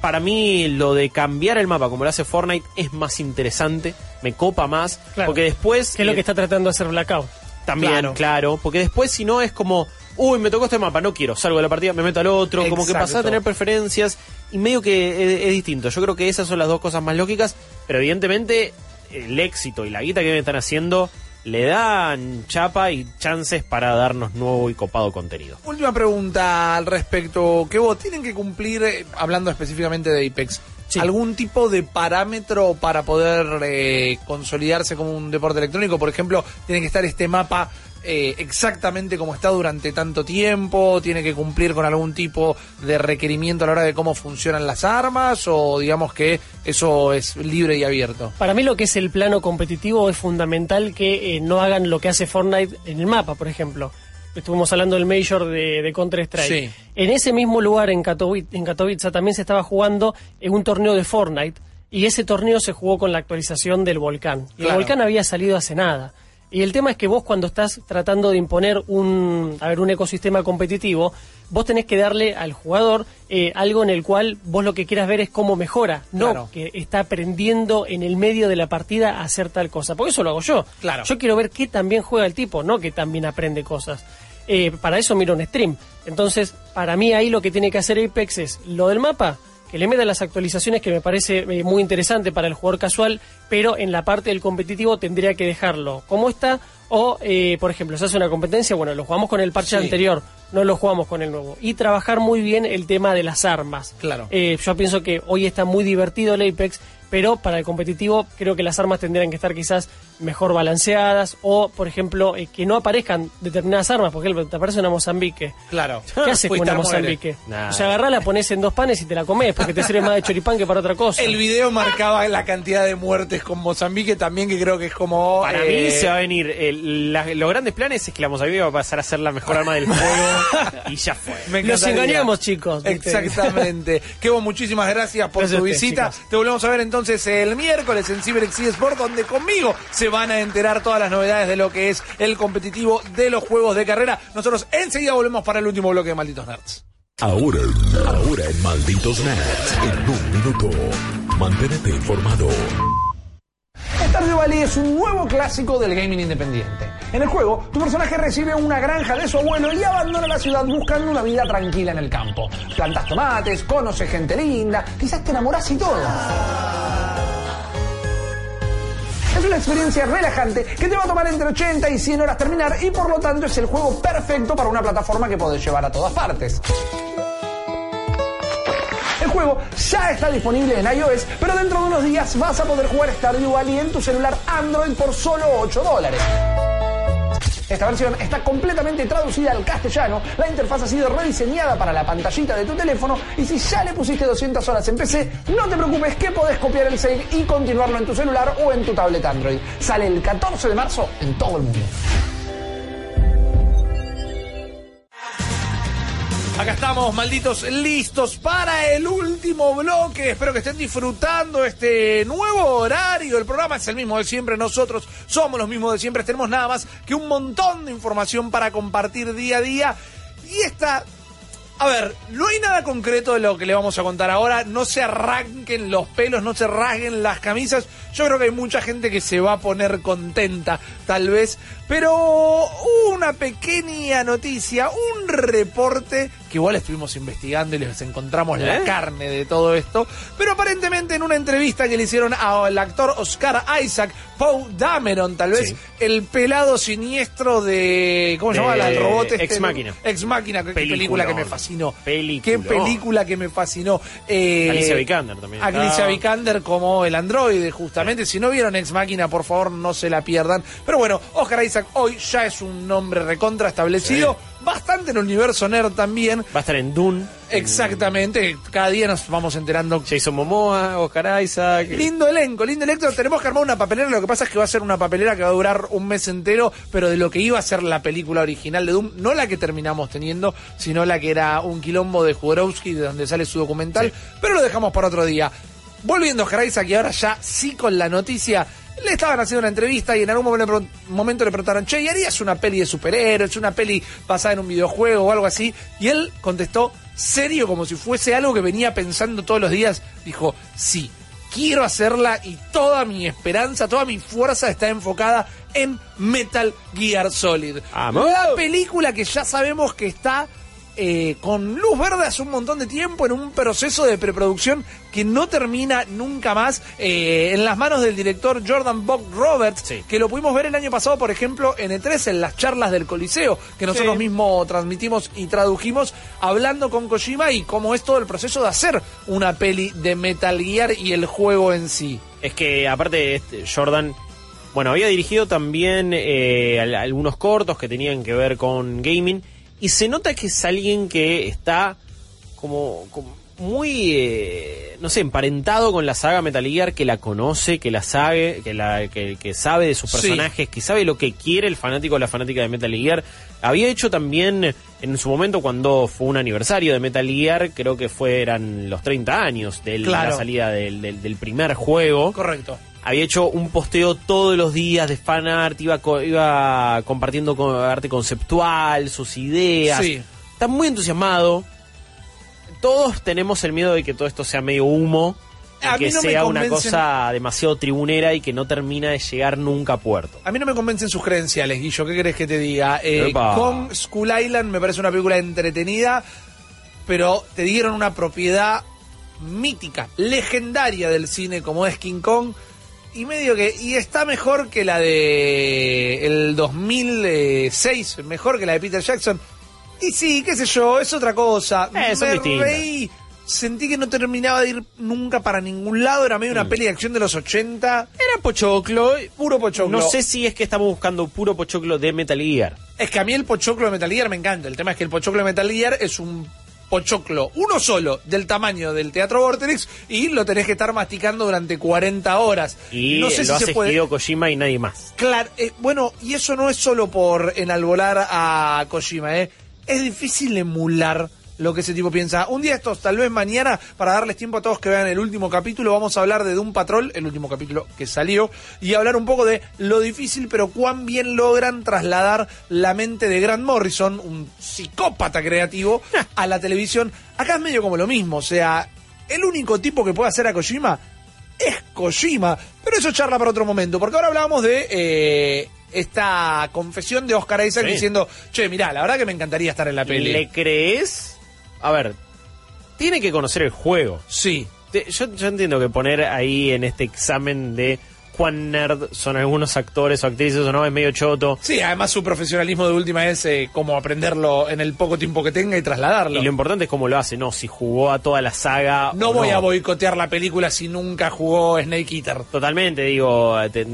Para mí, lo de cambiar el mapa como lo hace Fortnite es más interesante, me copa más, Claro. porque después. Que es lo eh, que está tratando de hacer Blackout. también, Claro. claro. porque después si no es como, uy, me tocó este mapa, no quiero, salgo de la partida, me meto al otro, como que pasás a tener preferencias y medio que es, es distinto. Yo creo que esas son las dos cosas más lógicas, pero evidentemente el éxito y la guita que están haciendo le dan chapa y chances para darnos nuevo y copado contenido. Última pregunta al respecto, que vos tienen que cumplir, eh, hablando específicamente de Apex, algún tipo de parámetro para poder eh, consolidarse como un deporte electrónico? Por ejemplo, tiene que estar este mapa eh, exactamente como está durante tanto tiempo, tiene que cumplir con algún tipo de requerimiento a la hora de cómo funcionan las armas o digamos que eso es libre y abierto. Para mí lo que es el plano competitivo es fundamental que eh, no hagan lo que hace Fortnite en el mapa, por ejemplo. Estuvimos hablando del Major de, de Counter-Strike. Sí. En ese mismo lugar, en Katowice, en Katowice, también se estaba jugando en un torneo de Fortnite y ese torneo se jugó con la actualización del volcán. Y el volcán había salido hace nada. Y el tema es que vos cuando estás tratando de imponer un, a ver, un ecosistema competitivo, vos tenés que darle al jugador eh, algo en el cual vos lo que quieras ver es cómo mejora, no Claro. que está aprendiendo en el medio de la partida a hacer tal cosa. Porque eso lo hago yo. Claro. Yo quiero ver qué también juega el tipo, no que también aprende cosas. Eh, para eso miro un stream. Entonces, para mí ahí lo que tiene que hacer Apex es lo del mapa, que le meta las actualizaciones que me parece eh, muy interesante para el jugador casual, pero en la parte del competitivo tendría que dejarlo como está. O, eh, por ejemplo, se hace una competencia, bueno, lo jugamos con el parche Sí. anterior, no lo jugamos con el nuevo. Y trabajar muy bien el tema de las armas. Claro. Eh, yo pienso que hoy está muy divertido el Apex, pero para el competitivo creo que las armas tendrían que estar quizás mejor balanceadas o, por ejemplo, eh, que no aparezcan determinadas armas. Por ejemplo, te aparece una Mozambique. Claro. ¿Qué haces con una. Mozambique? Nah. O sea, agarrás, la pones en dos panes y te la comes porque te sirve más de choripán que para otra cosa. El video marcaba la cantidad de muertes con Mozambique también, que creo que es como... Para eh, mí se va a venir. el- la- los grandes planes es que la Mozambique va a pasar a ser la mejor arma del juego y ya fue. Me Los encantaría. engañamos, chicos. ¿viste? Exactamente. Kevo, muchísimas gracias por Gracias tu visita. chicos. Te volvemos a ver entonces el miércoles en CyberX Sport, donde conmigo se van a enterar todas las novedades de lo que es el competitivo de los juegos de carrera. Nosotros enseguida volvemos para el último bloque de Malditos Nerds. Ahora, ahora en Malditos Nerds, en un minuto. Manténete informado. Stardew Valley es un nuevo clásico del gaming independiente. En el juego, tu personaje recibe una granja de su abuelo y abandona la ciudad buscando una vida tranquila en el campo. Plantas tomates, conoces gente linda, quizás te enamoras y todo. Es una experiencia relajante que te va a tomar entre 80 y 100 horas terminar y por lo tanto es el juego perfecto para una plataforma que podés llevar a todas partes. El juego ya está disponible en iOS, pero dentro de unos días vas a poder jugar Stardew Valley en tu celular Android por solo 8 dólares. Esta versión está completamente traducida al castellano, la interfaz ha sido rediseñada para la pantallita de tu teléfono y si ya le pusiste 200 horas en PC, no te preocupes que podés copiar el save y continuarlo en tu celular o en tu tablet Android. Sale el 14 de marzo en todo el mundo. Acá estamos, malditos, listos para el último bloque. Espero que estén disfrutando este nuevo horario. El programa es el mismo de siempre. Nosotros somos los mismos de siempre. Tenemos nada más que un montón de información para compartir día a día. Y esta a ver, no hay nada concreto de lo que le vamos a contar ahora. No se arranquen los pelos, no se rasguen las camisas. Yo creo que hay mucha gente que se va a poner contenta, tal vez. Pero una pequeña noticia, un reporte que igual estuvimos investigando y les encontramos la ¿Eh? carne de todo esto. Pero aparentemente en una entrevista que le hicieron al actor Oscar Isaac, Poe Dameron, tal vez Sí. el pelado siniestro de. ¿Cómo se llama? La- El robot este, Ex Machina. Ex Máquina, qué película que me fascinó. Peliculón. Qué película que me fascinó. Eh, Alicia Vikander también. Alicia Ah. Vikander como el androide, justamente. Si no vieron Ex Máquina, por favor, no se la pierdan. Pero bueno, Oscar Isaac hoy ya es un nombre recontra establecido. Bastante en el universo nerd también. Va a estar en Dune. Exactamente. Cada día nos vamos enterando. Jason Momoa, Oscar Isaac. Lindo elenco, lindo elenco. Tenemos que armar una papelera. Lo que pasa es que va a ser una papelera que va a durar un mes entero, pero de lo que iba a ser la película original de Doom, no la que terminamos teniendo, sino la que era un quilombo de Jodorowsky, de donde sale su documental. Pero lo dejamos para otro día. Volviendo a Oscar Isaac, y ahora ya sí con la noticia. Le estaban haciendo una entrevista y en algún momento le, preguntaron, che, ¿y harías una peli de superhéroes, una peli basada en un videojuego o algo así? Y él contestó, serio, como si fuese algo que venía pensando todos los días. Dijo, sí, quiero hacerla y toda mi esperanza, toda mi fuerza está enfocada en Metal Gear Solid. ¡Vamos! La película que ya sabemos que está eh, con luz verde hace un montón de tiempo en un proceso de preproducción que no termina nunca más eh, en las manos del director Jordan Buck Roberts, que lo pudimos ver el año pasado, por ejemplo, en E3, en las charlas del Coliseo, que nosotros Sí. mismos transmitimos y tradujimos, hablando con Kojima y cómo es todo el proceso de hacer una peli de Metal Gear y el juego en sí. Es que aparte este, Jordan, bueno, había dirigido también eh, al- algunos cortos que tenían que ver con gaming y se nota que es alguien que está como, como muy, eh, no sé, emparentado con la saga Metal Gear, que la conoce, que la sabe, que, la, que, que sabe de sus Sí. personajes, que sabe lo que quiere el fanático o la fanática de Metal Gear. Había hecho también en su momento cuando fue un aniversario de Metal Gear, creo que fueran los 30 años de Claro. la salida del, del- del primer juego. Correcto. Había hecho un posteo todos los días de fan art, iba, co- iba compartiendo co- arte conceptual, sus ideas. Sí. Está muy entusiasmado. Todos tenemos el miedo de que todo esto sea medio humo, y A que no sea una cosa demasiado tribunera y que no termina de llegar nunca a puerto. A mí no me convencen sus credenciales, Guillo. ¿Qué querés que te diga? Eh, con Skull Island me parece una película entretenida, pero te dieron una propiedad mítica, legendaria del cine como es King Kong. Y medio que. Y está mejor que la de. El 2006, mejor que la de Peter Jackson. Y sí, qué sé yo, es otra cosa. Eh, son me reí. Sentí que no terminaba de ir nunca para ningún lado. Era medio una peli de acción de los 80. Era pochoclo. Puro pochoclo. No sé si es que estamos buscando puro pochoclo de Metal Gear. Es que a mí el pochoclo de Metal Gear me encanta. El tema es que el pochoclo de Metal Gear es un pochoclo, uno solo, del tamaño del Teatro Vorterix y lo tenés que estar masticando durante 40 horas. Y no sé lo si hace se puede. Hideo Kojima y nadie más. Claro, eh, bueno, y eso no es solo por enalbolar a Kojima, ¿eh? Es difícil emular lo que ese tipo piensa. Un día estos, tal vez mañana, para darles tiempo a todos que vean el último capítulo, vamos a hablar de Doom Patrol, el último capítulo que salió, y hablar un poco de lo difícil, pero cuán bien logran trasladar la mente de Grant Morrison, un psicópata creativo, a la televisión. Acá es medio como lo mismo, o sea, el único tipo que puede hacer a Kojima es Kojima. Pero eso charla para otro momento, porque ahora hablábamos de eh, esta confesión de Oscar Isaac Sí. diciendo, che, mirá, la verdad que me encantaría estar en la peli. ¿Le crees? A ver, tiene que conocer el juego. Sí. yo, yo entiendo que poner ahí en este examen de cuán nerd son algunos actores o actrices o no es medio choto. Sí, además su profesionalismo de última es eh, como aprenderlo en el poco tiempo que tenga y trasladarlo. Y lo importante es cómo lo hace, no, si jugó a toda la saga. no o voy a boicotear la película si nunca jugó Snake Eater. Totalmente, digo, te-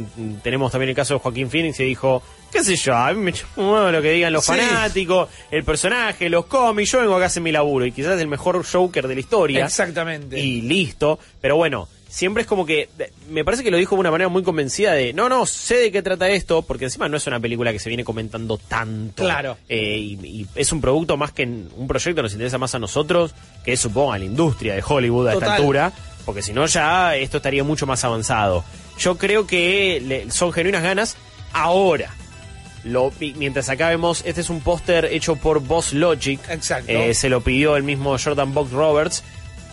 tenemos también el caso de Joaquín Phoenix y dijo, qué sé yo, a mí me huevo lo que digan los Sí. fanáticos, el personaje, los cómics, yo vengo acá a hacer mi laburo y quizás es el mejor Joker de la historia. Exactamente. Y listo, pero bueno, siempre es como que, me parece que lo dijo de una manera muy convencida de, no, no, sé de qué trata esto, porque encima no es una película que se viene comentando tanto. Claro. Eh, y, y es un producto más que en- un proyecto que nos interesa más a nosotros, que es supongo a la industria de Hollywood a esta altura, porque si no ya esto estaría mucho más avanzado. Yo creo que le- son genuinas ganas ahora. Lo, mi- mientras acá vemos, este es un póster hecho por Boss Logic. Exacto. Eh, se lo pidió el mismo Jordan Buck Roberts.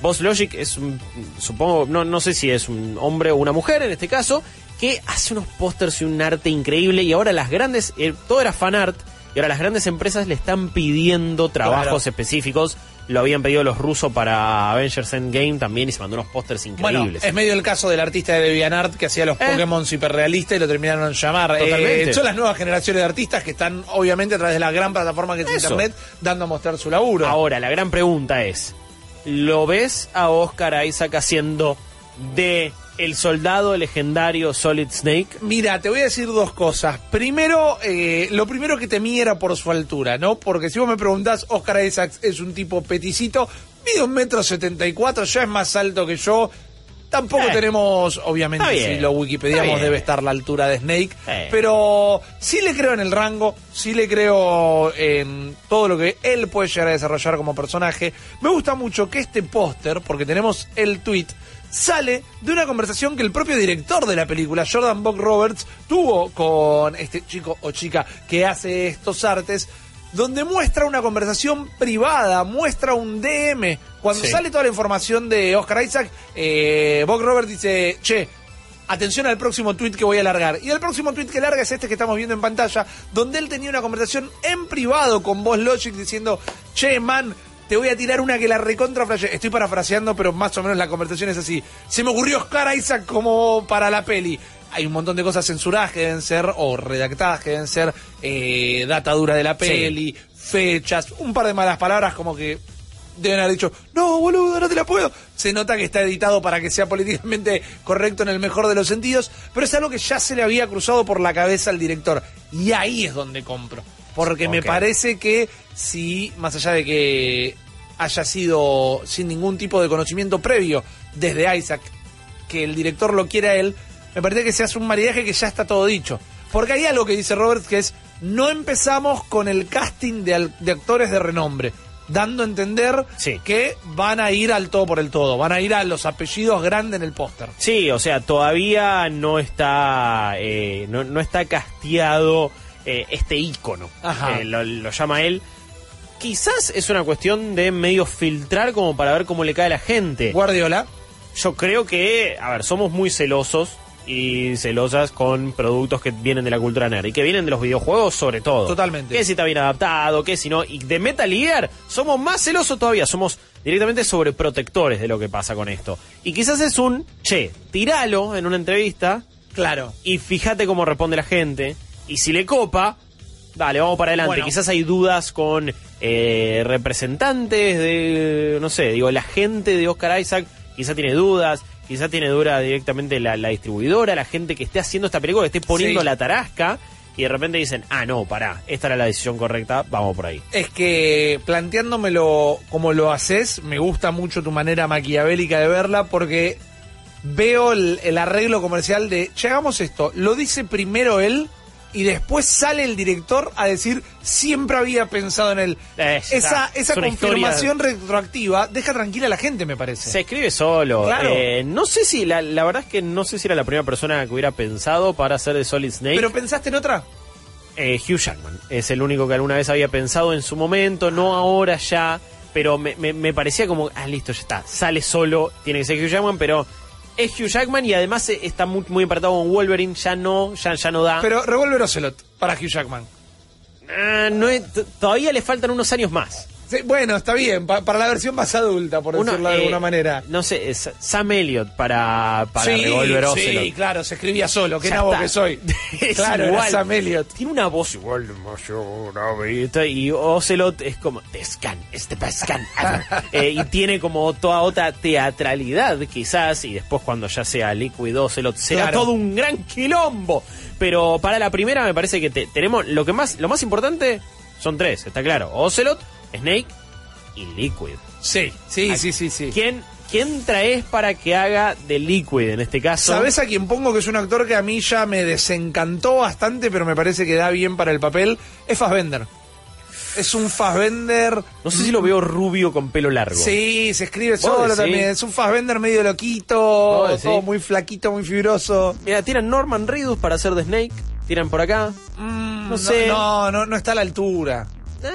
Boss Logic es un, supongo, no, no sé si es un hombre o una mujer en este caso, que hace unos pósters y un arte increíble y ahora las grandes, eh, todo era fan art, y ahora las grandes empresas le están pidiendo trabajos Claro. específicos. Lo habían pedido los rusos para Avengers Endgame también y se mandó unos pósters Bueno, increíbles. es medio el caso del artista de DeviantArt que hacía los Pokémon hiperrealistas y lo terminaron llamar. Eh. Totalmente. Eh, son las nuevas generaciones de artistas que están, obviamente, a través de la gran plataforma que es Eso. Internet, dando a mostrar su laburo. Ahora, la gran pregunta es, ¿lo ves a Oscar Isaac haciendo de el soldado legendario Solid Snake? Mira, te voy a decir dos cosas. Primero, eh, lo primero que temí era por su altura, ¿no? Porque si vos me preguntás, Oscar Isaacs es un tipo peticito, mide un metro setenta y cuatro, ya es más alto que yo. Tampoco Eh, tenemos, obviamente, si lo wikipediamos debe estar la altura de Snake, Eh. pero sí le creo en el rango, sí le creo en todo lo que él puede llegar a desarrollar como personaje. Me gusta mucho que este póster, porque tenemos el tweet, sale de una conversación que el propio director de la película, Jordan Buck Roberts, tuvo con este chico o chica que hace estos artes, donde muestra una conversación privada, muestra un DM. Cuando Sí. sale toda la información de Oscar Isaac, eh, Buck Roberts dice, che, atención al próximo tweet que voy a largar. Y el próximo tweet que larga es este que estamos viendo en pantalla, donde él tenía una conversación en privado con Boss Logic diciendo, che, man, te voy a tirar una que la recontra flashe". Estoy parafraseando, pero más o menos la conversación es así. Se me ocurrió Oscar Isaac como para la peli. Hay un montón de cosas censuradas que deben ser, o redactadas que deben ser, eh, data dura de la peli, fechas, un par de malas palabras como que deben haber dicho, no, boludo, no te la puedo. Se nota que está editado para que sea políticamente correcto en el mejor de los sentidos, pero es algo que ya se le había cruzado por la cabeza al director. Y ahí es donde compro. Porque me parece que si, más allá de que haya sido sin ningún tipo de conocimiento previo desde Isaac, que el director lo quiera él, me parece que se hace un maridaje que ya está todo dicho. Porque hay algo que dice Robert que es, no empezamos con el casting de, de actores de renombre, dando a entender que van a ir al todo por el todo, van a ir a los apellidos grandes en el póster. Sí, o sea, todavía no está, eh, no, no está casteado eh, este ícono, Ajá. eh, lo, lo llama él. Quizás es una cuestión de medio filtrar como para ver cómo le cae a la gente. Guardiola. Yo creo que, a ver, somos muy celosos y celosas con productos que vienen de la cultura nerd y que vienen de los videojuegos sobre todo. Totalmente. Que si está bien adaptado, que si no. Y de Metal Gear somos más celosos todavía, somos directamente sobreprotectores de lo que pasa con esto. Y quizás es un, che, tiralo en una entrevista. Claro. Y fíjate cómo responde la gente. Y si le copa, dale, vamos para adelante. Bueno. Quizás hay dudas con eh, representantes de, no sé, digo, la gente de Oscar Isaac quizá tiene dudas, quizá tiene duda directamente la, la distribuidora, la gente que esté haciendo esta película, que esté poniendo Sí. la tarasca, y de repente dicen, ah, no, pará, esta era la decisión correcta, vamos por ahí. Es que planteándomelo como lo haces, me gusta mucho tu manera maquiavélica de verla porque veo el, el arreglo comercial de, che, hagamos esto, lo dice primero él y después sale el director a decir, siempre había pensado en él. Eh, esa esa Es confirmación retroactiva deja tranquila a la gente, me parece. Se escribe solo. Claro. Eh, no sé si, la, la verdad es que no sé si era la primera persona que hubiera pensado para hacer de Solid Snake. ¿Pero pensaste en otra? Eh, Hugh Jackman es el único que alguna vez había pensado en su momento, no ahora ya, pero me, me- me parecía como, ah, listo, ya está, sale solo, tiene que ser Hugh Jackman, pero es Hugh Jackman y además eh, está muy, muy empatado con Wolverine, ya no, ya, ya no da. Pero Revolver Ocelot para Hugh Jackman. Ah, no es- todavía le faltan unos años más. Sí, bueno, está bien, pa- para la versión más adulta, por Uno, decirlo de eh, alguna manera. No sé, es Sam Elliott para, para sí, Revolver sí, Ocelot. claro, se escribía solo, qué nabo que soy. Claro, era igual. Sam Elliott. Tiene una voz igual de mayor, y Ocelot es como The Scan, es the best scan ever". Eh, y tiene como toda otra teatralidad quizás y después cuando ya sea Liquid Ocelot será Claro. todo un gran quilombo pero para la primera me parece que te- tenemos lo que más lo más importante son tres está claro Ocelot Snake y Liquid Sí, sí, sí, sí, sí. ¿quién, quién traes para que haga de Liquid en este caso? ¿Sabes a quién pongo que es un actor que a mí ya me desencantó bastante, pero me parece que da bien para el papel? Es Fassbender. Es un Fassbender. no sé si lo veo rubio con pelo largo Sí, se escribe ¿Vos solo también. Es un Fassbender medio loquito, todo muy flaquito, muy fibroso. Mira, tiran Norman Reedus para hacer de Snake. Tiran por acá. Mm, no sé. No, no, no está a la altura. Eh,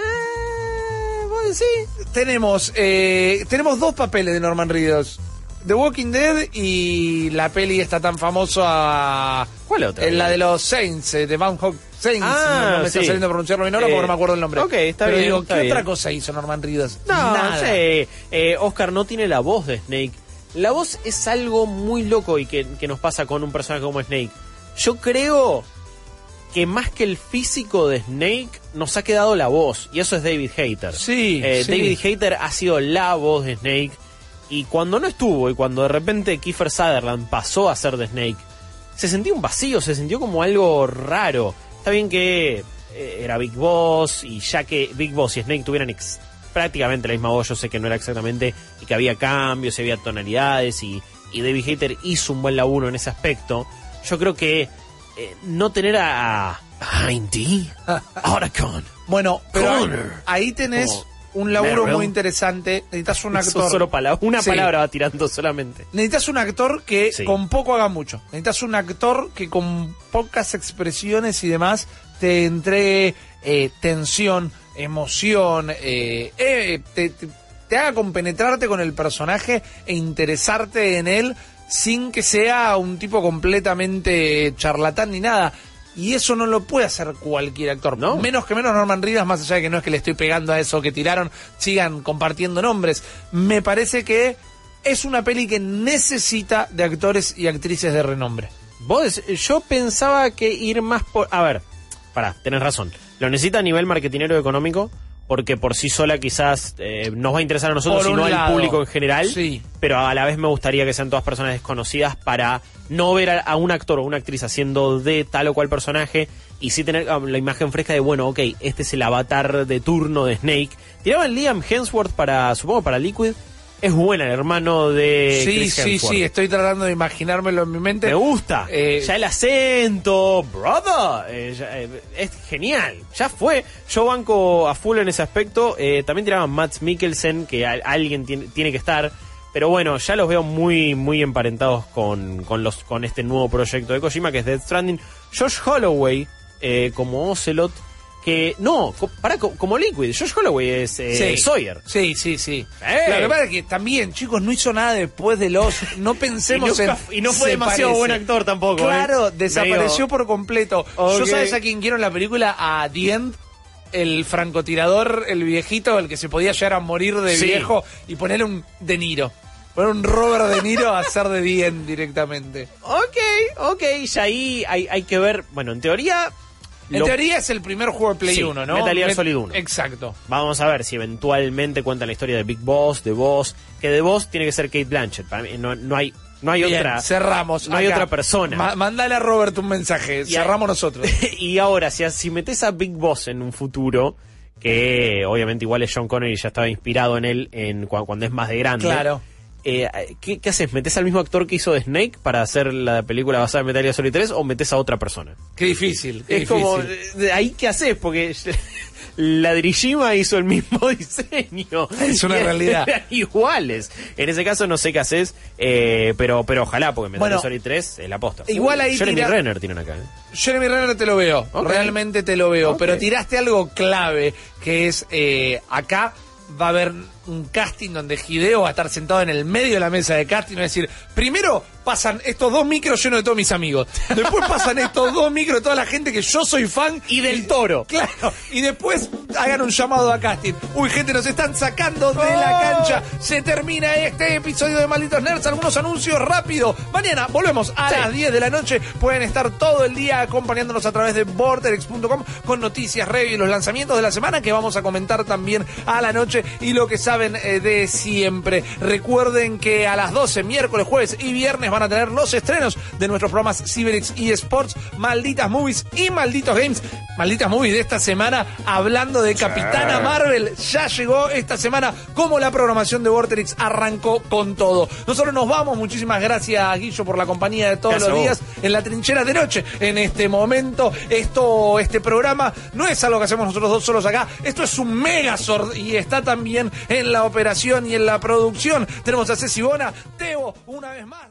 ¿Vos decís? Tenemos, eh, tenemos dos papeles de Norman Reedus. The Walking Dead y la peli está tan famosa. ¿Cuál otra? Eh, la de los Saints, eh, de Van Hog Saints. Ah, no, me está sí. saliendo a pronunciarlo bien ahora Eh, porque no me acuerdo el nombre. ok, está Pero bien, digo, está ¿qué bien. otra cosa hizo Norman Reedus? No, Nada. no sé. Eh, Oscar no tiene la voz de Snake. La voz es algo muy loco y que, que nos pasa con un personaje como Snake. Yo creo que más que el físico de Snake, nos ha quedado la voz. Y eso es David Hayter. Sí, Eh, sí. David Hayter ha sido la voz de Snake. Y cuando no estuvo, y cuando de repente Kiefer Sutherland pasó a ser de Snake, se sentía un vacío, se sintió como algo raro. Está bien que eh, era Big Boss, y ya que Big Boss y Snake tuvieran ex- prácticamente la misma voz, yo sé que no era exactamente, y que había cambios, y había tonalidades, y, y David Hayter hizo un buen laburo en ese aspecto. Yo creo que eh, no tener a, a Hindy, Otacon, Bueno, pero ahí, Connor. ahí tenés Como un laburo Merrill. muy interesante. Necesitas un actor. solo pala- una Sí. palabra va tirando solamente. Necesitas un actor que Sí. con poco haga mucho. Necesitas un actor que con pocas expresiones y demás te entregue eh, tensión, emoción, eh, eh, te, te- te haga compenetrarte con el personaje e interesarte en él sin que sea un tipo completamente charlatán ni nada. Y eso no lo puede hacer cualquier actor. No. Menos que menos Norman Reedus, más allá de que no es que le estoy pegando a eso que tiraron, sigan compartiendo nombres. Me parece que es una peli que necesita de actores y actrices de renombre. Vos, yo pensaba que ir más por... A ver, pará, tenés razón. Lo necesita a nivel marketinero económico, porque por sí sola quizás eh, nos va a interesar a nosotros Por y no un al lado. público en general. Sí. Pero a la vez me gustaría que sean todas personas desconocidas para no ver a, a un actor o una actriz haciendo de tal o cual personaje y sí tener la imagen fresca de, bueno, ok, este es el avatar de turno de Snake. Tiraban Liam Hemsworth para, supongo, para Liquid. Es buena, el hermano de sí, Chris sí, Hemsworth. sí, estoy tratando de imaginármelo en mi mente. Me gusta. Eh, ya el acento, brother. eh, ya, eh, es genial. Ya fue. Yo banco a full en ese aspecto. Eh, también tiraban Matt Mikkelsen, que a- alguien tiene, tiene que estar. Pero bueno, ya los veo muy, muy emparentados con, con, los, con este nuevo proyecto de Kojima, que es Death Stranding. Josh Holloway, eh, como Ocelot, que. No, co- para, co- como Liquid. Josh Holloway es eh, Sí. Sawyer. Sí, sí, sí. ¡Eh! Lo que pasa es que también, chicos, no hizo nada después de los. No pensemos Y nunca- en. y no fue demasiado parece. buen actor tampoco, ¿eh? Claro, desapareció Medio- por completo. Yo sabes a quién quiero en la película, a The End, el francotirador, el viejito, el que se podía llegar a morir de Sí. viejo y ponerle un De Niro. Poner un Robert De Niro a hacer de End directamente. Ok, ok, y ahí hay, hay que ver. Bueno, en teoría. En lo- teoría es el primer juego de Play Sí, 1, ¿no? Metal Gear Met- Solid 1. Exacto. Vamos a ver si eventualmente cuentan la historia de Big Boss, de Boss, que de Boss tiene que ser Kate Blanchett. Para mí no, no hay, no hay Bien, otra. cerramos. No hay otra persona. Ma- mandale a Robert un mensaje. Y a- cerramos nosotros. y ahora, si, si metes a Big Boss en un futuro, que obviamente igual es John Connery ya estaba inspirado en él en, cu- cuando es más de grande. Claro. Eh, ¿qué, qué haces? ¿Metes al mismo actor que hizo de Snake para hacer la película basada en Metal Gear Solid 3 o metes a otra persona? Qué difícil. qué es como, de ahí qué haces, porque la Dirishima hizo el mismo diseño. Es una realidad. eran iguales. En ese caso no sé qué haces, eh, pero, pero ojalá, porque Metal Bueno, Gear Solid 3 es la posta. igual ahí Jeremy tira- Renner tienen acá. ¿eh? Jeremy Renner te lo veo, realmente te lo veo, pero tiraste algo clave, que es eh, acá va a haber un casting donde Hideo va a estar sentado en el medio de la mesa de casting y va a decir, primero pasan estos dos micros llenos de todos mis amigos, después pasan estos dos micros de toda la gente que yo soy fan Y del toro. Claro, y después hagan un llamado a casting. Uy, gente, nos están sacando de la cancha. Se termina este episodio de Malditos Nerds. Algunos anuncios rápido. Mañana volvemos a Sí. las 10 de la noche. Pueden estar todo el día acompañándonos a través de borderex.com con noticias, reviews y los lanzamientos de la semana que vamos a comentar también a la noche y lo que saben eh, de siempre. Recuerden que a las 12, miércoles, jueves y viernes van a tener los estrenos de nuestros programas Cyberix y Sports, Malditas Movies y Malditos Games. Malditas Movies de esta semana hablando de Capitana Marvel. Ya llegó esta semana como la programación de Vorterix arrancó con todo. Nosotros nos vamos. Muchísimas gracias, Guillo, por la compañía de todos Gracias los días en la trinchera de noche. En este momento, esto, este programa no es algo que hacemos nosotros dos solos acá. Esto es un Megazord y está también en la operación y en la producción. Tenemos a Ceci Bona, Teo, una vez más.